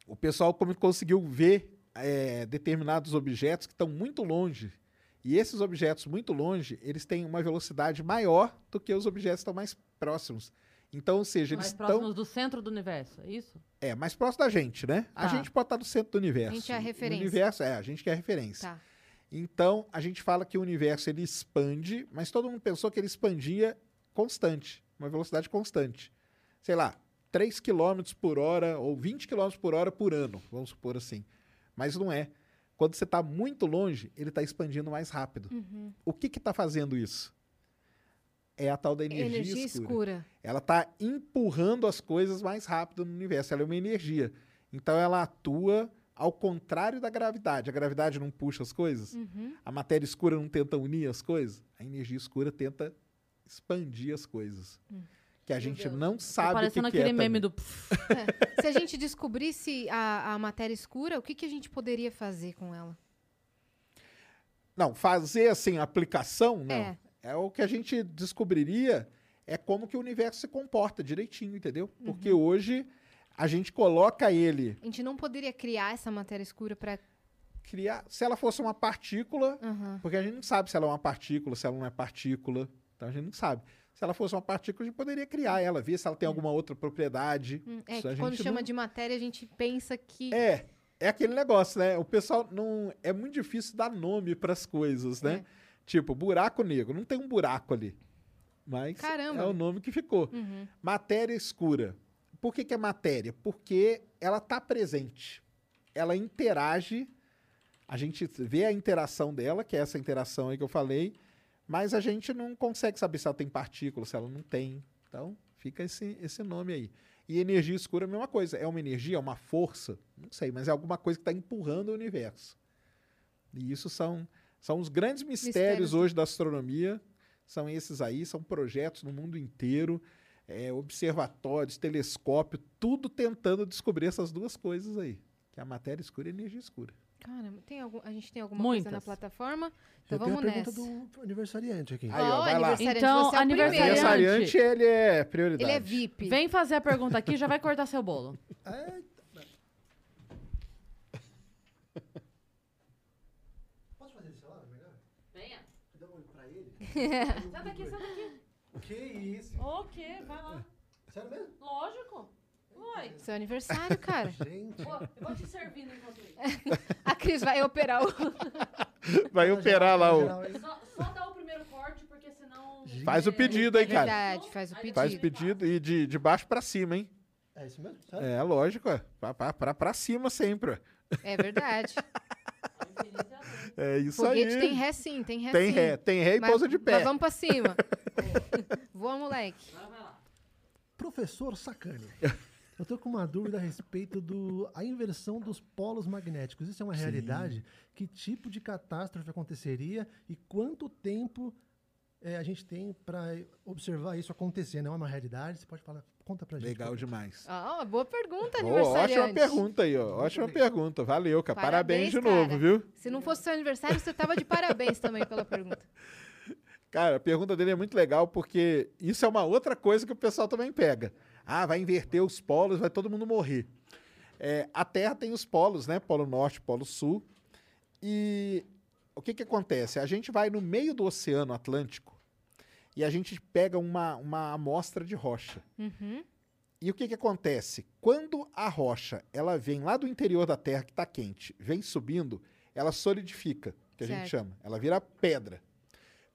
o pessoal como conseguiu ver é, determinados objetos que estão muito longe. E esses objetos muito longe, eles têm uma velocidade maior do que os objetos que estão mais próximos. Então, ou seja, eles Mais estão próximos do centro do universo, é isso? é, mais próximo da gente, né? A Tá. gente pode estar no centro do universo. A gente é a O referência. universo, é, a gente que é a referência. Tá. Então, a gente fala que o universo ele expande, mas todo mundo pensou que ele expandia constante, uma velocidade constante. Sei lá, 3 km por hora ou 20 km por hora por ano, vamos supor assim. Mas não é. Quando você está muito longe, ele está expandindo mais rápido. Uhum. O que está fazendo isso? É a tal da energia, Energia, escura. escura. Ela está empurrando as coisas mais rápido no universo. Ela é uma energia. Então ela atua ao contrário da gravidade. A gravidade não puxa as coisas. Uhum. A matéria escura não tenta unir as coisas. A energia escura tenta expandir as coisas. Que a gente não Tá sabe o que, que é meme também. do. (laughs) Se a gente descobrisse a, a matéria escura, o que, que a gente poderia fazer com ela? Não, fazer assim, aplicação, não. É. É. o que a gente descobriria é como que o universo se comporta direitinho, entendeu? Porque Uhum. hoje a gente coloca ele A gente não poderia criar essa matéria escura para. criar. Se ela fosse uma partícula, porque a gente não sabe se ela é uma partícula, se ela não é partícula. Então a gente não sabe. Se ela fosse uma partícula, a gente poderia criar ela, ver se ela tem alguma outra propriedade. É, Isso a que quando chama não- de matéria, a gente pensa que. É, é aquele negócio, né? O pessoal não. É muito difícil dar nome para as coisas, né? É. Tipo, buraco negro. Não tem um buraco ali. Mas Caramba. é o nome que ficou. Uhum. Matéria escura. Por que, que é matéria? Porque ela está presente. Ela interage. A gente vê a interação dela, que é essa interação aí que eu falei, mas a gente não consegue saber se ela tem partículas, se ela não tem. Então, fica esse, esse nome aí. E energia escura é a mesma coisa. É uma energia, é uma força? Não sei, mas é alguma coisa que está empurrando o universo. E isso são, são os grandes mistérios, Mistérios. hoje da astronomia. São esses aí, são projetos no mundo inteiro, é, observatórios, telescópio, tudo tentando descobrir essas duas coisas aí. Que é a matéria escura e a energia escura. Caramba, tem algum, a gente tem alguma coisa na Muitas. plataforma? Então Eu tenho a vamos pergunta nessa. do aniversariante aqui. Aí, ó, vai lá. aniversariante, Então, você é aniversariante. Aniversariante, ele é prioridade. Ele é VIP. Vem fazer a pergunta aqui, já vai cortar seu bolo. Posso fazer esse lado melhor? Venha. Dá um olho pra ele. (laughs) Senta aqui, senta aqui. Que isso? O quê? Vai lá. Sério mesmo? Lógico. Oi. Seu aniversário, cara. Gente. Pô, eu vou te servindo enquanto isso. (laughs) A Cris vai operar o. (laughs) Vai operar lá o. Hein? Só, só dá o primeiro corte, porque senão... Faz o pedido aí, É cara. verdade, faz o pedido. Faz o pedido e de, de baixo pra cima, hein? É isso mesmo? Sério? É, lógico, é. Pra, pra, pra, pra cima sempre. ó. É verdade. É isso Foguete aí. tem ré sim, tem ré Tem sim. ré, tem ré e Mas- pousa de pé. Mas vamos pra cima. (laughs) Voa, moleque. Professor Sacani. Eu tô com uma dúvida a respeito do a inversão dos polos magnéticos. Isso é uma realidade? Que tipo de catástrofe aconteceria e quanto tempo eh, a gente tem para observar isso acontecer? Não é uma realidade? Você pode falar? Conta pra gente. Legal favor. demais. Ó, boa pergunta, Ó, aniversariante. ótima pergunta aí, ó. Ótima pergunta. Valeu, cara. Parabéns, de Parabéns, novo, cara. viu? Se não fosse seu aniversário, você tava de parabéns também pela pergunta. (laughs) Cara, a pergunta dele é muito legal porque isso é uma outra coisa que o pessoal também pega. Ah, vai inverter os polos, vai todo mundo morrer. É, a Terra tem os polos, né? Polo Norte, Polo Sul. E o que, que acontece? A gente vai no meio do Oceano Atlântico e a gente pega uma, uma amostra de rocha. Uhum. E o que, que acontece? Quando a rocha ela vem lá do interior da Terra, que está quente, vem subindo, ela solidifica, que a gente Certo. chama. Ela vira pedra.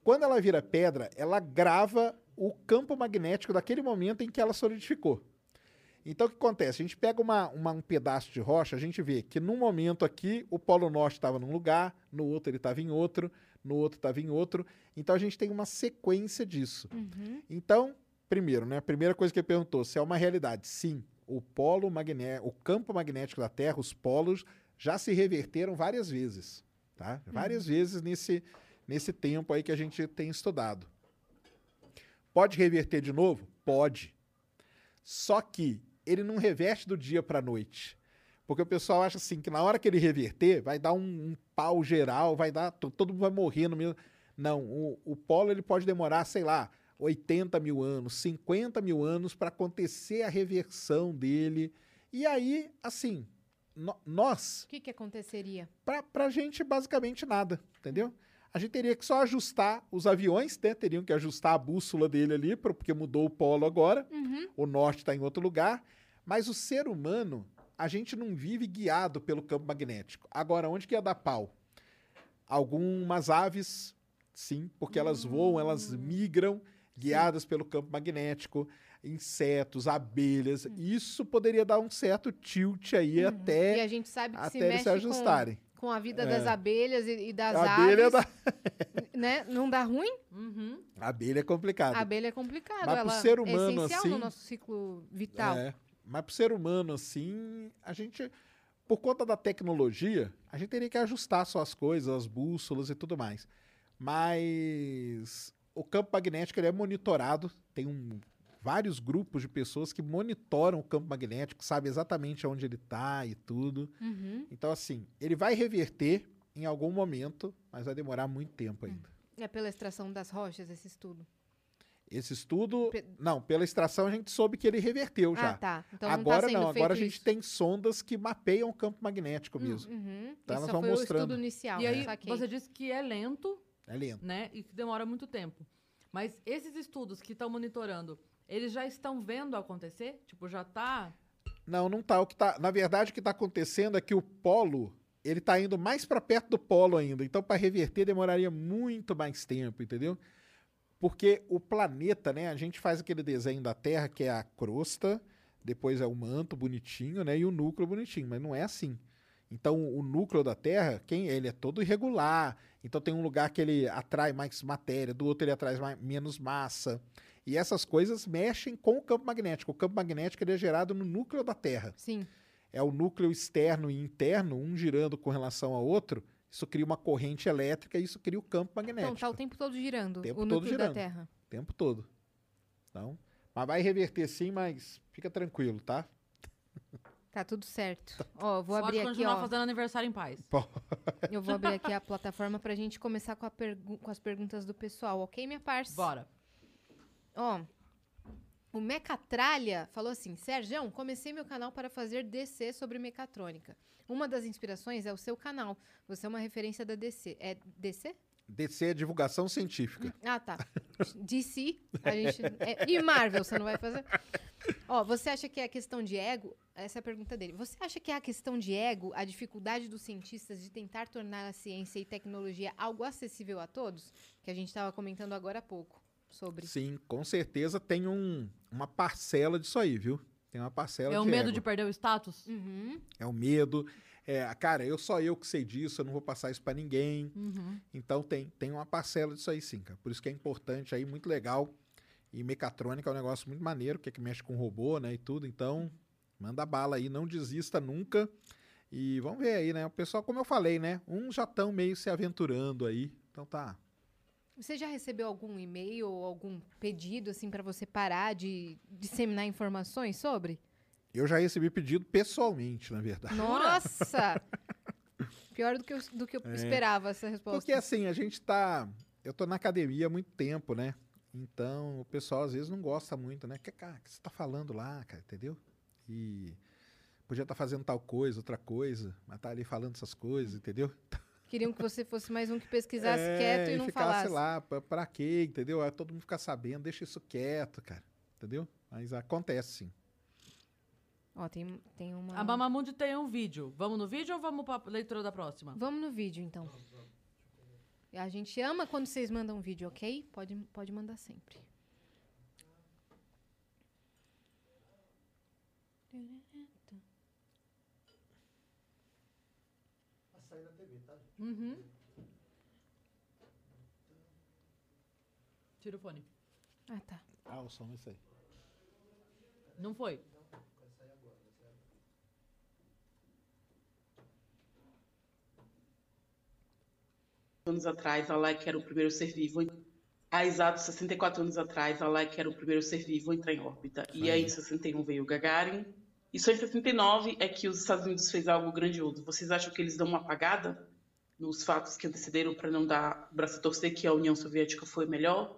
Quando ela vira pedra, ela grava o campo magnético daquele momento em que ela solidificou. Então, o que acontece? A gente pega uma, uma- um pedaço de rocha, a gente vê que num momento aqui o Polo Norte estava num lugar, no outro ele estava em outro, no outro estava em outro. Então, a gente tem uma sequência disso. Uhum. Então, primeiro, né? A primeira coisa que ele perguntou, se é uma realidade. Sim, o polo magnético, o campo magnético da Terra, os polos, já se reverteram várias vezes, tá? Várias vezes nesse, nesse tempo aí que a gente tem estudado. Pode reverter de novo? Pode. Só que ele não reverte do dia para a noite. Porque o pessoal acha assim que na hora que ele reverter, vai dar um, um pau geral, vai dar. to- Todo mundo vai morrer no mesmo. Não, o, o polo ele pode demorar, sei lá, 80 mil anos, 50 mil anos para acontecer a reversão dele. E aí, assim, no- nós, O que que aconteceria? pra, pra gente, basicamente nada, entendeu? A gente teria que só ajustar os aviões, né? Teriam que ajustar a bússola dele ali, porque mudou o polo agora. Uhum. O norte está em outro lugar. Mas o ser humano, a gente não vive guiado pelo campo magnético. Agora, onde que ia dar pau? Algumas aves, sim, porque elas voam, elas migram, guiadas pelo campo magnético. Insetos, abelhas. Isso poderia dar um certo tilt aí E até a gente sabe que se até eles mexe se ajustarem. Com, com a vida É. das abelhas e, e das A abelha, aves, dá- (laughs) né? Não dá ruim? Uhum. a abelha é complicado. A abelha é complicado. Mas ela ser humano, é essencial assim, no nosso ciclo vital. É, mas pro ser humano, assim, a gente, por conta da tecnologia, a gente teria que ajustar só as coisas, as bússolas e tudo mais. Mas o campo magnético ele é monitorado, tem um, vários grupos de pessoas que monitoram o campo magnético, sabem exatamente onde ele está e tudo. Uhum. Então, assim, ele vai reverter em algum momento, mas vai demorar muito tempo ainda. É pela extração das rochas esse estudo. Esse estudo, Pe- não, pela extração a gente soube que ele reverteu já. Ah, tá. Então agora não, tá sendo não, agora a gente isso. tem sondas que mapeiam o campo magnético mesmo. Uhum. Tá, Isso elas só vão foi mostrando. o estudo inicial. E aí, saquei. você disse que é lento, É lento. né? E que demora muito tempo. Mas esses estudos que estão monitorando, eles já estão vendo acontecer? Tipo, já tá. Não, não tá. O que tá. Na verdade, o que tá acontecendo é que o polo ele tá indo mais para perto do polo ainda. Então, para reverter demoraria muito mais tempo, entendeu? Porque o planeta, né? A gente faz aquele desenho da Terra que é a crosta, depois é o manto bonitinho, né? E o núcleo bonitinho, mas não é assim. Então, o núcleo da Terra, quem ele é todo irregular. Então, tem um lugar que ele atrai mais matéria, do outro ele atrai mais, menos massa. E essas coisas mexem com o campo magnético. O campo magnético é gerado no núcleo da Terra. Sim. É o núcleo externo e interno, um girando com relação ao outro. Isso cria uma corrente elétrica e isso cria o campo magnético. Então tá o tempo todo girando. Tempo o todo núcleo da girando. Terra. o tempo todo. Então, mas vai reverter sim, mas fica tranquilo, tá? Tá tudo certo. (laughs) Ó, vou Pode abrir aqui, continuar ó. fazendo aniversário em paz. (laughs) Eu vou abrir aqui a (laughs) plataforma pra gente começar com, a pergu- com as perguntas do pessoal, ok, minha parça? Bora. Ó, o Mecatralha falou assim: Sérgio, comecei meu canal para fazer DC sobre mecatrônica. Uma das inspirações é o seu canal. Você é uma referência da DC. É DC? DC é divulgação científica. Ah, tá. (laughs) DC. A gente, é- e Marvel, você não vai fazer? Ó, você acha que é a questão de ego? Essa é a pergunta dele. Você acha que é a questão de ego, a dificuldade dos cientistas de tentar tornar a ciência e tecnologia algo acessível a todos? Que a gente estava comentando agora há pouco sobre. Sim, com certeza tem um, uma parcela disso aí, viu? Tem uma parcela É o de medo ego. de perder o status? Uhum. É o medo. É, cara, eu só eu que sei disso, eu não vou passar isso pra ninguém. Uhum. Então tem, tem uma parcela disso aí sim, cara. Por isso que é importante aí, muito legal. E mecatrônica é um negócio muito maneiro, que é que mexe com robô, né, e tudo. Então, manda bala aí, não desista nunca. E vamos ver aí, né? O pessoal, como eu falei, né? Uns já estão meio se aventurando aí. Então tá. Você já recebeu algum e-mail ou algum pedido assim para você parar de disseminar informações sobre? Eu já recebi pedido pessoalmente, na verdade. Nossa! (laughs) Pior do que eu, do que eu É. esperava essa resposta. Porque assim, a gente tá. Eu tô na academia há muito tempo, né? Então o pessoal às vezes não gosta muito, né? Que, cara, o que você tá falando lá, cara, entendeu? E podia estar fazendo tal coisa, outra coisa, mas tá ali falando essas coisas, entendeu? Queriam que você fosse mais um que pesquisasse É, quieto e não ficasse falasse. lá, pra, pra quê, entendeu? Aí todo mundo ficar sabendo, deixa isso quieto, cara, entendeu? Mas acontece sim. Ó, tem, tem uma. A Mamamundi tem um vídeo. Vamos no vídeo ou vamos pra leitura da próxima? Vamos no vídeo, então. A gente ama quando vocês mandam vídeo, ok? Pode, pode mandar sempre. Uhum. Tira o fone. Ah, tá. Ah, o som é isso aí. Não foi? anos atrás, a Like era o primeiro ser vivo. Há exatos 64 anos atrás, a Like era o primeiro ser vivo a entrar em órbita. E aí, em 61 veio o Gagarin. E só em 69 é que os Estados Unidos fez algo grandioso. Vocês acham que eles dão uma apagada nos fatos que antecederam para não dar braço a torcer que a União Soviética foi melhor?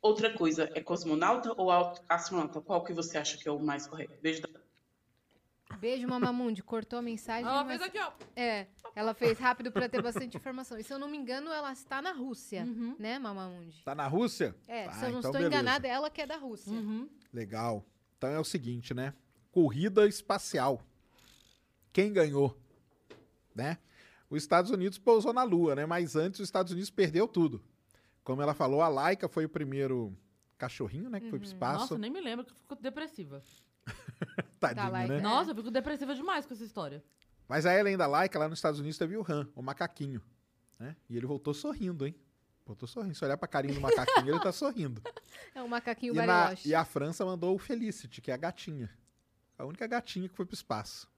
Outra coisa, é cosmonauta ou astronauta? Qual que você acha que é o mais correto? Beijo da... Beijo, Mamamundi. Cortou a mensagem. Ela mas- fez aqui, ó. É, ela fez rápido pra ter bastante informação. E se eu não me engano, ela está na Rússia, Uhum. né, Mamamundi? Tá na Rússia? É, Ah, se eu não então estou beleza. enganada, ela que é da Rússia. Uhum. Legal. Então é o seguinte, né? Corrida espacial. Quem ganhou? Né? Os Estados Unidos pousou na Lua, né? Mas antes os Estados Unidos perdeu tudo. Como ela falou, a Laika foi o primeiro cachorrinho, né? Que foi pro espaço. Nossa, nem me lembro que eu fico depressiva. (laughs) Tadinho, Laika. né? É. Nossa, eu fico depressiva demais com essa história. Mas aí, além da Laika, lá nos Estados Unidos teve o Han, o macaquinho. Né? E ele voltou sorrindo, hein? Voltou sorrindo. Se olhar pra carinha do macaquinho, ele tá sorrindo. (laughs) É um macaquinho E, na- e a França mandou o Felicity, que é a gatinha. A única gatinha que foi pro espaço.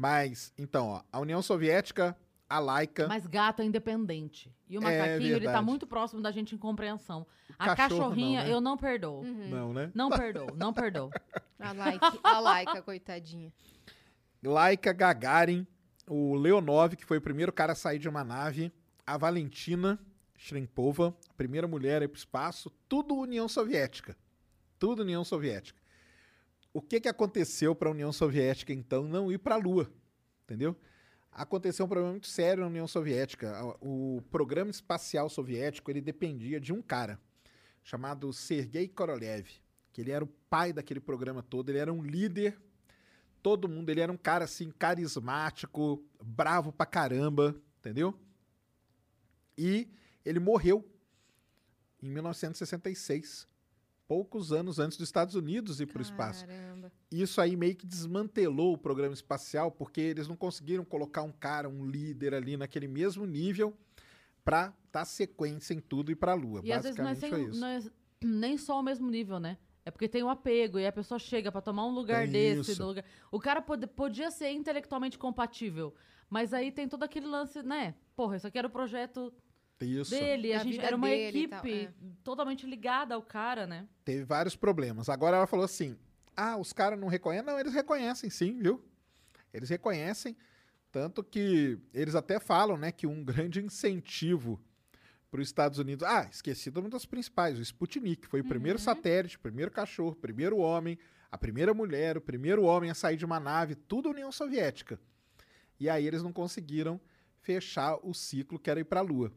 Mas, então, ó, a União Soviética, a Laika, Mas gato é independente. E o É macaquinho, ele tá muito próximo da gente em compreensão. A cachorro cachorrinha, não, né? eu não perdoo. não, né? Não perdoo, não perdoo. (laughs) A Laika, a Laika, coitadinha. Laika, Gagarin, o Leonov, que foi o primeiro cara a sair de uma nave, a Valentina Shrempova, a primeira mulher a ir pro espaço, tudo União Soviética. Tudo União Soviética. O que, que aconteceu para a União Soviética, então, não ir para a Lua? Entendeu? Aconteceu um problema muito sério na União Soviética. O programa espacial soviético ele dependia de um cara chamado Sergei Korolev, que ele era o pai daquele programa todo, ele era um líder todo mundo. Ele era um cara assim, carismático, bravo pra caramba, entendeu? E ele morreu em 1966, poucos anos antes dos Estados Unidos ir para o espaço. Isso aí meio que desmantelou o programa espacial, porque eles não conseguiram colocar um cara, um líder ali naquele mesmo nível pra dar sequência em tudo e pra Lua. E às vezes não é, sem- não é (clears throat) nem só o mesmo nível, né? É porque tem o apego e a pessoa chega pra tomar um lugar Tem desse. lugar- O cara pode- podia ser intelectualmente compatível, mas aí tem todo aquele lance, né? Porra, isso aqui era o projeto Isso. dele, a Da gente era uma dele equipe tal, é. totalmente ligada ao cara, né? Teve vários problemas. Agora ela falou assim: ah, os caras não reconhecem. Não, eles reconhecem sim, viu? Eles reconhecem. Tanto que eles até falam, né, que um grande incentivo para os Estados Unidos. Ah, esqueci de uma das principais, o Sputnik. Foi o primeiro satélite, o primeiro cachorro, o primeiro homem, a primeira mulher, o primeiro homem a sair de uma nave, tudo União Soviética. E aí eles não conseguiram fechar o ciclo que era ir para a Lua.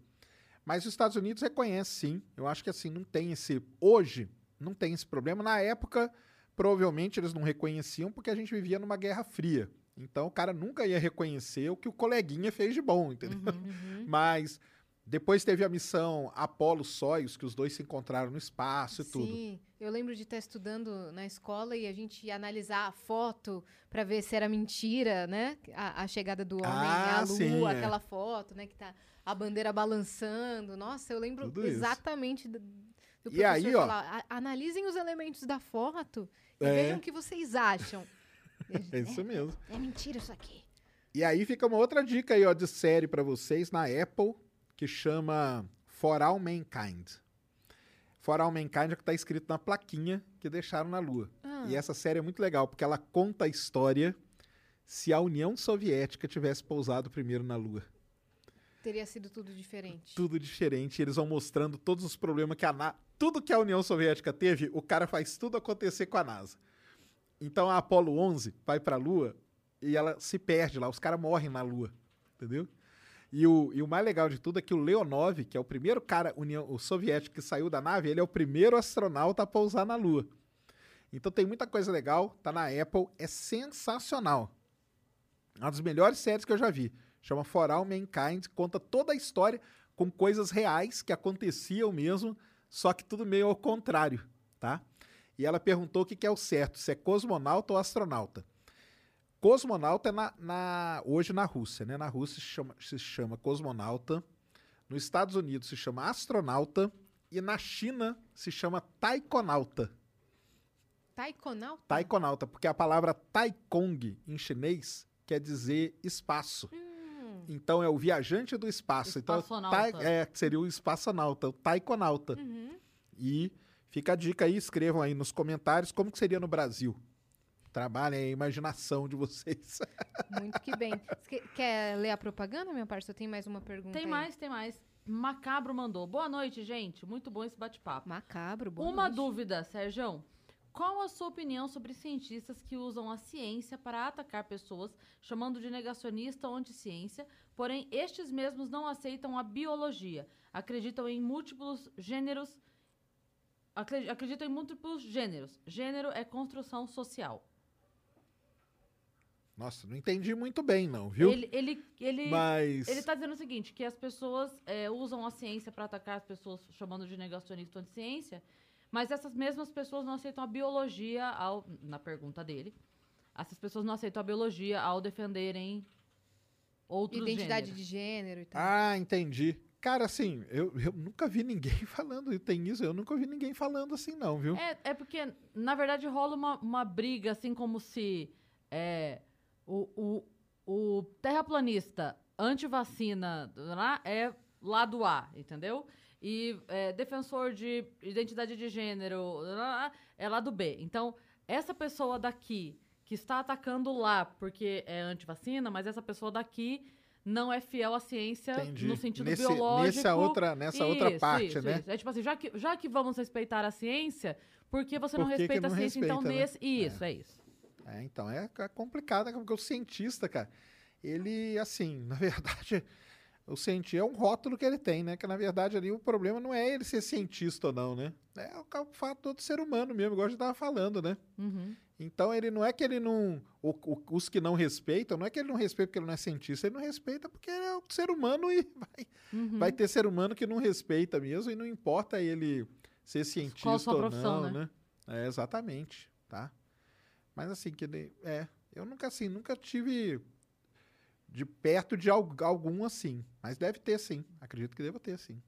Mas os Estados Unidos reconhecem, sim. Eu acho que assim, não tem esse. Hoje, não tem esse problema. Na época, provavelmente eles não reconheciam porque a gente vivia numa guerra fria. Então o cara nunca ia reconhecer o que o coleguinha fez de bom, entendeu? (laughs) Mas depois teve a missão Apollo Soyuz, que os dois se encontraram no espaço e tudo. Sim, eu lembro de estar estudando na escola e a gente ia analisar a foto para ver se era mentira, né? A, a chegada do homem Ah, à lua, sim, é. aquela foto, né? Que tá a bandeira balançando. Nossa, eu lembro Tudo isso. exatamente do, do E professor aí, ó, falar, "A- analisem os elementos da foto e É. vejam o que vocês acham. E (laughs) É isso mesmo. É mentira isso aqui. E aí fica uma outra dica aí, ó, de série pra vocês na Apple, que chama For All Mankind. For All Mankind é o que tá escrito na plaquinha que deixaram na Lua. Ah. E essa série é muito legal, porque ela conta a história se a União Soviética tivesse pousado primeiro na Lua. Teria sido tudo diferente. Tudo diferente, eles vão mostrando todos os problemas que a NASA... Tudo que a União Soviética teve, o cara faz tudo acontecer com a NASA. Então a Apollo 11 vai pra Lua e ela se perde lá, os caras morrem na Lua, entendeu? E o, e o mais legal de tudo é que o Leonov, que é o primeiro cara União, o soviético que saiu da nave, ele é o primeiro astronauta a pousar na Lua. Então tem muita coisa legal, tá na Apple, é sensacional. Uma das melhores séries que eu já vi. Chama For All Mankind, conta toda a história com coisas reais que aconteciam mesmo, só que tudo meio ao contrário, tá? E ela perguntou o que, que é o certo, se é cosmonauta ou astronauta. Cosmonauta é na, na- hoje na Rússia, né? Na Rússia se chama, se chama cosmonauta, nos Estados Unidos se chama astronauta e na China se chama taikonauta. Taikonauta? Taikonauta, porque a palavra taikong em chinês quer dizer espaço. Hum, Então é o viajante do espaço. Então, Espaçonauta. tai- é, seria o espaçonauta, o taikonauta. uhum. E fica a dica aí, escrevam aí nos comentários como que seria no Brasil. Trabalhem a imaginação de vocês. (laughs) Muito que bem. Você que- quer ler a propaganda, minha parça? Eu tenho mais uma pergunta Tem aí. mais, tem mais. Macabro mandou. Boa noite, gente. Muito bom esse bate-papo. Macabro, boa Uma noite. dúvida, Sérgio. Qual a sua opinião sobre cientistas que usam a ciência para atacar pessoas, chamando de negacionista ou anticiência, porém estes mesmos não aceitam a biologia, acreditam em múltiplos gêneros, acre- acreditam em múltiplos gêneros. Gênero é construção social. Nossa, não entendi muito bem, não, viu? Ele, ele, ele, Mas. ele tá dizendo o seguinte, que as pessoas é, usam a ciência para atacar as pessoas, chamando de negacionista ou anticiência, mas essas mesmas pessoas não aceitam a biologia ao, na pergunta dele. Essas pessoas não aceitam a biologia ao defenderem outros Identidade gêneros. de gênero e tal. Ah, entendi. Cara, assim, eu, eu nunca vi ninguém (laughs) falando, tem isso, eu nunca vi ninguém falando assim, não, viu? É, é porque, na verdade, rola uma, uma briga, assim como se é, o, o, o terraplanista anti-vacina lá é lado A, entendeu? E é, defensor de identidade de gênero lá, é lado B. Então, essa pessoa daqui que está atacando lá porque é anti-vacina, mas essa pessoa daqui não é fiel à ciência Entendi. no sentido Nesse- biológico. nessa outra- nessa outra Isso, parte, isso, né? isso. É tipo assim, já que, já que vamos respeitar a ciência, por que você não Por que que respeita não a ciência, então, respeita, né? nesse... Isso, é, isso. É, então, é é complicado, né? porque o cientista, cara, ele, assim, (laughs) na verdade, o cientista é um rótulo que ele tem, né? Que na verdade ali o problema não é ele ser cientista ou não, né? É o, fato do ser humano mesmo, igual a gente tava falando, né? Uhum. Então ele não é que ele não. o- o- os que não respeitam, não é que ele não respeita porque ele não é cientista, ele não respeita porque ele é um ser humano e (laughs) vai, Uhum. vai ter ser humano que não respeita mesmo, e não importa ele ser cientista ou não, né? né? É, exatamente, tá? Mas assim, que é, eu nunca assim, nunca tive de perto de al- algum assim, mas deve ter sim, acredito que deva ter sim.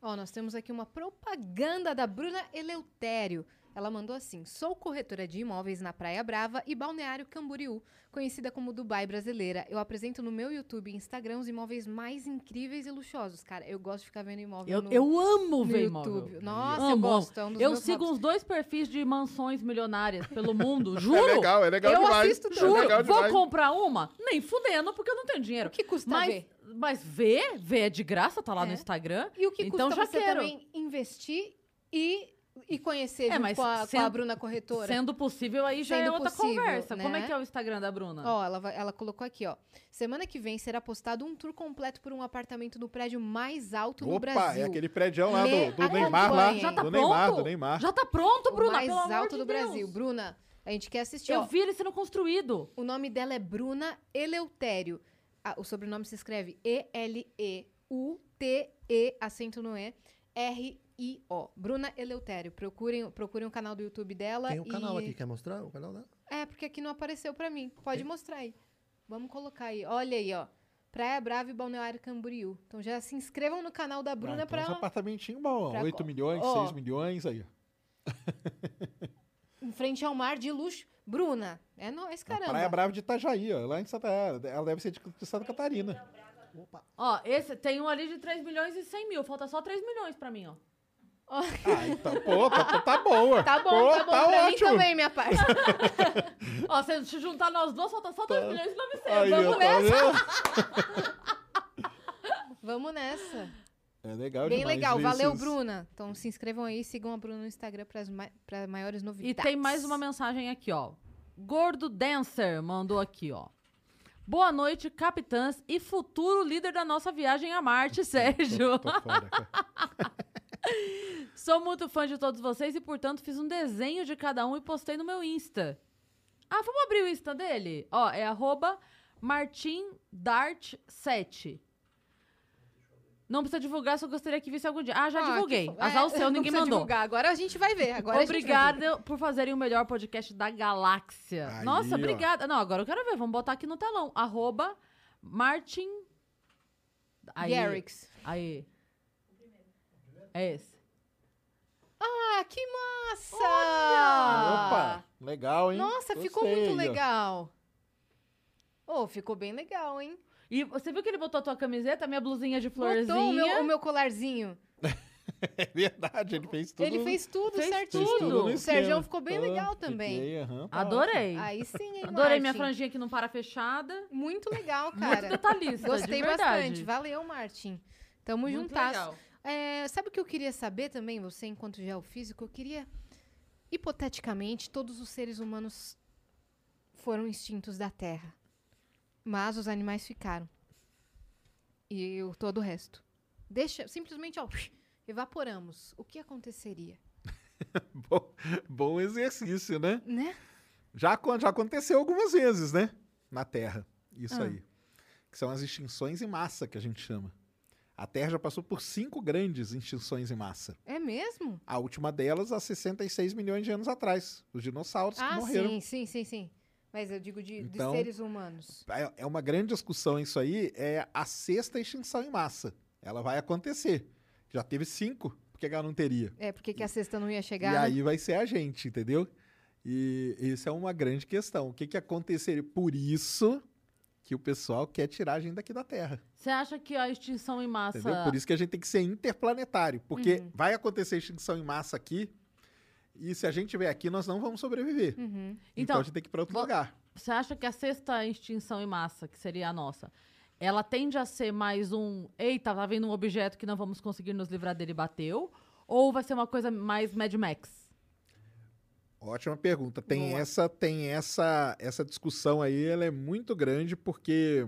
Ó, nós temos aqui uma propaganda da Bruna Eleutério. Ela mandou assim: Sou corretora de imóveis na Praia Brava e Balneário Camboriú, conhecida como Dubai brasileira. Eu apresento no meu YouTube e Instagram os imóveis mais incríveis e luxuosos. Cara, eu gosto de ficar vendo imóvel Eu, no, eu amo no ver YouTube. imóvel. Nossa, Amo, eu gosto. É um dos Eu meus sigo hobbies. uns dois perfis de mansões milionárias pelo (laughs) mundo, juro. É legal, é legal Eu demais. assisto é Juro, legal vou demais. comprar uma? Nem fudendo, porque eu não tenho dinheiro. O que custa mas, ver? mas ver, ver é de graça, tá lá É. no Instagram. E o que então custa já você quero. também investir e, e conhecer É, mas com, a, com a sendo- Bruna Corretora? Sendo possível, aí já é Sendo outra possível, conversa. Como é né? que é o Instagram da Bruna? Ó, ela, vai- ela colocou aqui, ó. Semana que vem será postado um tour completo por um apartamento no prédio mais alto Opa, Brasil. é aquele prédio lá do, do Neymar lá. Já tá do Neymar, pronto? do Neymar. Já tá pronto, o Bruna, mais pelo amor alto de do Deus. Brasil. Bruna, a gente quer assistir, Eu ó. vi ele sendo construído. O nome dela é Bruna Eleutério. Ah, o sobrenome se escreve E-L-E-U-T-E, acento no E, R-I-O. Bruna Eleutério. Procurem, procurem o canal do YouTube dela. Tem o canal e... aqui, quer mostrar o canal dela? É, porque aqui não apareceu pra mim. Pode mostrar aí. Vamos colocar aí. Olha aí, ó. Praia Brava e Balneário Camboriú. Então já se inscrevam no canal da Bruna Ah, então pra... esse apartamentinho bom, pra 8 co- milhões, Ó. 6 milhões, aí. Em frente ao mar de luxo. Bruna, é nóis, caramba. Praia Brava de Itajaí, ó, lá em Santa Ela deve ser de, de Santa Catarina. Ó, esse tem um ali de 3 milhões e 100 mil. Falta só 3 milhões pra mim, ó. Ah, então, pô, tá, tá, tá boa. Tá bom, Pô, tá bom. pra mim ótimo. também, minha parça. (laughs) Ó, se se juntar nós duas, falta só 2 milhões e 900. Aí, Vamos ó, tá nessa. (laughs) Vamos nessa. É legal Bem demais legal. Valeu, esses- Bruna. Então se inscrevam aí, sigam a Bruna no Instagram para maiores E novidades. tem mais uma mensagem aqui, ó. Gordo Dancer mandou aqui, ó. Boa noite, capitãs e futuro líder da nossa viagem a Marte, Sérgio. Tô fora, cara. (laughs) Sou muito fã de todos vocês e, portanto, fiz um desenho de cada um e postei no meu Insta. Ah, vamos abrir o Insta dele? Ó, é arroba martindart7. Não precisa divulgar, só gostaria que visse algum dia. Ah, já Ah, divulguei. que Azar é, o seu, ninguém mandou. divulgar. Agora a gente vai ver. Agora a gente vai ver. Obrigada por fazerem o melhor podcast da galáxia. Aí, Nossa, ó. obrigada. Não, agora eu quero ver. Vamos botar aqui no telão. Arroba Martin... Aí. Garrix. Aí. É esse. Ah, que massa! Opa, legal, hein? Nossa, ficou Gostei muito aí, ó. legal. Oh, ficou bem legal, hein? E você viu que ele botou a tua camiseta, minha blusinha de florzinha? Botou o meu, o meu colarzinho. (laughs) É verdade, ele fez tudo. Ele fez tudo Fez certinho. tudo. O. Sergião ficou bem Ó, legal também. fiquei, aham, tá Adorei. Aí sim, hein, Adorei minha franjinha que não para fechada. Muito legal, Muito cara. detalhista, Gostei de bastante. Valeu, Martin. Tamo Muito juntas. legal. É, sabe o que eu queria saber também, você, enquanto geofísico? Eu queria, hipoteticamente, todos os seres humanos foram extintos da Terra. Mas os animais ficaram. E o todo o resto. Deixa, simplesmente, ó, evaporamos. O que aconteceria? (laughs) Bom, bom exercício, né? Né? Já, já aconteceu algumas vezes, né? Na Terra. Isso Ah. aí. Que são as extinções em massa, que a gente chama. A Terra já passou por cinco grandes extinções em massa. É mesmo? A última delas há 66 milhões de anos atrás. Os dinossauros que Ah, morreram. sim, sim, sim, sim. Mas eu digo de, de Então- seres humanos. É- É uma grande discussão isso aí. É a sexta extinção em massa. Ela vai acontecer. Já teve cinco, por que ela não teria? É, porque que a sexta não ia chegar, e né? aí vai ser a gente, entendeu? E isso é uma grande questão. O que, que aconteceria? Por isso que o pessoal quer tirar a gente daqui da Terra. Você acha que a extinção em massa... Entendeu? Por isso que a gente tem que ser interplanetário. Porque Uhum. vai acontecer extinção em massa aqui. E se a gente estiver aqui, nós não vamos sobreviver. Uhum. Então, Então, a gente tem que ir para outro lugar. Você acha que a sexta extinção em massa, que seria a nossa, ela tende a ser mais um... Eita, tá vendo um objeto que não vamos conseguir nos livrar dele e bateu? Ou vai ser uma coisa mais Mad Max? Ótima pergunta. Tem Boa. essa, tem essa, essa discussão aí, ela é muito grande porque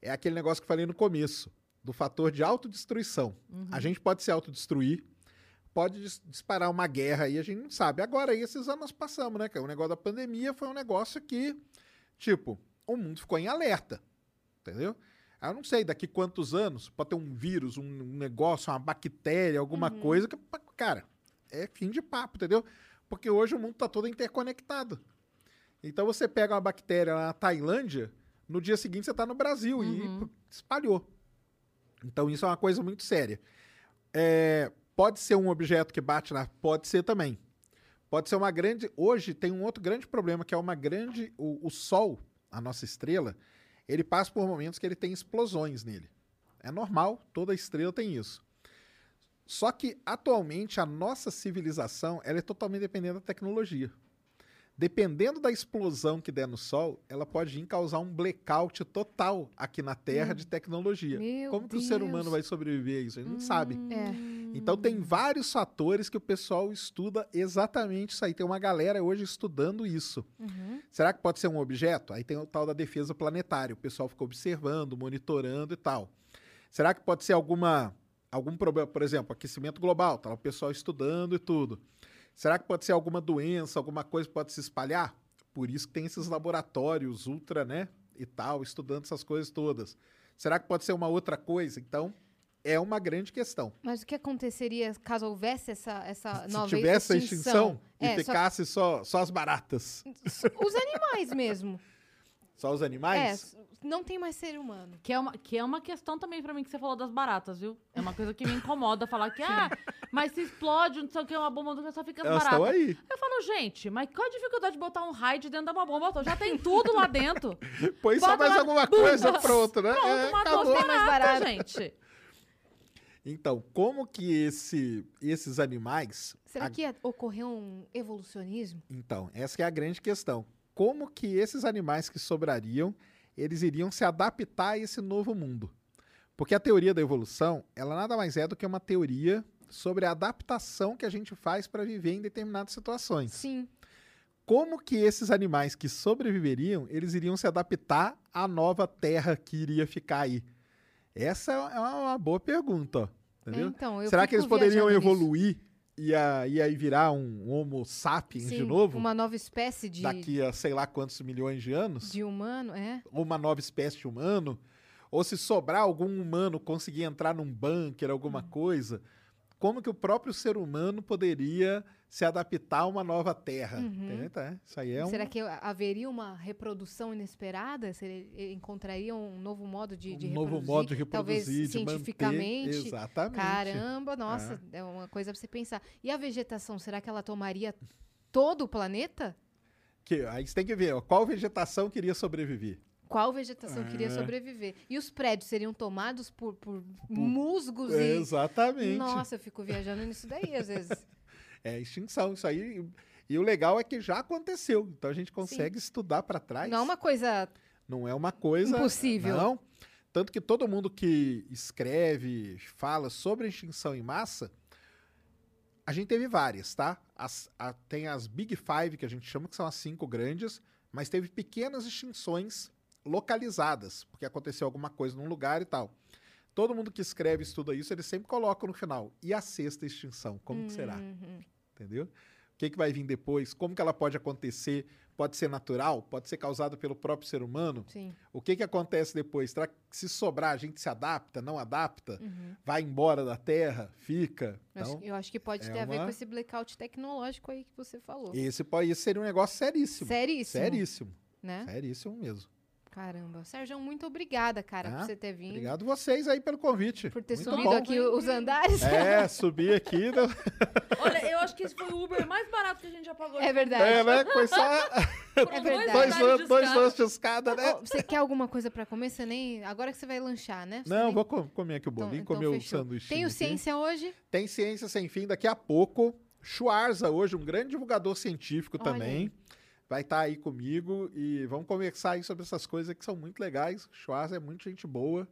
é aquele negócio que eu falei no começo, do fator de autodestruição. A gente pode se autodestruir, pode dis- disparar uma guerra aí, a gente não sabe. Agora, esses anos nós passamos, né? O negócio da pandemia foi um negócio que, tipo, o mundo ficou em alerta, entendeu? Eu não sei, daqui quantos anos pode ter um vírus, um negócio, uma bactéria, alguma coisa que, cara, é fim de papo, entendeu? Porque hoje o mundo está todo interconectado. Então você pega uma bactéria na Tailândia, no dia seguinte você está no Brasil e Uhum. pô, espalhou. Então isso é uma coisa muito séria. É, pode ser um objeto que bate na. Pode ser também. Pode ser uma grande. Hoje tem um outro grande problema que é uma grande. O, o Sol, a nossa estrela, ele passa por momentos que ele tem explosões nele. É normal, toda estrela tem isso. Só que atualmente a nossa civilização ela é totalmente dependente da tecnologia. Dependendo da explosão que der no Sol, ela pode vir causar um blackout total aqui na Terra de tecnologia. Meu Como que o ser humano Deus. vai sobreviver a isso? A gente não sabe. É. Então tem vários fatores que o pessoal estuda exatamente isso aí. Tem uma galera hoje estudando isso. Uhum. Será que pode ser um objeto? Aí tem o tal da defesa planetária. O pessoal fica observando, monitorando e tal. Será que pode ser alguma algum problema, por exemplo, aquecimento global? Tá lá o pessoal estudando e tudo. Será que pode ser alguma doença, alguma coisa que pode se espalhar? Por isso que tem esses laboratórios ultra, né? E tal, estudando essas coisas todas. Será que pode ser uma outra coisa? Então, é uma grande questão. Mas o que aconteceria caso houvesse essa, essa Se nova tivesse a extinção e É, só- ficasse só, só as baratas, os animais mesmo. Só os É, animais, não tem mais ser humano. Que é, uma, que é uma questão também pra mim que você falou das baratas, viu? É uma coisa que me incomoda falar que, (laughs) ah, mas se explode, não sei o que, uma bomba, só fica as elas baratas. aí. Eu falo, gente, mas qual a dificuldade de botar um raid dentro de uma bomba? Já tem tudo lá dentro. (laughs) Põe só mais lá, alguma bum, coisa, pronto, né? Pronto, É, matou acabou. mais barato. gente. Então, como que esse, esses animais... Será a- que ia ocorrer um evolucionismo? Então, essa que é a grande questão. Como que esses animais que sobrariam, eles iriam se adaptar a esse novo mundo? Porque a teoria da evolução, ela nada mais é do que uma teoria sobre a adaptação que a gente faz para viver em determinadas situações. Sim. Como que esses animais que sobreviveriam, eles iriam se adaptar à nova terra que iria ficar aí? Essa é uma uma boa pergunta, entendeu? É, então, eu Será que eles poderiam viajando nisso. Evoluir e, a- e aí virar um Homo sapiens Sim, de novo? Uma nova espécie de, Daqui a sei lá quantos milhões de anos? de humano, é? Ou uma nova espécie de humano? ou se sobrar algum humano conseguir entrar num bunker, alguma Hum. coisa, como que o próprio ser humano poderia se adaptar a uma nova terra? Uhum. Tá, Isso aí é um... Será que haveria uma reprodução inesperada? Se ele, ele encontraria um novo modo de, de um novo reproduzir? modo de reproduzir, Talvez de cientificamente. manter. Exatamente. Caramba, nossa, é. uma coisa pra você pensar. E a vegetação, será que ela tomaria todo o planeta? Que, aí você tem que ver ó, qual vegetação queria sobreviver. Qual vegetação queria É. sobreviver? E os prédios seriam tomados por, por musgos e. Exatamente. Nossa, eu fico viajando nisso daí às vezes. (laughs) É extinção, isso aí. E, o legal é que já aconteceu. Então a gente consegue estudar para trás. Não é uma coisa. Não é uma coisa. Impossível. Não. Tanto que todo mundo que escreve, fala sobre extinção em massa, a gente teve várias, tá? As- a- tem as Big Five, que a gente chama que são as cinco grandes, mas teve pequenas extinções localizadas, porque aconteceu alguma coisa num lugar e tal. Todo mundo que escreve estuda isso, ele sempre coloca no final. E a sexta extinção? Como que será? Uhum. Entendeu? O que, que vai vir depois? Como que ela pode acontecer? Pode ser natural? Pode ser causada pelo próprio ser humano? Sim. O que, que acontece depois? Será que se sobrar, a gente se adapta, não adapta? Uhum. Vai embora da Terra? Fica? Eu acho- Então, eu acho que pode é ter a ver uma- com esse blackout tecnológico aí que você falou. esse, pode, esse seria um negócio seríssimo. Seríssimo. Seríssimo. Né? Seríssimo mesmo. Caramba. Sérgio, muito obrigada, cara, por você ter vindo. Obrigado vocês aí pelo convite. Por ter Muito subido bom. aqui os andares. É, subir aqui. (laughs) Não... Olha, eu acho que esse foi o Uber mais barato que a gente já pagou. É verdade. É, né? Foi só (laughs) É dois verdade. dois, dois escada. lances de escada, né? Você quer alguma coisa pra comer? Você nem. Agora que você vai lanchar, né? Você Não, nem- vou co- comer aqui o Então- bolinho, então comer o fechou. sanduíche. Tem o Ciência hoje? Tem Ciência Sem Fim daqui a pouco. Schwarza hoje, um grande divulgador científico Olha também. Vai estar aí comigo e vamos conversar aí sobre essas coisas que são muito legais. Schwarza é muito gente boa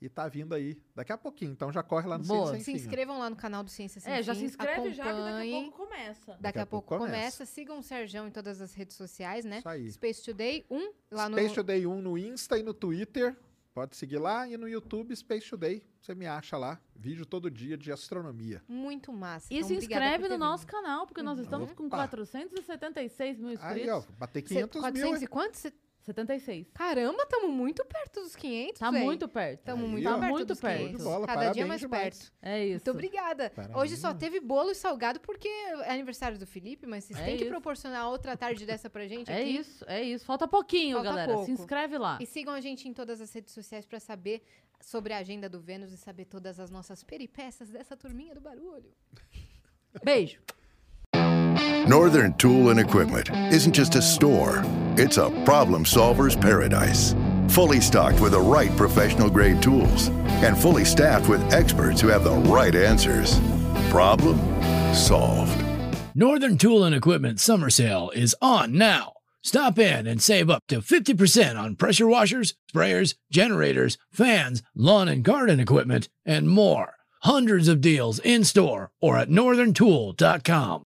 e tá vindo aí daqui a pouquinho. Então já corre lá no Boa. Ciência Se Sem Fim. ó. inscrevam lá no canal do Ciência Sem É, já Fim, se inscreve já que daqui a acompanhem. pouco começa. Daqui a pouco começa. Sigam o Serjão em todas as redes sociais, né? Isso aí. Space Today 1 lá no. Space Today 1 no Insta e no Twitter. Pode seguir lá. E no YouTube, Space Today. Você me acha lá. Vídeo todo dia de astronomia. Muito massa. E Então, se inscreve no nosso vindo. canal, porque nós estamos com Opa. 476 mil inscritos. Aí, ó, bater Cê- 500 mil. 400 hein? e quantos? Cê- 76. Caramba, estamos muito perto dos 500, Tá véi. muito perto. Tamo Aí, muito ó. perto Muito dos perto. 500. Show de bola, Cada dia parabéns mais demais. perto. É isso. Muito obrigada. Parabéns. Hoje só teve bolo e salgado porque é aniversário do Felipe, mas vocês É têm que isso. proporcionar outra tarde dessa pra gente (laughs) É aqui. isso, é isso. Falta pouquinho, Falta galera. pouco. Se inscreve lá. E sigam a gente em todas as redes sociais pra saber sobre a agenda do Vênus e saber todas as nossas peripécias dessa turminha do barulho. Beijo. Northern Tool and Equipment isn't just a store, it's a problem solver's paradise. Fully stocked with the right professional grade tools and fully staffed with experts who have the right answers. Problem solved. Northern Tool and Equipment summer sale is on now. Stop in and save up to 50% on pressure washers, sprayers, generators, fans, lawn and garden equipment, and more. Hundreds of deals in store or at northerntool.com.